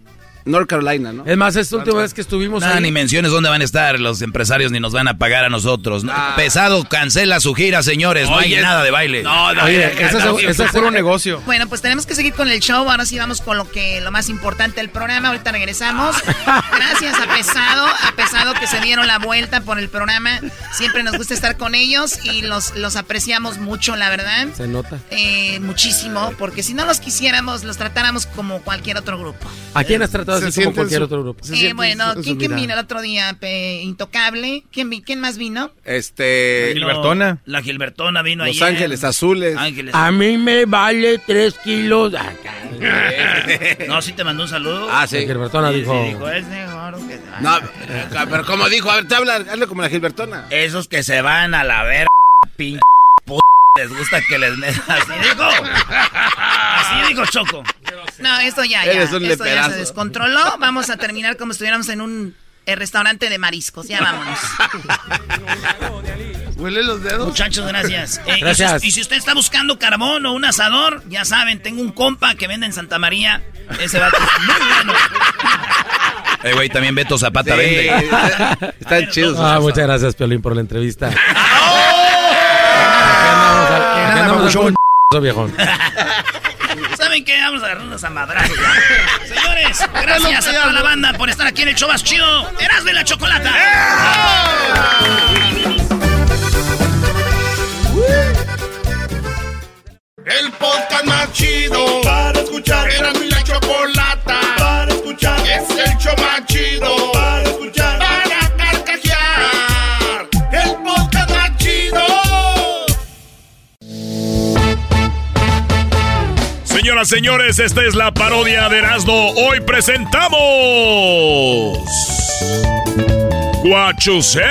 North Carolina, ¿no? Es más, esta última vez que estuvimos Nada, ahí. ni menciones dónde van a estar los empresarios ni nos van a pagar a nosotros. No, Ah. Pesado cancela su gira, señores. No hay nada de baile. No, no, Oye, no, ese no, es- ese es puro negocio. Bueno, pues tenemos que seguir con el show. Ahora sí vamos con lo que lo más importante del programa. Ahorita regresamos. Gracias a Pesado, a Pesado que se dieron la vuelta por el programa. Siempre nos gusta estar con ellos y los, los apreciamos mucho, la verdad. Se nota. Eh, muchísimo, porque si no los quisiéramos, los tratáramos como cualquier otro grupo. ¿A quién has tratado Se así como cualquier su- otro grupo? Se Eh, bueno, ¿quién, vino el otro día? Pe- Intocable. ¿Quién, vi- ¿Quién más vino? Este. Vino- La Gilbertona vino Los ayer. Ángeles Azules. Ángeles. A mí me vale tres kilos. No, sí te mandó un saludo. Ah, sí. La Gilbertona Sí, dijo. sí, dijo, es mejor que... No, pero como dijo, a ver, te habla, hazle como la Gilbertona. Esos que se van a la ver, pinche les gusta que les. Así dijo. Así dijo Choco. No, esto ya, ya. Esto ya se descontroló. Vamos a terminar como si estuviéramos en un eh, restaurante de mariscos. Ya vámonos. ¿Huele los dedos? Muchachos, gracias. Eh, y Gracias. si- Y, si, usted está buscando carbón o un asador, ya saben, tengo un compa que vende en Santa María. Ese vato es muy bueno. Eh, güey, también Beto Zapata Sí, vende. Están chidos. Ah, muchas gracias, Piolín, por la entrevista. Papuchón. con viejón. ¿Saben qué? Vamos a agarrarnos a madrazos. ya. Señores, gracias a toda la banda por estar aquí en el show más chido. Eras de la chocolata. El podcast más chido para escuchar. Era mi la chocolata Señoras, señores, esta es la parodia de Erasmo. Hoy presentamos. Guachusei.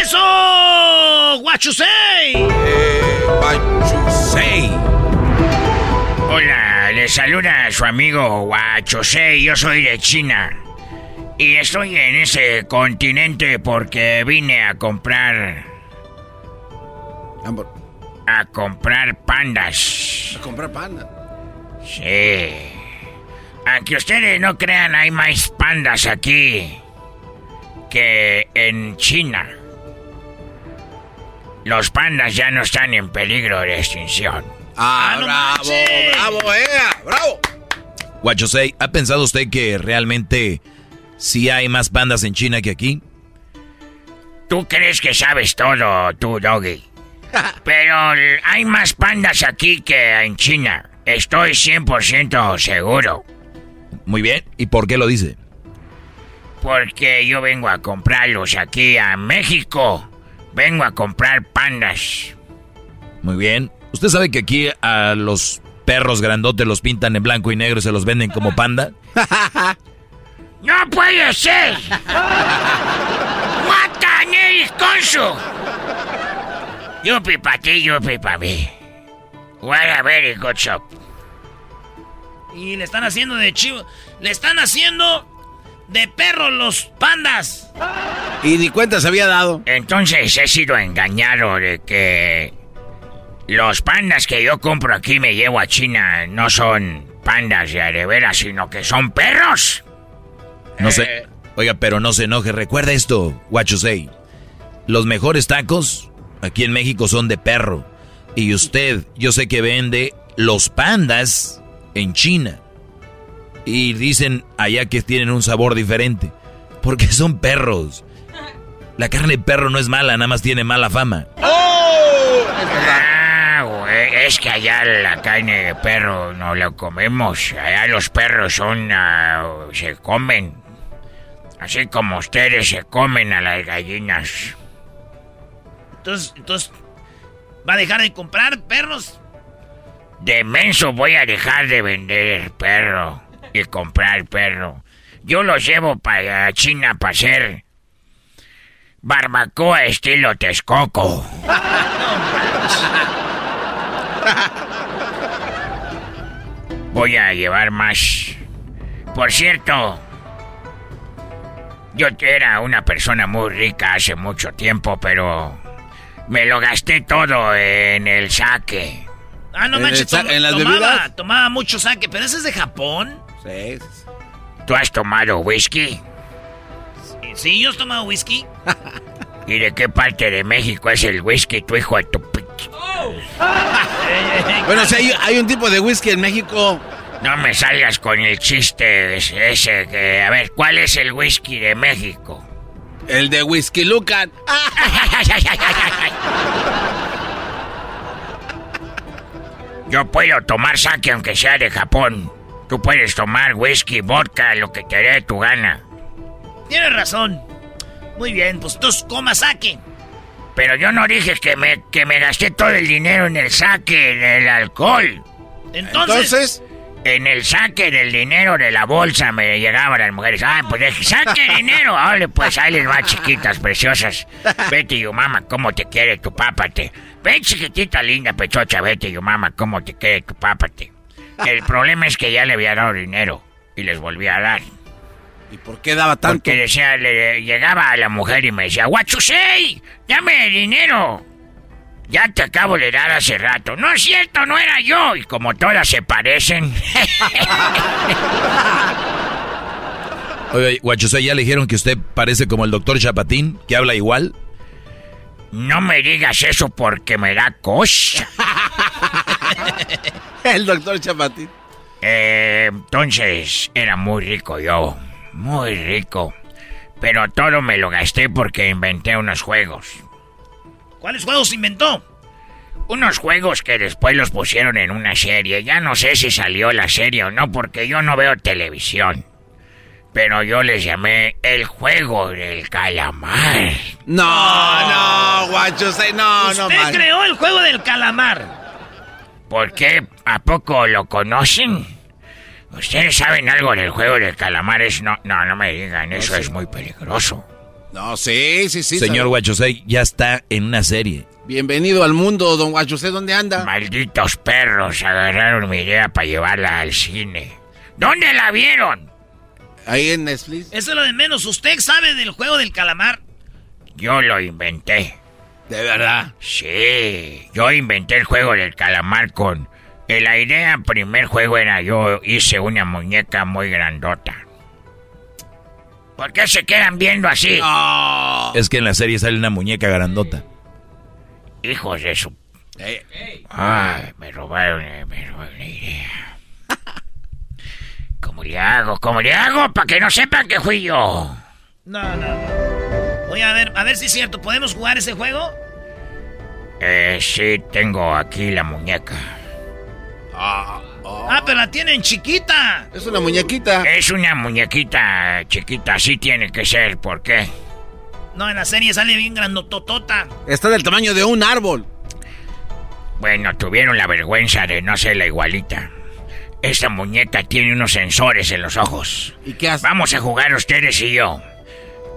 ¡Eso! ¡Guachusei! Guachusei. Hola, le saluda a su amigo Guachosei, yo soy de China. Y estoy en ese continente porque vine a comprar... A comprar pandas. A comprar panda. Sí. Aunque ustedes no crean, hay más pandas aquí que en China. Los pandas ya no están en peligro de extinción. Ah, bravo, bravo, eh, bravo. Guachosei, ¿ha pensado usted que realmente sí hay más pandas en China que aquí? Tú crees que sabes todo, tú, Doggy. Pero hay más pandas aquí que en China. Estoy 100% seguro. Muy bien, ¿y por qué lo dice? Porque yo vengo a comprarlos aquí a México. Vengo a comprar pandas. Muy bien. ¿Usted sabe que aquí a los perros grandotes los pintan en blanco y negro y se los venden como panda? ¡No puede ser! ¡Matan el conso! Yupi pa ti, yupi pa mí. What a very good shop. Y le están haciendo de chivo. Le están haciendo de perro los pandas. Y ni cuenta se había dado. Entonces he sido engañado de que los pandas que yo compro aquí me llevo a China no son pandas de arevera, sino que son perros. No sé. Oiga, pero no se enoje. Recuerda esto, say. Los mejores tacos aquí en México son de perro. Y usted, yo sé que vende los pandas en China. Y dicen allá que tienen un sabor diferente. Porque son perros. La carne de perro no es mala, nada más tiene mala fama. ¡Oh! Ah, es que allá la carne de perro no la comemos. Allá los perros son. Ah, se comen. Así como ustedes se comen a las gallinas. Entonces, entonces, ¿va a dejar de comprar perros? De menso voy a dejar de vender perro y comprar perro. Yo los llevo para China para hacer barbacoa estilo Texcoco. Voy a llevar más. Por cierto, yo era una persona muy rica hace mucho tiempo, pero me lo gasté todo en el saque. Ah, no manches, ¿En las tomaba, tomaba mucho saque, pero ese es de Japón. Sí. ¿Tú has tomado whisky? Sí, yo he tomado whisky. ¿Y de qué parte de México es el whisky, tu hijo de tu oh. bueno, si hay un tipo de whisky en México no me salgas con el chiste ese que... A ver, ¿cuál es el whisky de México? El de Whisky Lucan. Yo puedo tomar sake aunque sea de Japón. Tú puedes tomar whisky, vodka, lo que te dé tu gana. Tienes razón. Muy bien, pues tú comas sake. Pero yo no dije que me, que me gasté todo el dinero en el sake, en el alcohol. Entonces en el saque del dinero de la bolsa me llegaban las mujeres. Ah, pues saque dinero. Vale, pues ahí les va, chiquitas, preciosas. Vete, yo mamá, cómo te quiere tu papate. Ven, chiquitita linda, pechocha, vete, yo mamá, cómo te quiere tu papate. El problema es que ya le había dado dinero y les volví a dar. ¿Y por qué daba tanto? Porque decía, le, llegaba a la mujer y me decía, ¡Guachusei! ¡Dame dinero! Ya te acabo de dar hace rato. No es cierto, no era yo. Y como todas se parecen. Oye, ¿ya le dijeron que usted parece como el doctor Chapatín, que habla igual? No me digas eso porque me da cosa. el doctor Chapatín. Eh, entonces, era muy rico yo. Muy rico. Pero todo me lo gasté porque inventé unos juegos. ¿Cuáles juegos inventó? Unos juegos que después los pusieron en una serie. Ya no sé si salió la serie o no, porque yo no veo televisión. Pero yo les llamé el juego del calamar. No, no, guacho, no, no. Usted creó el juego del calamar. ¿Por qué? ¿A poco lo conocen? ¿Ustedes saben algo del juego del calamar? Es no, no, no me digan, eso es muy peligroso. No, sí, sí, sí. Señor Guachosei ya está en una serie. Bienvenido al mundo, don Guachosei, ¿dónde anda? Malditos perros, agarraron mi idea para llevarla al cine. ¿Dónde la vieron? Ahí en Netflix. Eso es lo de menos. ¿Usted sabe del juego del calamar? Yo lo inventé. ¿De verdad? Sí, yo inventé el juego del calamar con... La idea, primer juego era yo hice una muñeca muy grandota. ¿Por qué se quedan viendo así? Es que en la serie sale una muñeca grandota. Hijos de su... Ay, me robaron, eh, me robaron la idea. ¿Cómo le hago? ¿Cómo le hago? Para que no sepan que fui yo. No, no, no. Voy a ver, a ver si es cierto. ¿Podemos jugar ese juego? Eh, sí, tengo aquí la muñeca. Ah. Ah, pero la tienen chiquita. Es una muñequita. Es una muñequita chiquita, así tiene que ser. ¿Por qué? No, en la serie sale bien grandototota. Está del tamaño de un árbol. Bueno, tuvieron la vergüenza de no ser la igualita. Esta muñeca tiene unos sensores en los ojos. ¿Y qué hace? Vamos a jugar ustedes y yo.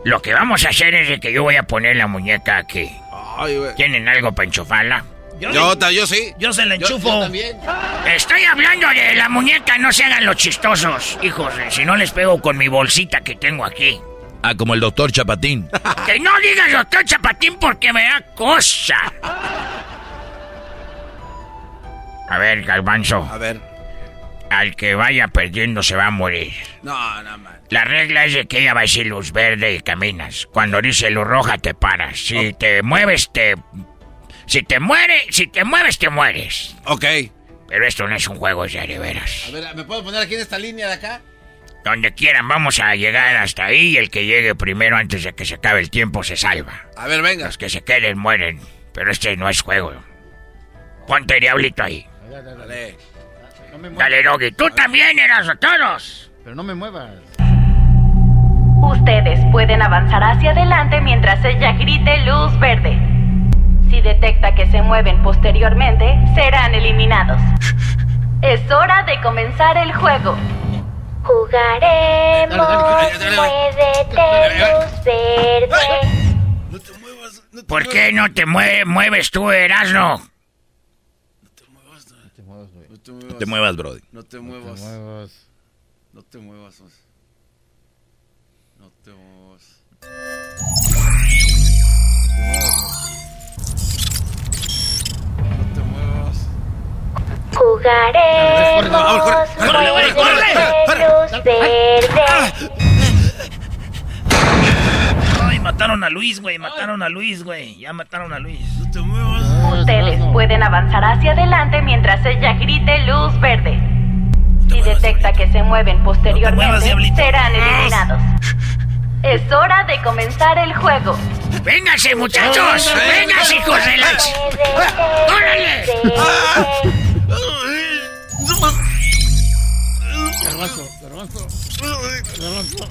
Lo que vamos a hacer es de que yo voy a poner la muñeca aquí. ¿Tienen algo para enchufarla? Yo, yo, sí. Yo se la enchufo. Estoy hablando de la muñeca, no se hagan los chistosos, hijos. Si no les pego con mi bolsita que tengo aquí. Ah, como el doctor Chapatín. que no digas doctor Chapatín porque me da cosa. A ver, Galvanzo. A ver. Al que vaya perdiendo se va a morir. No, no, man. La regla es de que ella va a decir luz verde y caminas. Cuando dice luz roja te paras. Si te mueves te si te muere, si te mueves te mueres. Ok. Pero esto no es un juego ya de veras. A ver, ¿me puedo poner aquí en esta línea de acá? Donde quieran, vamos a llegar hasta ahí y el que llegue primero antes de que se acabe el tiempo se salva. A ver, venga. Los que se queden mueren. Pero este no es juego. Ponte diablito ahí. Dale. Dale, Doggy. Tú también eras a todos. Pero no me muevas. Ustedes pueden avanzar hacia adelante mientras ella grite luz verde. Si detecta que se mueven posteriormente, serán eliminados. Es hora de comenzar el juego. Jugaremos, muévete, luz verde. ¿Por qué no te mueve, mueves tú, Erasno? No te muevas. No te muevas, No te muevas, Brody. No te muevas. No te muevas. No te muevas. No Jugaremos, muévete, luz verde. Ay, mataron a Luis, güey. Mataron a Luis, güey. Ya mataron a Luis. Ustedes pueden avanzar hacia adelante mientras ella grite luz verde. Si detecta que se mueven posteriormente, serán eliminados. Es hora de comenzar el juego. ¡Véngase, muchachos! ¡Véngase, hijos de la... ¡Órale! Garbanzo, garbanzo. Garbanzo.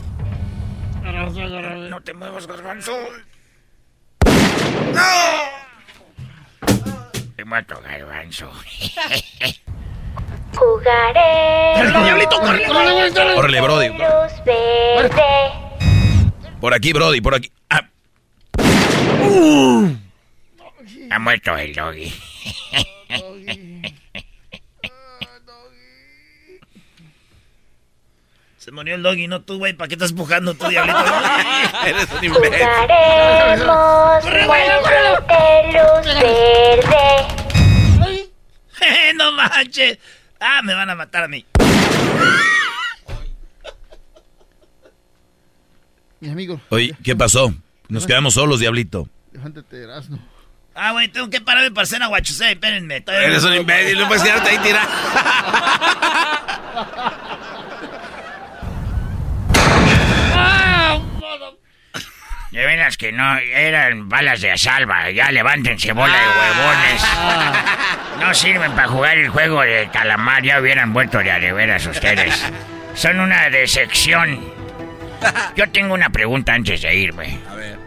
Garbanzo, garbanzo. No te muevas, garbanzo. Te mato, garbanzo. Jugaremos. Diablito, corre. Órale, Brody. Por aquí, Brody, por aquí. Ah, Ha muerto el doggy. Se murió el doggy, no tú, güey. ¿Para qué estás empujando tú, diablito? Eres un imbécil. Jugaremos. Muévete, luz verde. no manches. Ah, me van a matar a mí. Mi amigo. Oye, ¿qué pasó? Nos quedamos solos, Diablito. Levántate, Erasmo. Ah, güey, tengo que pararme para hacer aguachusé. Espérenme. Eres un imbécil. No puedes quedarte ahí tirado. De veras que no, eran balas de salva. Ya levántense, bola de huevones. No sirven para jugar el juego de calamar. Ya hubieran vuelto de a de veras ustedes. Son una decepción. Yo tengo una pregunta antes de irme. A ver.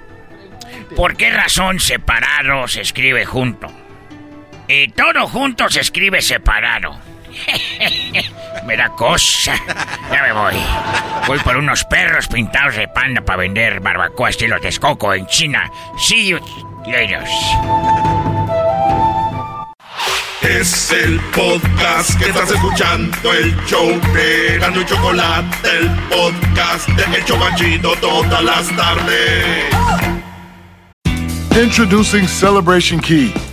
¿Por qué razón separado se escribe junto? Y todo junto se escribe separado. me da cosa. Ya me voy. Voy por unos perros pintados de panda para vender barbacoa estilo Texcoco en China. See you later. Es el podcast que estás escuchando, el show de Gano y Chocolate, el podcast de El Chobachito todas las tardes. Introducing Celebration Key,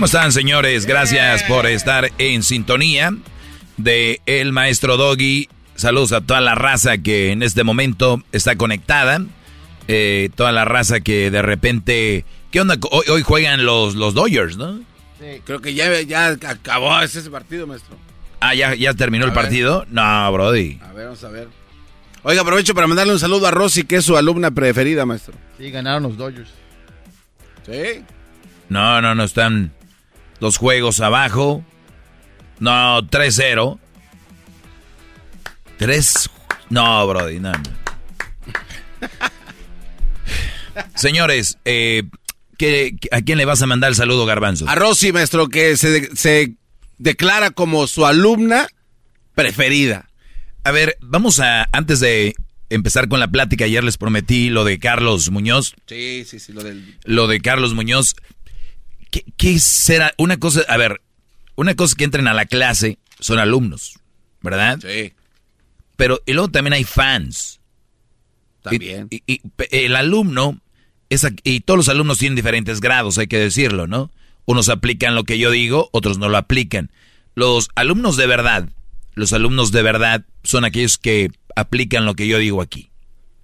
¿Cómo están, señores? Gracias por estar en sintonía de El Maestro Doggy. Saludos a toda la raza que en este momento está conectada. Eh, toda la raza que de repente... ¿Qué onda? Hoy, juegan los, los Dodgers, ¿no? Sí, creo que ya, ya acabó ese partido, maestro. Ah, ¿ya, ya terminó el partido? No, Brody. A ver, vamos a ver. Oiga, aprovecho para mandarle un saludo a Rosy, que es su alumna preferida, maestro. Sí, ganaron los Dodgers. ¿Sí? No, no, no están los juegos abajo. No, 3-0. 3. No, Brody, no. Señores, eh, ¿a quién le vas a mandar el saludo, Garbanzo? A Rosy, maestro, que se, se declara como su alumna preferida. A ver, vamos a, antes de empezar con la plática, ayer les prometí lo de Carlos Muñoz. Sí, sí, sí, lo del... Lo de Carlos Muñoz. ¿Qué, qué será? Una cosa, a ver, una cosa que entren a la clase son alumnos, ¿verdad? Sí. Pero y luego también hay fans. También. Y, el alumno, es, y todos los alumnos tienen diferentes grados, hay que decirlo, ¿no? Unos aplican lo que yo digo, otros no lo aplican. Los alumnos de verdad, los alumnos de verdad son aquellos que aplican lo que yo digo aquí,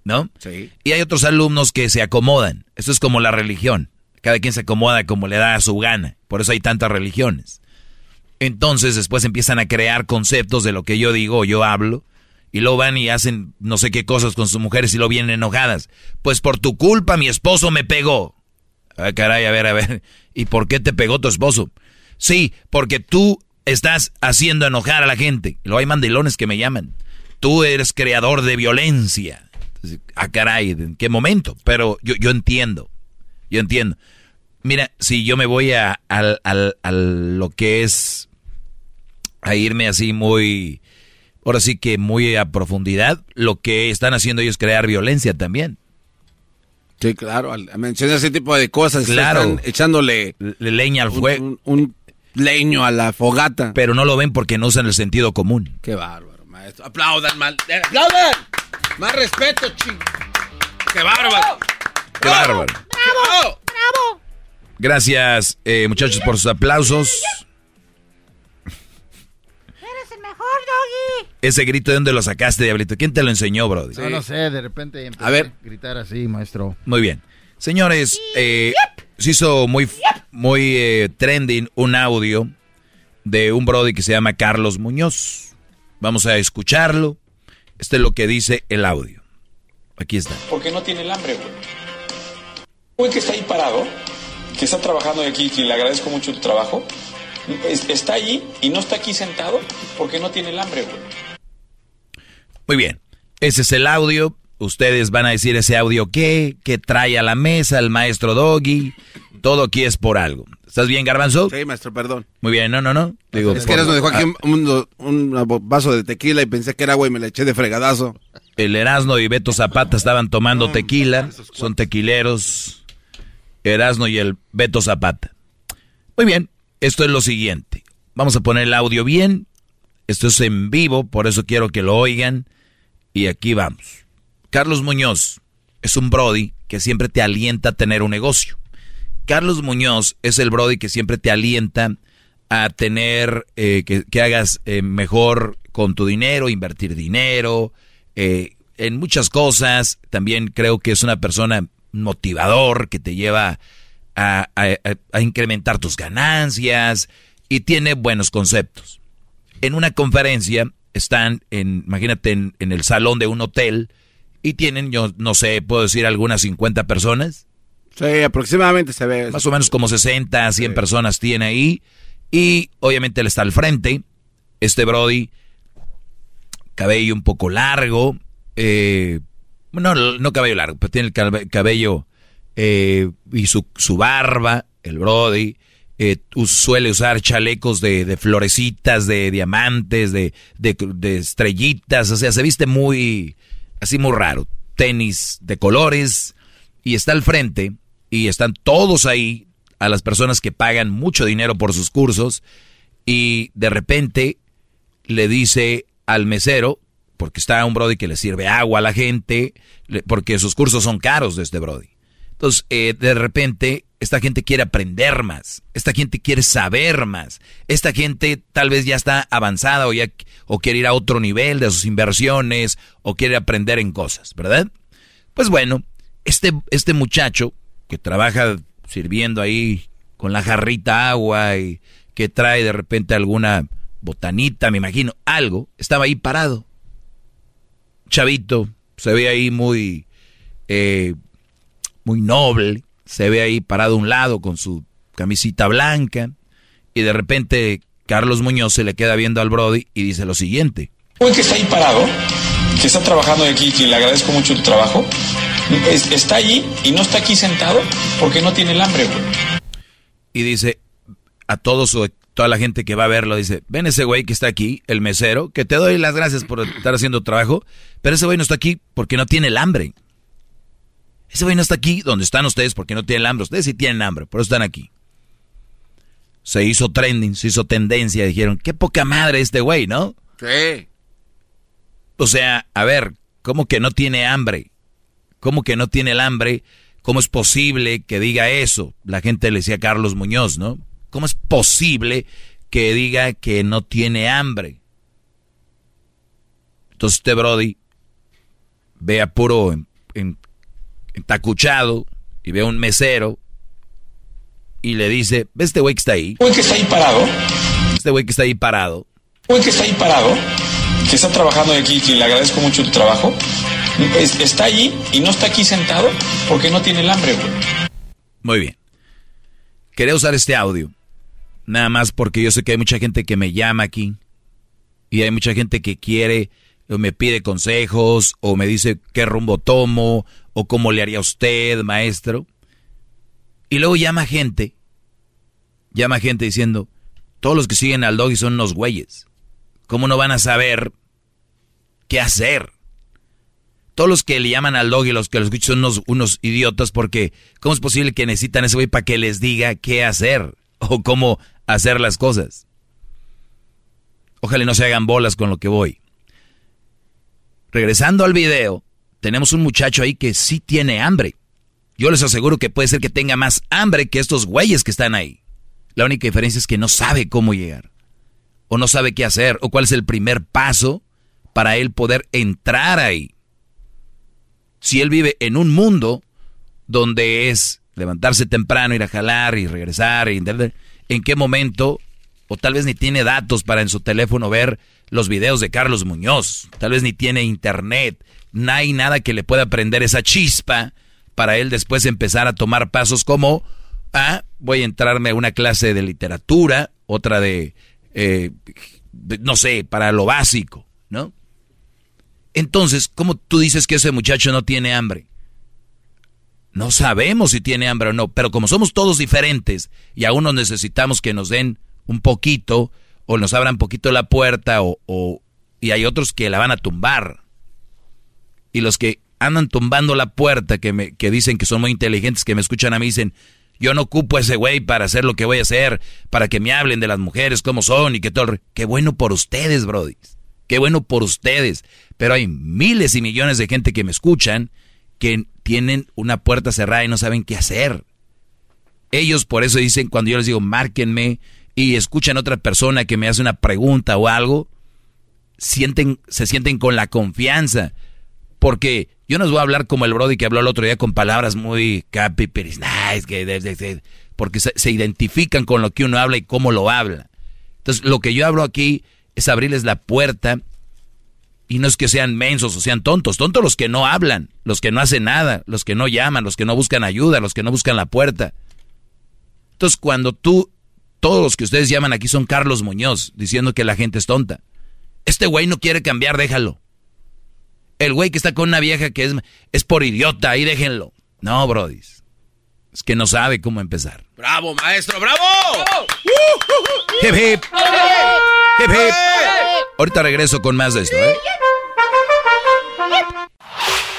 ¿no? Sí. Y hay otros alumnos que se acomodan. Esto es como la religión. Cada quien se acomoda como le da a su gana. Por eso hay tantas religiones. Entonces después empiezan a crear conceptos de lo que yo digo o yo hablo. Y luego van y hacen no sé qué cosas con sus mujeres y lo vienen enojadas. Pues por tu culpa mi esposo me pegó. Ah, caray, a ver, a ver. ¿Y por qué te pegó tu esposo? Sí, porque tú estás haciendo enojar a la gente. Luego hay mandilones que me llaman. Tú eres creador de violencia. Ah, caray, ¿en qué momento? Pero yo, yo entiendo. Yo entiendo. Mira, si yo me voy a, a, lo que es a irme así muy, ahora sí que muy a profundidad, lo que están haciendo ellos es crear violencia también. Sí, claro, al mencionar ese tipo de cosas, claro, están echándole leña al fuego. Un, leño a la fogata. Pero no lo ven porque no usan el sentido común. Qué bárbaro, maestro. Aplaudan, mal. ¡Aplaudan! Más respeto, ching. ¡Qué bárbaro! ¡Qué bárbaro! ¡Bravo! ¡Bravo! Gracias, eh, muchachos, por sus aplausos. Eres el mejor, Doggy. Ese grito, ¿de dónde lo sacaste, Diablito? ¿Quién te lo enseñó, Brody? No, no sé, de repente empecé a, ver. gritar así, maestro. Muy bien. Señores, eh, se hizo muy, muy eh, trending un audio de un Brody que se llama Carlos Muñoz. Vamos a escucharlo. Este es lo que dice el audio. Aquí está. Porque no tiene el hambre, güey. Güey que está ahí parado que está trabajando aquí, que le agradezco mucho tu trabajo, está allí y no está aquí sentado porque no tiene el hambre, güey. Muy bien, ese es el audio. Ustedes van a decir ese audio qué, qué trae a la mesa el maestro Doggy. Todo aquí es por algo. ¿Estás bien, Garbanzo? Sí, maestro, perdón. Muy bien, no, no, no. Digo, es que Erasmo dejó aquí un, un, vaso de tequila y pensé que era agua y me la eché de fregadazo. El Erasmo y Beto Zapata estaban tomando tequila. Son tequileros. Erasno y el Beto Zapata. Muy bien, esto es lo siguiente. Vamos a poner el audio bien. Esto es en vivo, por eso quiero que lo oigan. Y aquí vamos. Carlos Muñoz es un Brody que siempre te alienta a tener un negocio. Carlos Muñoz es el Brody que siempre te alienta a tener, eh, que, hagas eh, mejor con tu dinero, invertir dinero, eh, en muchas cosas. También creo que es una persona motivador que te lleva a, incrementar tus ganancias y tiene buenos conceptos. En una conferencia están, en, imagínate, en, el salón de un hotel y tienen, yo no sé, puedo decir algunas 50 personas. Sí, aproximadamente se ve. Más o menos como 60, 100 personas tiene ahí. Y obviamente él está al frente. Este Brody, cabello un poco largo, eh, no, no cabello largo, pero tiene el cabello eh, y su, su barba, el Brody, eh, suele usar chalecos de, florecitas, de diamantes, de, de, estrellitas, o sea, se viste muy, así muy raro. Tenis de colores y está al frente y están todos ahí, a las personas que pagan mucho dinero por sus cursos y de repente le dice al mesero, porque está un Brody que le sirve agua a la gente, porque sus cursos son caros de este Brody. Entonces, eh, de repente, esta gente quiere aprender más, esta gente quiere saber más, esta gente tal vez ya está avanzada o, ya, o quiere ir a otro nivel de sus inversiones o quiere aprender en cosas, ¿verdad? Pues bueno, este, este muchacho que trabaja sirviendo ahí con la jarrita agua y que trae de repente alguna botanita, me imagino, algo, estaba ahí parado. Chavito, se ve ahí muy, eh, muy noble, se ve ahí parado a un lado con su camisita blanca y de repente Carlos Muñoz se le queda viendo al Brody y dice lo siguiente. Un que está ahí parado, que está trabajando aquí, que le agradezco mucho tu trabajo, está allí y no está aquí sentado porque no tiene el hambre, güey. Y dice a todos su toda la gente que va a verlo dice, ven ese güey que está aquí, el mesero, que te doy las gracias por estar haciendo trabajo, pero ese güey no está aquí porque no tiene el hambre. Ese güey no está aquí donde están ustedes porque no tienen hambre. Ustedes sí tienen hambre, por eso están aquí. Se hizo trending, se hizo tendencia, dijeron, qué poca madre este güey, ¿no? Sí. O sea, a ver, ¿cómo que no tiene hambre? ¿Cómo que no tiene el hambre? ¿Cómo es posible que diga eso? La gente le decía a Carlos Muñoz, ¿no? ¿Cómo es posible que diga que no tiene hambre? Entonces este Brody ve a puro entacuchado y ve a un mesero y le dice, ¿ves este güey que está ahí? Güey que está ahí parado. Este güey que está ahí parado. Güey que está ahí parado, que está trabajando aquí, que le agradezco mucho tu trabajo. está allí y no está aquí sentado porque no tiene el hambre, güey. Muy bien. Quería usar este audio Nada más porque yo sé que hay mucha gente que me llama aquí. Y hay mucha gente que quiere o me pide consejos o me dice qué rumbo tomo o cómo le haría usted, maestro. Y luego llama gente, llama gente diciendo, todos los que siguen al doggy son unos güeyes. ¿Cómo no van a saber qué hacer? Todos los que le llaman al doggy, los que lo escuchan son unos, unos idiotas porque ¿cómo es posible que necesitan ese güey para que les diga qué hacer? O cómo hacer las cosas. Ojalá no se hagan bolas con lo que voy. Regresando al video, tenemos un muchacho ahí que sí tiene hambre. Yo les aseguro que puede ser que tenga más hambre que estos güeyes que están ahí. La única diferencia es que no sabe cómo llegar. O no sabe qué hacer. O cuál es el primer paso para él poder entrar ahí. Si él vive en un mundo donde es levantarse temprano, ir a jalar y regresar y en qué momento, o tal vez ni tiene datos para en su teléfono ver los videos de Carlos Muñoz, tal vez ni tiene internet, no hay nada que le pueda prender esa chispa para él después empezar a tomar pasos como, ah, voy a entrarme a una clase de literatura, otra de, eh, no sé, para lo básico, ¿no? Entonces, ¿cómo tú dices que ese muchacho no tiene hambre? No sabemos si tiene hambre o no, pero como somos todos diferentes y aún nos necesitamos que nos den un poquito o nos abran poquito la puerta o, y hay otros que la van a tumbar. Y los que andan tumbando la puerta, que, me, que dicen que son muy inteligentes, que me escuchan a mí, dicen, yo no ocupo a ese güey para hacer lo que voy a hacer, para que me hablen de las mujeres, cómo son y que todo. Qué bueno por ustedes, Brody. Qué bueno por ustedes. Pero hay miles y millones de gente que me escuchan que tienen una puerta cerrada y no saben qué hacer. Ellos por eso dicen, cuando yo les digo, márquenme y escuchan a otra persona que me hace una pregunta o algo, sienten, se sienten con la confianza. Porque yo no les voy a hablar como el Brody que habló el otro día con palabras muy capi, nice, que, porque se, se identifican con lo que uno habla y cómo lo habla. Entonces, lo que yo hablo aquí es abrirles la puerta y no es que sean mensos o sean tontos, tontos los que no hablan, los que no hacen nada, los que no llaman, los que no buscan ayuda, los que no buscan la puerta. Entonces cuando tú, todos los que ustedes llaman aquí son Carlos Muñoz, diciendo que la gente es tonta. Este güey no quiere cambiar, déjalo. El güey que está con una vieja que es, es por idiota, ahí déjenlo. No, Brody. Es que no sabe cómo empezar. ¡Bravo, maestro! ¡Bravo! Hip, hip. Hip, hip. Ahorita regreso con más de esto, ¿eh?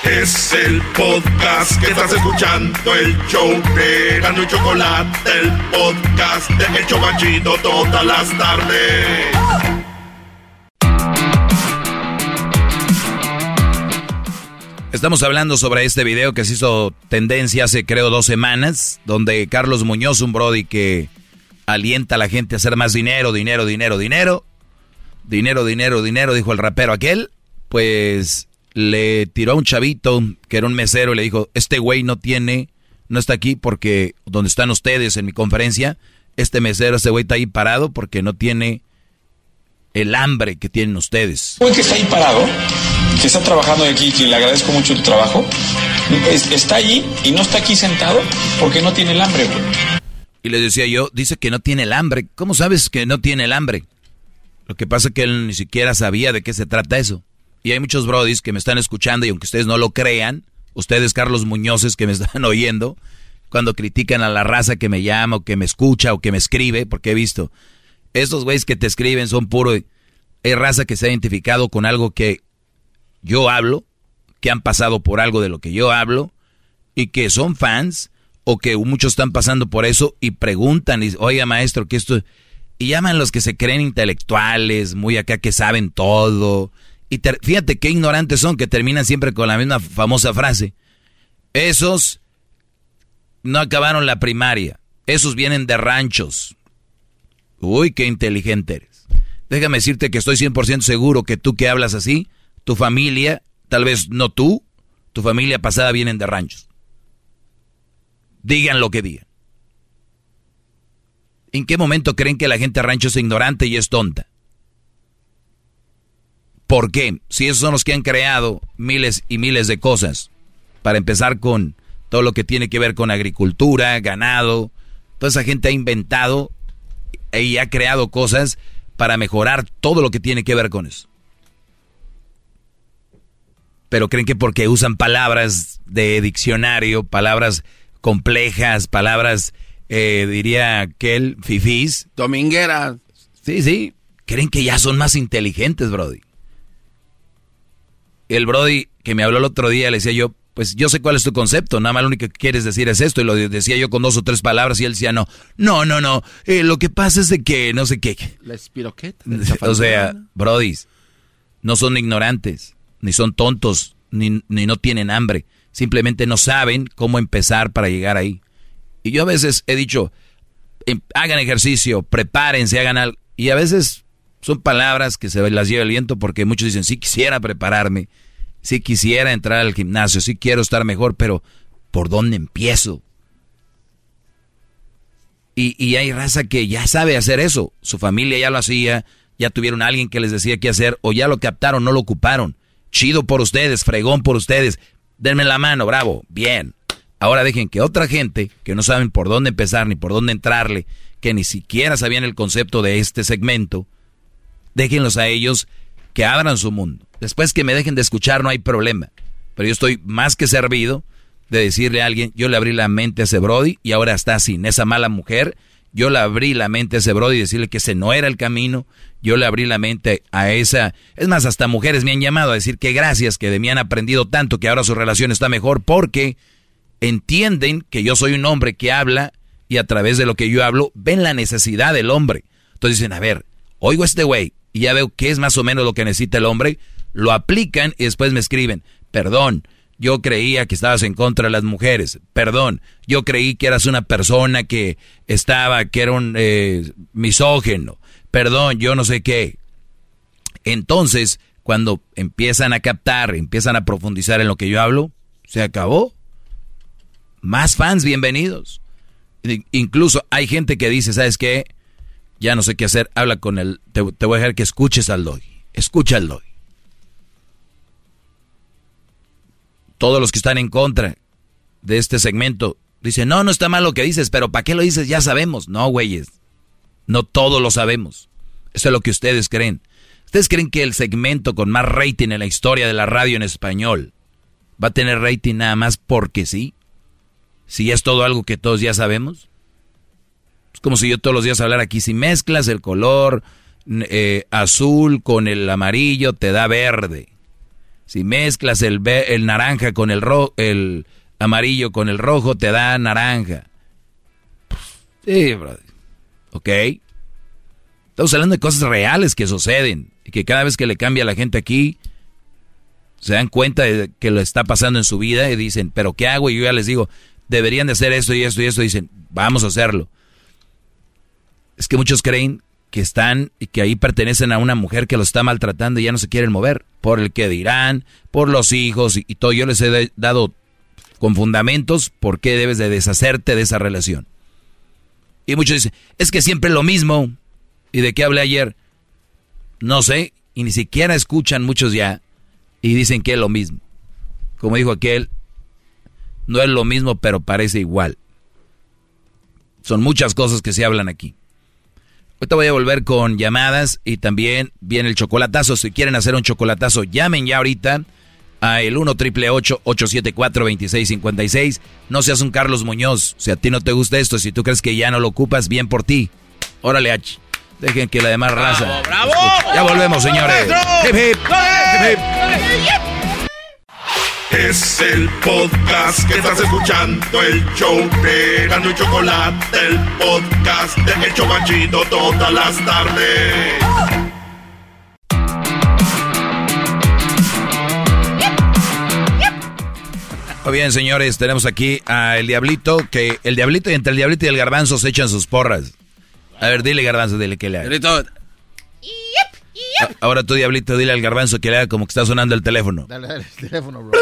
Es el podcast que estás escuchando, el show de Gano y Chocolate, el podcast de El Chocachito todas las tardes. Estamos hablando sobre este video que se hizo tendencia hace creo dos semanas, donde Carlos Muñoz, un Brody que alienta a la gente a hacer más dinero, dinero, dinero, dinero, dinero, dinero, dinero, dijo el rapero aquel, pues le tiró a un chavito que era un mesero y le dijo, este güey no tiene, no está aquí porque donde están ustedes en mi conferencia, este mesero, este güey está ahí parado porque no tiene el hambre que tienen ustedes. Güey que está ahí parado, que está trabajando aquí, que le agradezco mucho tu trabajo, es- está allí y no está aquí sentado porque no tiene el hambre, güey. Y le decía yo, dice que no tiene el hambre. ¿Cómo sabes que no tiene el hambre? Lo que pasa es que él ni siquiera sabía de qué se trata eso. Y hay muchos brodis que me están escuchando y aunque ustedes no lo crean, ustedes Carlos Muñozes que me están oyendo, cuando critican a la raza que me llama o que me escucha o que me escribe, porque he visto, estos güeyes que te escriben son puro, hay raza que se ha identificado con algo que yo hablo, que han pasado por algo de lo que yo hablo y que son fans o que muchos están pasando por eso y preguntan, y, oiga maestro, que esto... Y llaman los que se creen intelectuales, muy acá que saben todo. Y fíjate qué ignorantes son que terminan siempre con la misma famosa frase. Esos no acabaron la primaria. Esos vienen de ranchos. Uy, qué inteligente eres. Déjame decirte que estoy 100% seguro que tú que hablas así, tu familia, tal vez no tú, tu familia pasada vienen de ranchos. Digan lo que digan. ¿En qué momento creen que la gente rancho es ignorante y es tonta? ¿Por qué? Si esos son los que han creado miles y miles de cosas. Para empezar con todo lo que tiene que ver con agricultura, ganado. Toda esa gente ha inventado y ha creado cosas para mejorar todo lo que tiene que ver con eso. Pero creen que porque usan palabras de diccionario, palabras complejas, palabras, eh, diría aquel, fifís. Dominguera. Sí, sí. Creen que ya son más inteligentes, Brody. El Brody que me habló el otro día, le decía yo, pues yo sé cuál es tu concepto, nada más lo único que quieres decir es esto, y lo decía yo con dos o tres palabras, y él decía, no, no, no, no, eh, lo que pasa es de que, no sé qué. La espiroqueta. O sea, Brodis, no son ignorantes, ni son tontos, ni, ni no tienen hambre. Simplemente no saben cómo empezar para llegar ahí. Y yo a veces he dicho, em, hagan ejercicio, prepárense, hagan algo. Y a veces son palabras que se las lleva el viento porque muchos dicen, sí quisiera prepararme, sí quisiera entrar al gimnasio, sí quiero estar mejor, pero ¿por dónde empiezo? Y, y hay raza que ya sabe hacer eso. Su familia ya lo hacía, ya tuvieron a alguien que les decía qué hacer, o ya lo captaron, no lo ocuparon. Chido por ustedes, fregón por ustedes. Denme la mano, bravo, bien. Ahora dejen que otra gente que no saben por dónde empezar ni por dónde entrarle, que ni siquiera sabían el concepto de este segmento, déjenlos a ellos que abran su mundo. Después que me dejen de escuchar no hay problema. Pero yo estoy más que servido de decirle a alguien, yo le abrí la mente a ese Brody y ahora está sin esa mala mujer. Yo le abrí la mente a ese Brody y decirle que ese no era el camino. Yo le abrí la mente a esa... Es más, hasta mujeres me han llamado a decir que gracias, que de mí han aprendido tanto, que ahora su relación está mejor porque entienden que yo soy un hombre que habla y a través de lo que yo hablo ven la necesidad del hombre. Entonces dicen, a ver, oigo a este güey y ya veo qué es más o menos lo que necesita el hombre, lo aplican y después me escriben, perdón, yo creía que estabas en contra de las mujeres, perdón, yo creí que eras una persona que estaba, que era un eh, misógeno, perdón, yo no sé qué. Entonces, cuando empiezan a captar, empiezan a profundizar en lo que yo hablo, se acabó. Más fans, bienvenidos. Incluso hay gente que dice, ¿sabes qué? Ya no sé qué hacer, habla con él. Te, voy a dejar que escuches al Doggy. Escucha al Doggy. Todos los que están en contra de este segmento dicen, no, no está mal lo que dices, pero ¿para qué lo dices? Ya sabemos. No, güeyes. No todo lo sabemos. Eso es lo que ustedes creen. ¿Ustedes creen que el segmento con más rating en la historia de la radio en español va a tener rating nada más porque sí? Si es todo algo que todos ya sabemos. Es como si yo todos los días hablara aquí, si mezclas el color eh, azul con el amarillo, te da verde. Si mezclas el, el naranja con el, ro el amarillo con el rojo, te da naranja. Sí, brother. ¿Ok? Estamos hablando de cosas reales que suceden y que cada vez que le cambia a la gente aquí, se dan cuenta de que lo está pasando en su vida y dicen, pero ¿qué hago? Y yo ya les digo, deberían de hacer esto y esto y esto. Y dicen, vamos a hacerlo. Es que muchos creen que están y que ahí pertenecen a una mujer que los está maltratando y ya no se quieren mover por el que dirán, por los hijos y, todo. Yo les he dado con fundamentos por qué debes de deshacerte de esa relación. Y muchos dicen, es que siempre lo mismo. ¿Y de qué hablé ayer? No sé, y ni siquiera escuchan muchos ya y dicen que es lo mismo. Como dijo aquel, no es lo mismo, pero parece igual. Son muchas cosas que se hablan aquí. Ahorita voy a volver con llamadas y también viene el chocolatazo. Si quieren hacer un chocolatazo, llamen ya ahorita a el 1 triple 874 2656. No seas un Carlos Muñoz. Si a ti no te gusta esto, si tú crees que ya no lo ocupas, bien por ti. Órale, H. Dejen que la demás raza. ¡Bravo! Ya volvemos, señores. Hip, hip. Hip, Es el podcast que estás escuchando, el show de Gano y Chocolate, el podcast de El Chocachito todas las tardes. Muy bien, señores, tenemos aquí a el Diablito, que el Diablito y entre el Diablito y el Garbanzo se echan sus porras. A ver, dile, Garbanzo, dile que le haga. Ahora tú, Diablito, dile al Garbanzo que le haga como que está sonando el teléfono. Dale, dale, el teléfono, bro.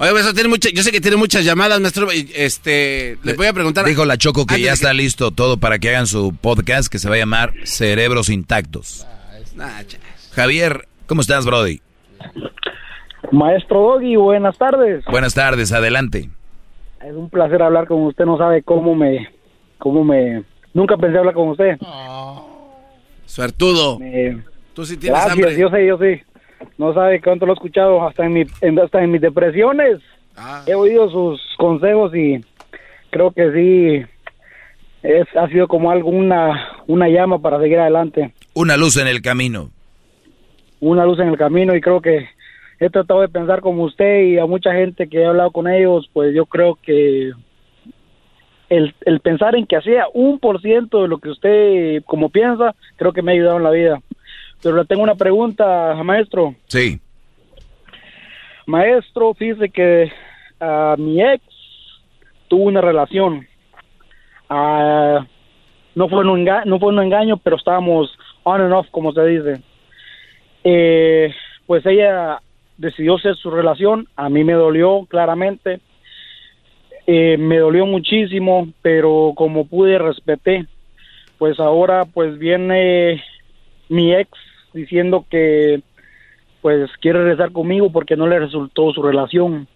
Oye, maestro, tiene mucha, yo sé que tiene muchas llamadas, maestro. Este, le voy a preguntar. Dijo la Choco que ya está listo todo para que hagan su podcast que se va a llamar Cerebros Intactos. Ah, Javier, ¿cómo estás, Brody? Maestro Doggy, buenas tardes. Buenas tardes, adelante. Es un placer hablar con usted. No sabe cómo me, cómo me. Nunca pensé hablar con usted. Suertudo. Me- Tú sí tienes Gracias, hambre. yo sé, yo sé. No sabe cuánto lo he escuchado hasta en mi, en- hasta en mis depresiones. Ah. He oído sus consejos y creo que sí es ha sido como algo una una llama para seguir adelante, Una luz en el camino. una luz en el camino y creo que he tratado de pensar como usted y a mucha gente que he hablado con ellos, pues yo creo que el, el pensar en que hacía un por ciento de lo que usted como piensa, creo que me ha ayudado en la vida. Pero le tengo una pregunta, maestro. Sí. Maestro, fíjese que ah, mi ex tuvo una relación. Ah, no fue un enga- no fue un engaño, pero estábamos on and off, como se dice. Eh, pues ella decidió hacer su relación. A mí me dolió claramente. Eh, me dolió muchísimo, pero como pude respeté. Pues ahora pues viene mi ex diciendo que pues quiere regresar conmigo porque no le resultó su relación.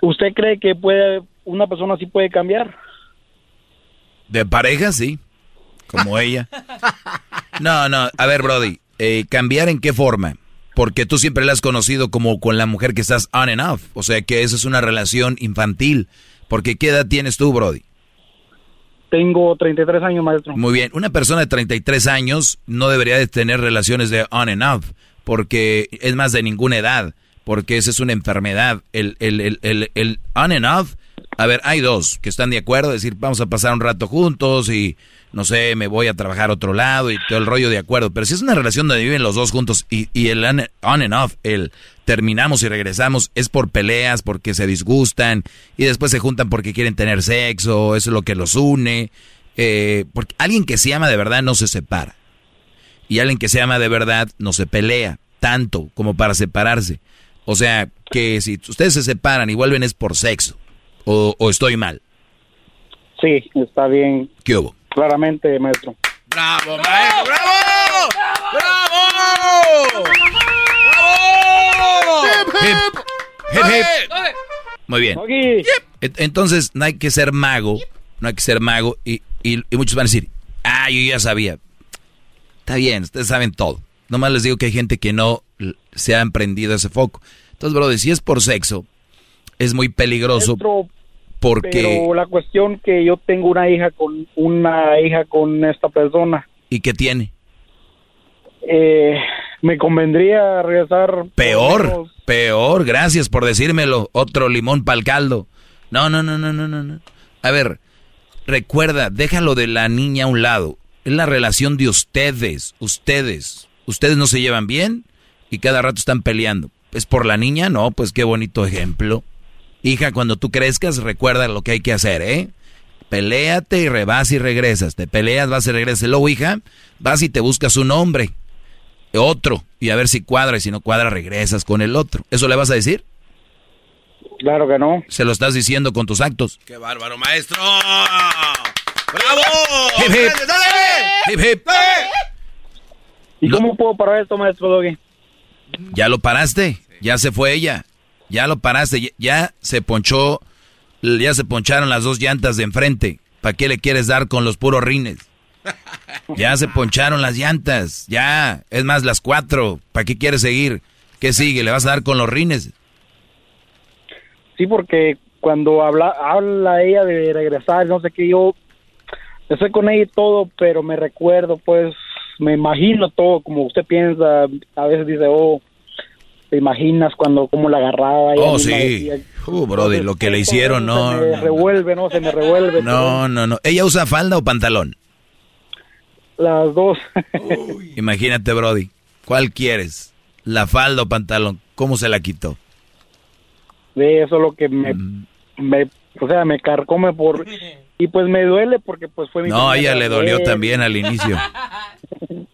¿Usted cree que puede una persona así puede cambiar? De pareja, sí. Como ella. No, no. A ver, Brody. eh, ¿Cambiar en qué forma? Porque tú siempre la has conocido como con la mujer que estás on and off. O sea que esa es una relación infantil. Porque ¿qué edad tienes tú, Brody? Tengo 33 años, maestro. Muy bien. Una persona de 33 años no debería de tener relaciones de on and off. Porque es más de ninguna edad. Porque esa es una enfermedad. El, el, el, el, el on and off. A ver, hay dos que están de acuerdo. Decir, vamos a pasar un rato juntos y no sé, me voy a trabajar a otro lado y todo el rollo de acuerdo. Pero si es una relación donde viven los dos juntos y, y el on and off, el terminamos y regresamos, es por peleas, porque se disgustan y después se juntan porque quieren tener sexo, eso es lo que los une. Eh, porque alguien que se ama de verdad no se separa. Y alguien que se ama de verdad no se pelea tanto como para separarse. O sea, que si ustedes se separan y vuelven es por sexo. O, o estoy mal. Sí, está bien. ¿Qué hubo? Claramente, maestro. ¡Bravo, maestro! ¡Bravo! ¡Bravo! Hip, hip, hip. Muy bien. Entonces no hay que ser mago, no hay que ser mago y, y- y muchos van a decir, ah, yo ya sabía. Está bien, ustedes saben todo. Nomás les digo que hay gente que no se ha emprendido ese foco. Entonces, brother, si es por sexo, Es muy peligroso porque... Pero la cuestión que yo tengo una hija con una hija con esta persona. ¿Y qué tiene? Eh, me convendría regresar. Peor, peor. Gracias por decírmelo. Otro limón para el caldo. No, no, no, no, no, no. A ver, recuerda, déjalo de la niña a un lado. Es la relación de ustedes, ustedes. Ustedes no se llevan bien y cada rato están peleando. ¿Es por la niña? No, pues qué bonito ejemplo. Hija, cuando tú crezcas, recuerda lo que hay que hacer, ¿eh? Peléate y rebas y regresas. Te peleas, vas y regresas. Luego, hija, vas y te buscas un hombre, otro, y a ver si cuadra. Y si no cuadra, regresas con el otro. ¿Eso le vas a decir? Claro que no. Se lo estás diciendo con tus actos. ¡Qué bárbaro, maestro! ¡Bravo! ¡Hip, hip! ¡Hip, hip! ¿Y cómo puedo parar esto, maestro Doggy? Ya lo paraste, ya se fue ella, ya lo paraste, ya se ponchó, ya se poncharon las dos llantas de enfrente. ¿Para qué le quieres dar con los puros rines? Ya se poncharon las llantas, ya, es más las cuatro. ¿Para qué quieres seguir? ¿Qué sigue? ¿Le vas a dar con los rines? Sí, porque cuando habla, habla ella de regresar, no sé qué, yo estoy con ella y todo, pero me recuerdo, pues, me imagino todo como usted piensa, a veces dice, oh, te imaginas cuando cómo la agarraba. Oh, sí. uh, brody, lo que le hicieron, no. Se me revuelve, no, se me revuelve. No, no, no. ¿Ella usa falda o pantalón? Las dos. Imagínate, brody. ¿Cuál quieres? ¿La falda o pantalón? ¿Cómo se la quitó? De eso es lo que me, mm. me, o sea, me carcome por y pues me duele porque pues fue mi No, a ella le dolió también al inicio.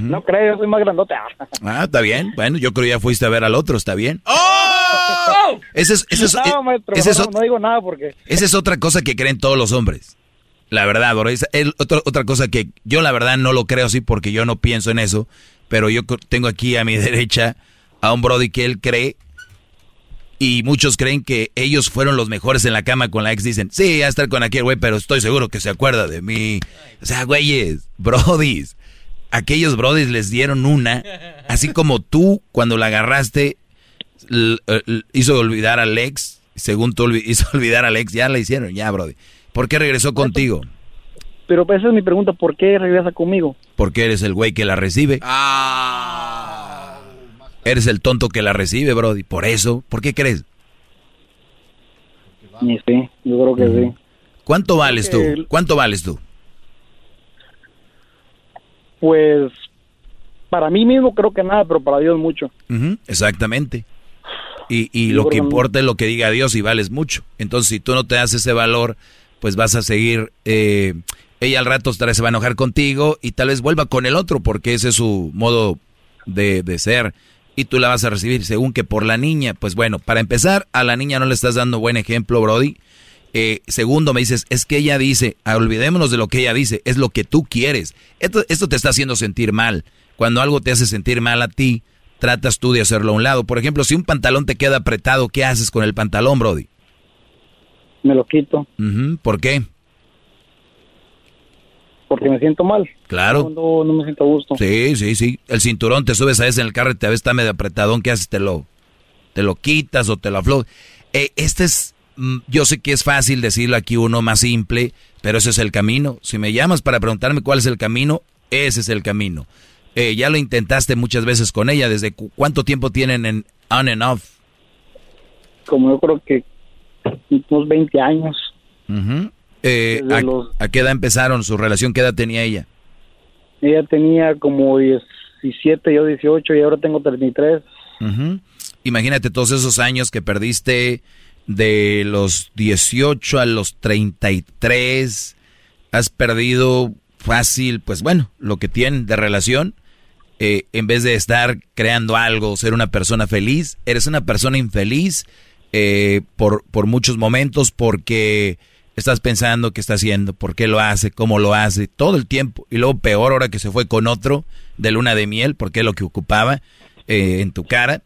No creo, yo soy más grandote. Ah, está bien. Bueno, yo creo que ya fuiste a ver al otro, está bien. ¡Oh! Ese es, ese es, no, maestro, ese no, digo nada porque... Esa es otra cosa que creen todos los hombres. La verdad, bro. Es otra, otra cosa que yo la verdad no lo creo así porque yo no pienso en eso. Pero yo tengo aquí a mi derecha a un brody que él cree y muchos creen que ellos fueron los mejores en la cama con la ex. Dicen, sí, a estar con aquel güey, pero estoy seguro que se acuerda de mí. O sea, güeyes, brodis. Aquellos brodis les dieron una, así como tú cuando la agarraste hizo olvidar al ex, según tú hizo olvidar al ex, ya la hicieron, ya, brody. ¿Por qué regresó contigo? Pero esa es mi pregunta, ¿por qué regresa conmigo? Porque eres el güey que la recibe. Ah. Eres el tonto que la recibe, Brody. Por eso, ¿por qué crees? Sí, yo creo que sí. ¿Cuánto vales tú? ¿Cuánto vales tú? Pues para mí mismo creo que nada, pero para Dios mucho. exactamente. Y, y lo que importa es lo que diga Dios y vales mucho. Entonces, si tú no te das ese valor, pues vas a seguir. Eh, ella al rato se va a enojar contigo y tal vez vuelva con el otro porque ese es su modo de, de ser y tú la vas a recibir según que por la niña. Pues bueno, para empezar, a la niña no le estás dando buen ejemplo, Brody. Eh, segundo, me dices, es que ella dice, ah, olvidémonos de lo que ella dice, es lo que tú quieres. Esto, esto te está haciendo sentir mal. Cuando algo te hace sentir mal a ti, tratas tú de hacerlo a un lado. Por ejemplo, si un pantalón te queda apretado, ¿qué haces con el pantalón, Brody? Me lo quito. ¿Por qué? porque me siento mal. Claro. No, no, me siento a gusto. Sí, sí, sí. El cinturón te subes a ese en el carro y te ves está medio apretadón. ¿Qué haces? Te lo, te lo quitas o te lo aflojas. Eh, este es, yo sé que es fácil decirlo aquí uno más simple, pero ese es el camino. Si me llamas para preguntarme cuál es el camino, ese es el camino. Eh, ya lo intentaste muchas veces con ella. ¿Desde cuánto tiempo tienen en on and off? Como yo creo que unos 20 años. Eh, a, qué edad empezaron su relación? ¿Qué edad tenía ella? Ella tenía como 17, yo 18 y ahora tengo 33. Imagínate todos esos años que perdiste de los 18 a los 33. Has perdido fácil, pues bueno, lo que tienen de relación. Eh, en vez de estar creando algo, ser una persona feliz, eres una persona infeliz eh, por, por muchos momentos porque estás pensando qué está haciendo, por qué lo hace, cómo lo hace, todo el tiempo. Y luego peor ahora que se fue con otro de luna de miel, porque es lo que ocupaba eh, en tu cara.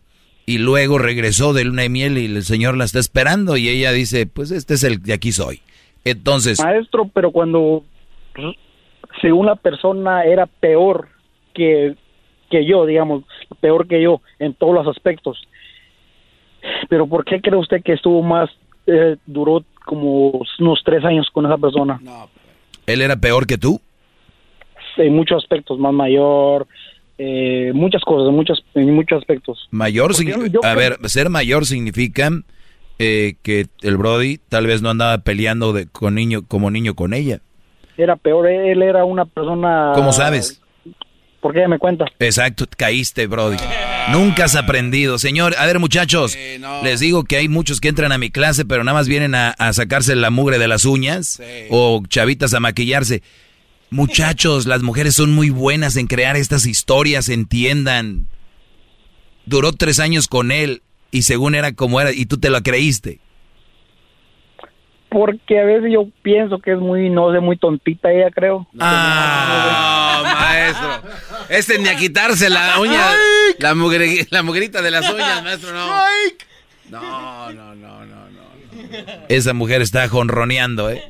Y luego regresó de luna de miel y el señor la está esperando y ella dice, pues este es el de aquí soy. Entonces... Maestro, pero cuando si una persona era peor que, que yo, digamos, peor que yo en todos los aspectos, Pero ¿por qué cree usted que estuvo más, eh, duró como unos tres años con esa persona? ¿Él era peor que tú? En muchos aspectos, más mayor, eh, muchas cosas, en muchos, en muchos aspectos. Mayor, Porque signi- yo- yo a ver, ser mayor significa eh, que el Brody tal vez no andaba peleando de, con niño, como niño con ella. Era peor, él era una persona... ¿Cómo sabes? ¿Por qué me cuenta? Exacto, caíste, Brody. Nunca has aprendido. Señor, a ver, muchachos, les digo que hay muchos que entran a mi clase, pero nada más vienen a, a sacarse la mugre de las uñas o chavitas a maquillarse. Muchachos, las mujeres son muy buenas en crear estas historias, entiendan. Duró tres años con él y según era como era, y tú te lo creíste. Porque a veces yo pienso que es muy, no sé, muy tontita ella, creo. Ah, maestro. Este ni a quitarse la uña, la, mugre- la mugrita de las uñas, maestro, no. No, no, no, no, no. Esa mujer está jonroneando, ¿eh?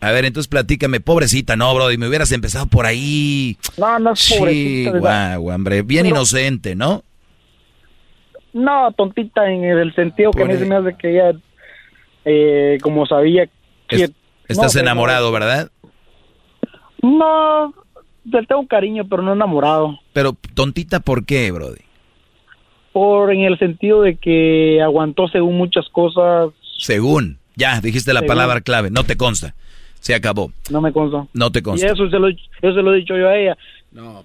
A ver, entonces platícame, pobrecita, no, Brody, me hubieras empezado por ahí. No, no es pobrecita, verdad. Chihuahua, hombre, bien Pero- inocente, ¿no? No, tontita en el sentido que a mí se me hace que ella, eh, como sabía que... Es- estás no, enamorado, ¿verdad? No, le tengo cariño, pero no enamorado. Pero tontita, ¿por qué, Brody? Por en el sentido de que aguantó según muchas cosas, Según, ya, dijiste la Según. palabra clave, no te consta. Se acabó, no me consta. no te Y consta. eso se lo, eso se lo he dicho yo a ella.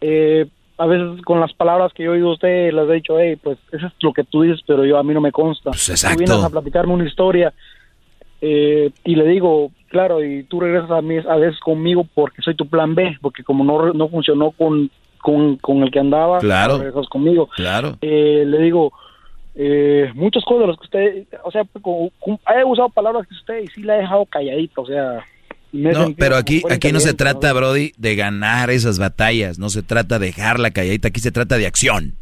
Eh, a veces con las palabras que yo oído a usted, les he dicho, hey, pues eso es lo que tú dices, pero yo a mí no me consta. Pues, exacto. Tú vienes a platicarme una historia eh, y le digo, claro, y tú regresas a, mí, a veces conmigo porque soy tu plan B, porque como no, no funcionó con, con, con el que andaba, Claro. regresas conmigo. Claro. Eh, le digo, eh, muchas cosas de las que usted, o sea, con- con- he usado palabras que usted y sí la he dejado calladita, o sea... No, pero aquí, aquí no se trata, Brody, de ganar esas batallas, no se trata de dejarla calladita, aquí se trata de acción.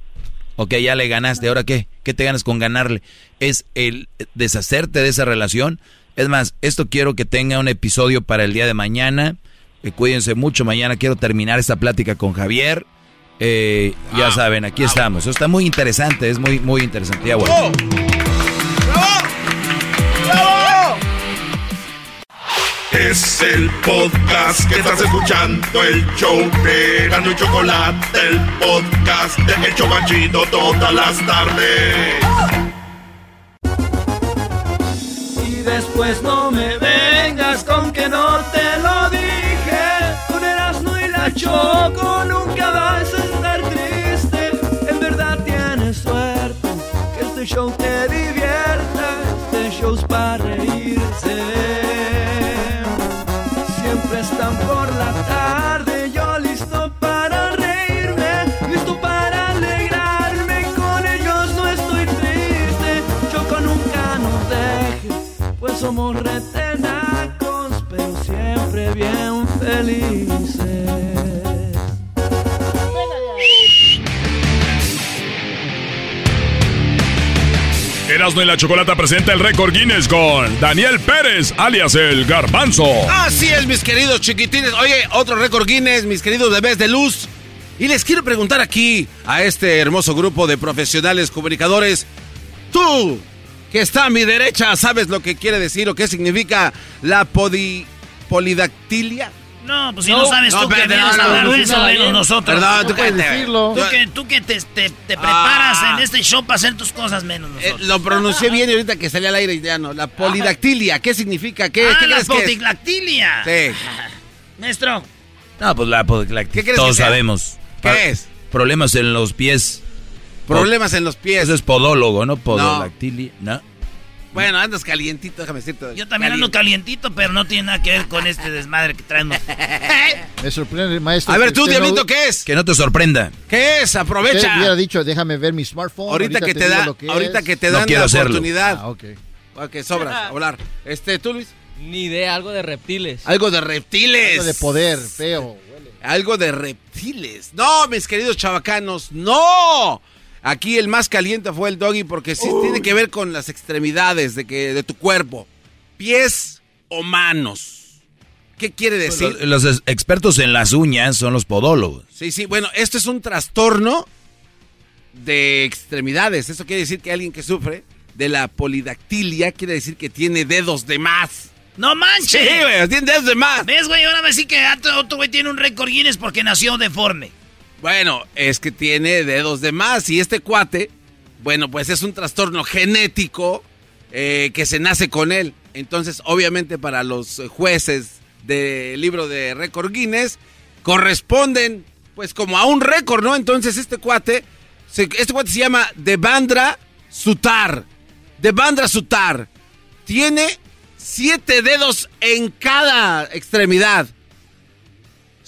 Ok, ya le ganaste, ¿ahora qué? ¿Qué te ganas con ganarle? Es el deshacerte de esa relación. Es más, esto quiero que tenga un episodio para el día de mañana. Eh, cuídense mucho, mañana quiero terminar esta plática con Javier. Eh, ya saben, aquí estamos. Eso está muy interesante, es muy, muy interesante. Ya, bueno. Es el podcast que estás escuchando, el show de Gano y Chocolate, el podcast de El Chobachito todas las tardes. Y después no me vengas con que no te Erasmo y la Chocolata presenta el récord Guinness con Daniel Pérez, alias el Garbanzo. Así es, mis queridos chiquitines. Oye, otro récord Guinness, mis queridos bebés de luz. Y les quiero preguntar aquí a este hermoso grupo de profesionales comunicadores. Tú, que está a mi derecha, ¿sabes lo que quiere decir o qué significa la polidactilia? No, pues si no, sabes tú que vienes no, a no, hablar no, de eso, no, menos no, nosotros. Perdón, tú tú que, puedes decirlo. tú que, tú que te, te- te preparas Ah. en este show para hacer tus cosas menos Eh, nosotros. lo pronuncié bien y ahorita que salía al aire ya no. La polidactilia, ¿qué significa? ¿Qué, ah, ¿qué la crees que es? polidactilia. Sí. Maestro. No, pues la, la- ¿Qué crees todos que sabemos. ¿Qué Pa- es? Problemas en los pies. Problemas en los pies. Eso es podólogo, ¿no? Podolactilia, ¿no? Bueno, andas calientito, déjame decirte. Yo también ando calientito, pero no tiene nada que ver con este desmadre que traemos. Me sorprende, maestro. A ver, tú, usted no- Diablito, ¿qué es? Que no te sorprenda. ¿Qué es? Usted Aprovecha. hubiera dicho, déjame ver mi smartphone. Ahorita que te da, lo que ahorita es. que te dan la hacerlo. oportunidad. Ah, ok. Ok, sobras, hablar. Este, ¿tú, Luis? Ni idea, algo de reptiles. Algo de reptiles. Algo de poder, feo. Algo de reptiles. No, mis queridos chavacanos, no. Aquí el más caliente fue el doggy porque sí tiene que ver con las extremidades de, que, de tu cuerpo. Pies o manos. ¿Qué quiere decir? Los, los expertos en las uñas son los podólogos. Sí, sí, bueno, esto es un trastorno de extremidades. Eso quiere decir que alguien que sufre de la polidactilia, quiere decir que tiene dedos de más. ¡No manches! Sí, güey, tiene dedos de más. ¿Ves, güey? Ahora me decís que otro güey tiene un récord Guinness porque nació deforme. Bueno, es que tiene dedos de más y este cuate, bueno, pues es un trastorno genético eh, que se nace con él. Entonces, obviamente para los jueces del libro de récord Guinness, corresponden pues como a un récord, ¿no? Entonces este cuate, este cuate se llama Devandra Sutar. Devandra Sutar. Tiene siete dedos en cada extremidad.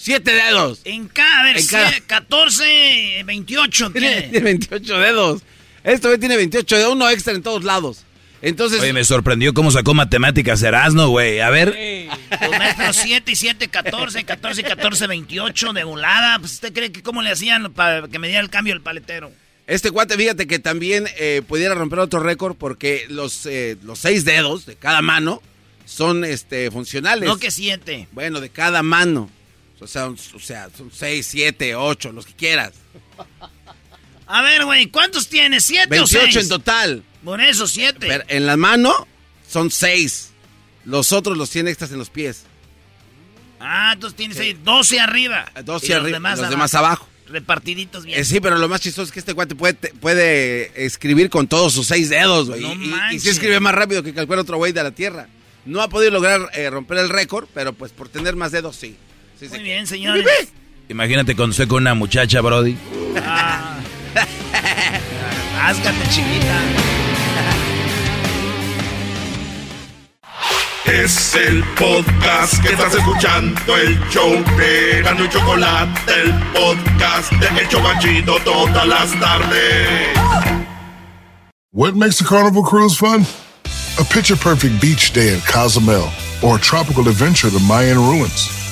Siete dedos. En cada, a ver, 14, 28. Tiene, 28 dedos. Este tiene 28 dedos, uno extra en todos lados. Entonces. Oye, me sorprendió cómo sacó matemáticas Erasno, güey. A ver. Los maestros 7 y 7, 14, 14, 14, 28 de volada. Pues usted cree que cómo le hacían para que me diera el cambio el paletero. Este cuate, fíjate que también eh, pudiera romper otro récord porque los, eh, los seis dedos de cada mano son este, funcionales. No que siete. Bueno, de cada mano. O sea, o sea, son seis, siete, ocho, los que quieras. A ver, güey, ¿cuántos tienes? ¿Siete o seis? 28 en total. Por eso, siete. Pero en la mano son seis. Los otros los tiene extras en los pies. Ah, entonces tienes ahí 12 arriba. 12 arriba, los abajo. demás abajo. Repartiditos bien. Eh, sí, pero lo más chistoso es que este guate puede, puede escribir con todos sus seis dedos, güey. No y, y, sí escribe más rápido que cualquier otro güey de la Tierra. No ha podido lograr eh, romper el récord, pero pues por tener más dedos, sí. Sí Muy bien, señores. Imagínate cuando estoy con una muchacha, Brody. Ah. chiquita. Es el podcast que estás escuchando, el show de Gano y Chocolate, el podcast de El Chocachito todas las tardes. What makes a carnival cruise fun? A picture perfect beach day at Cozumel or a tropical adventure to Mayan ruins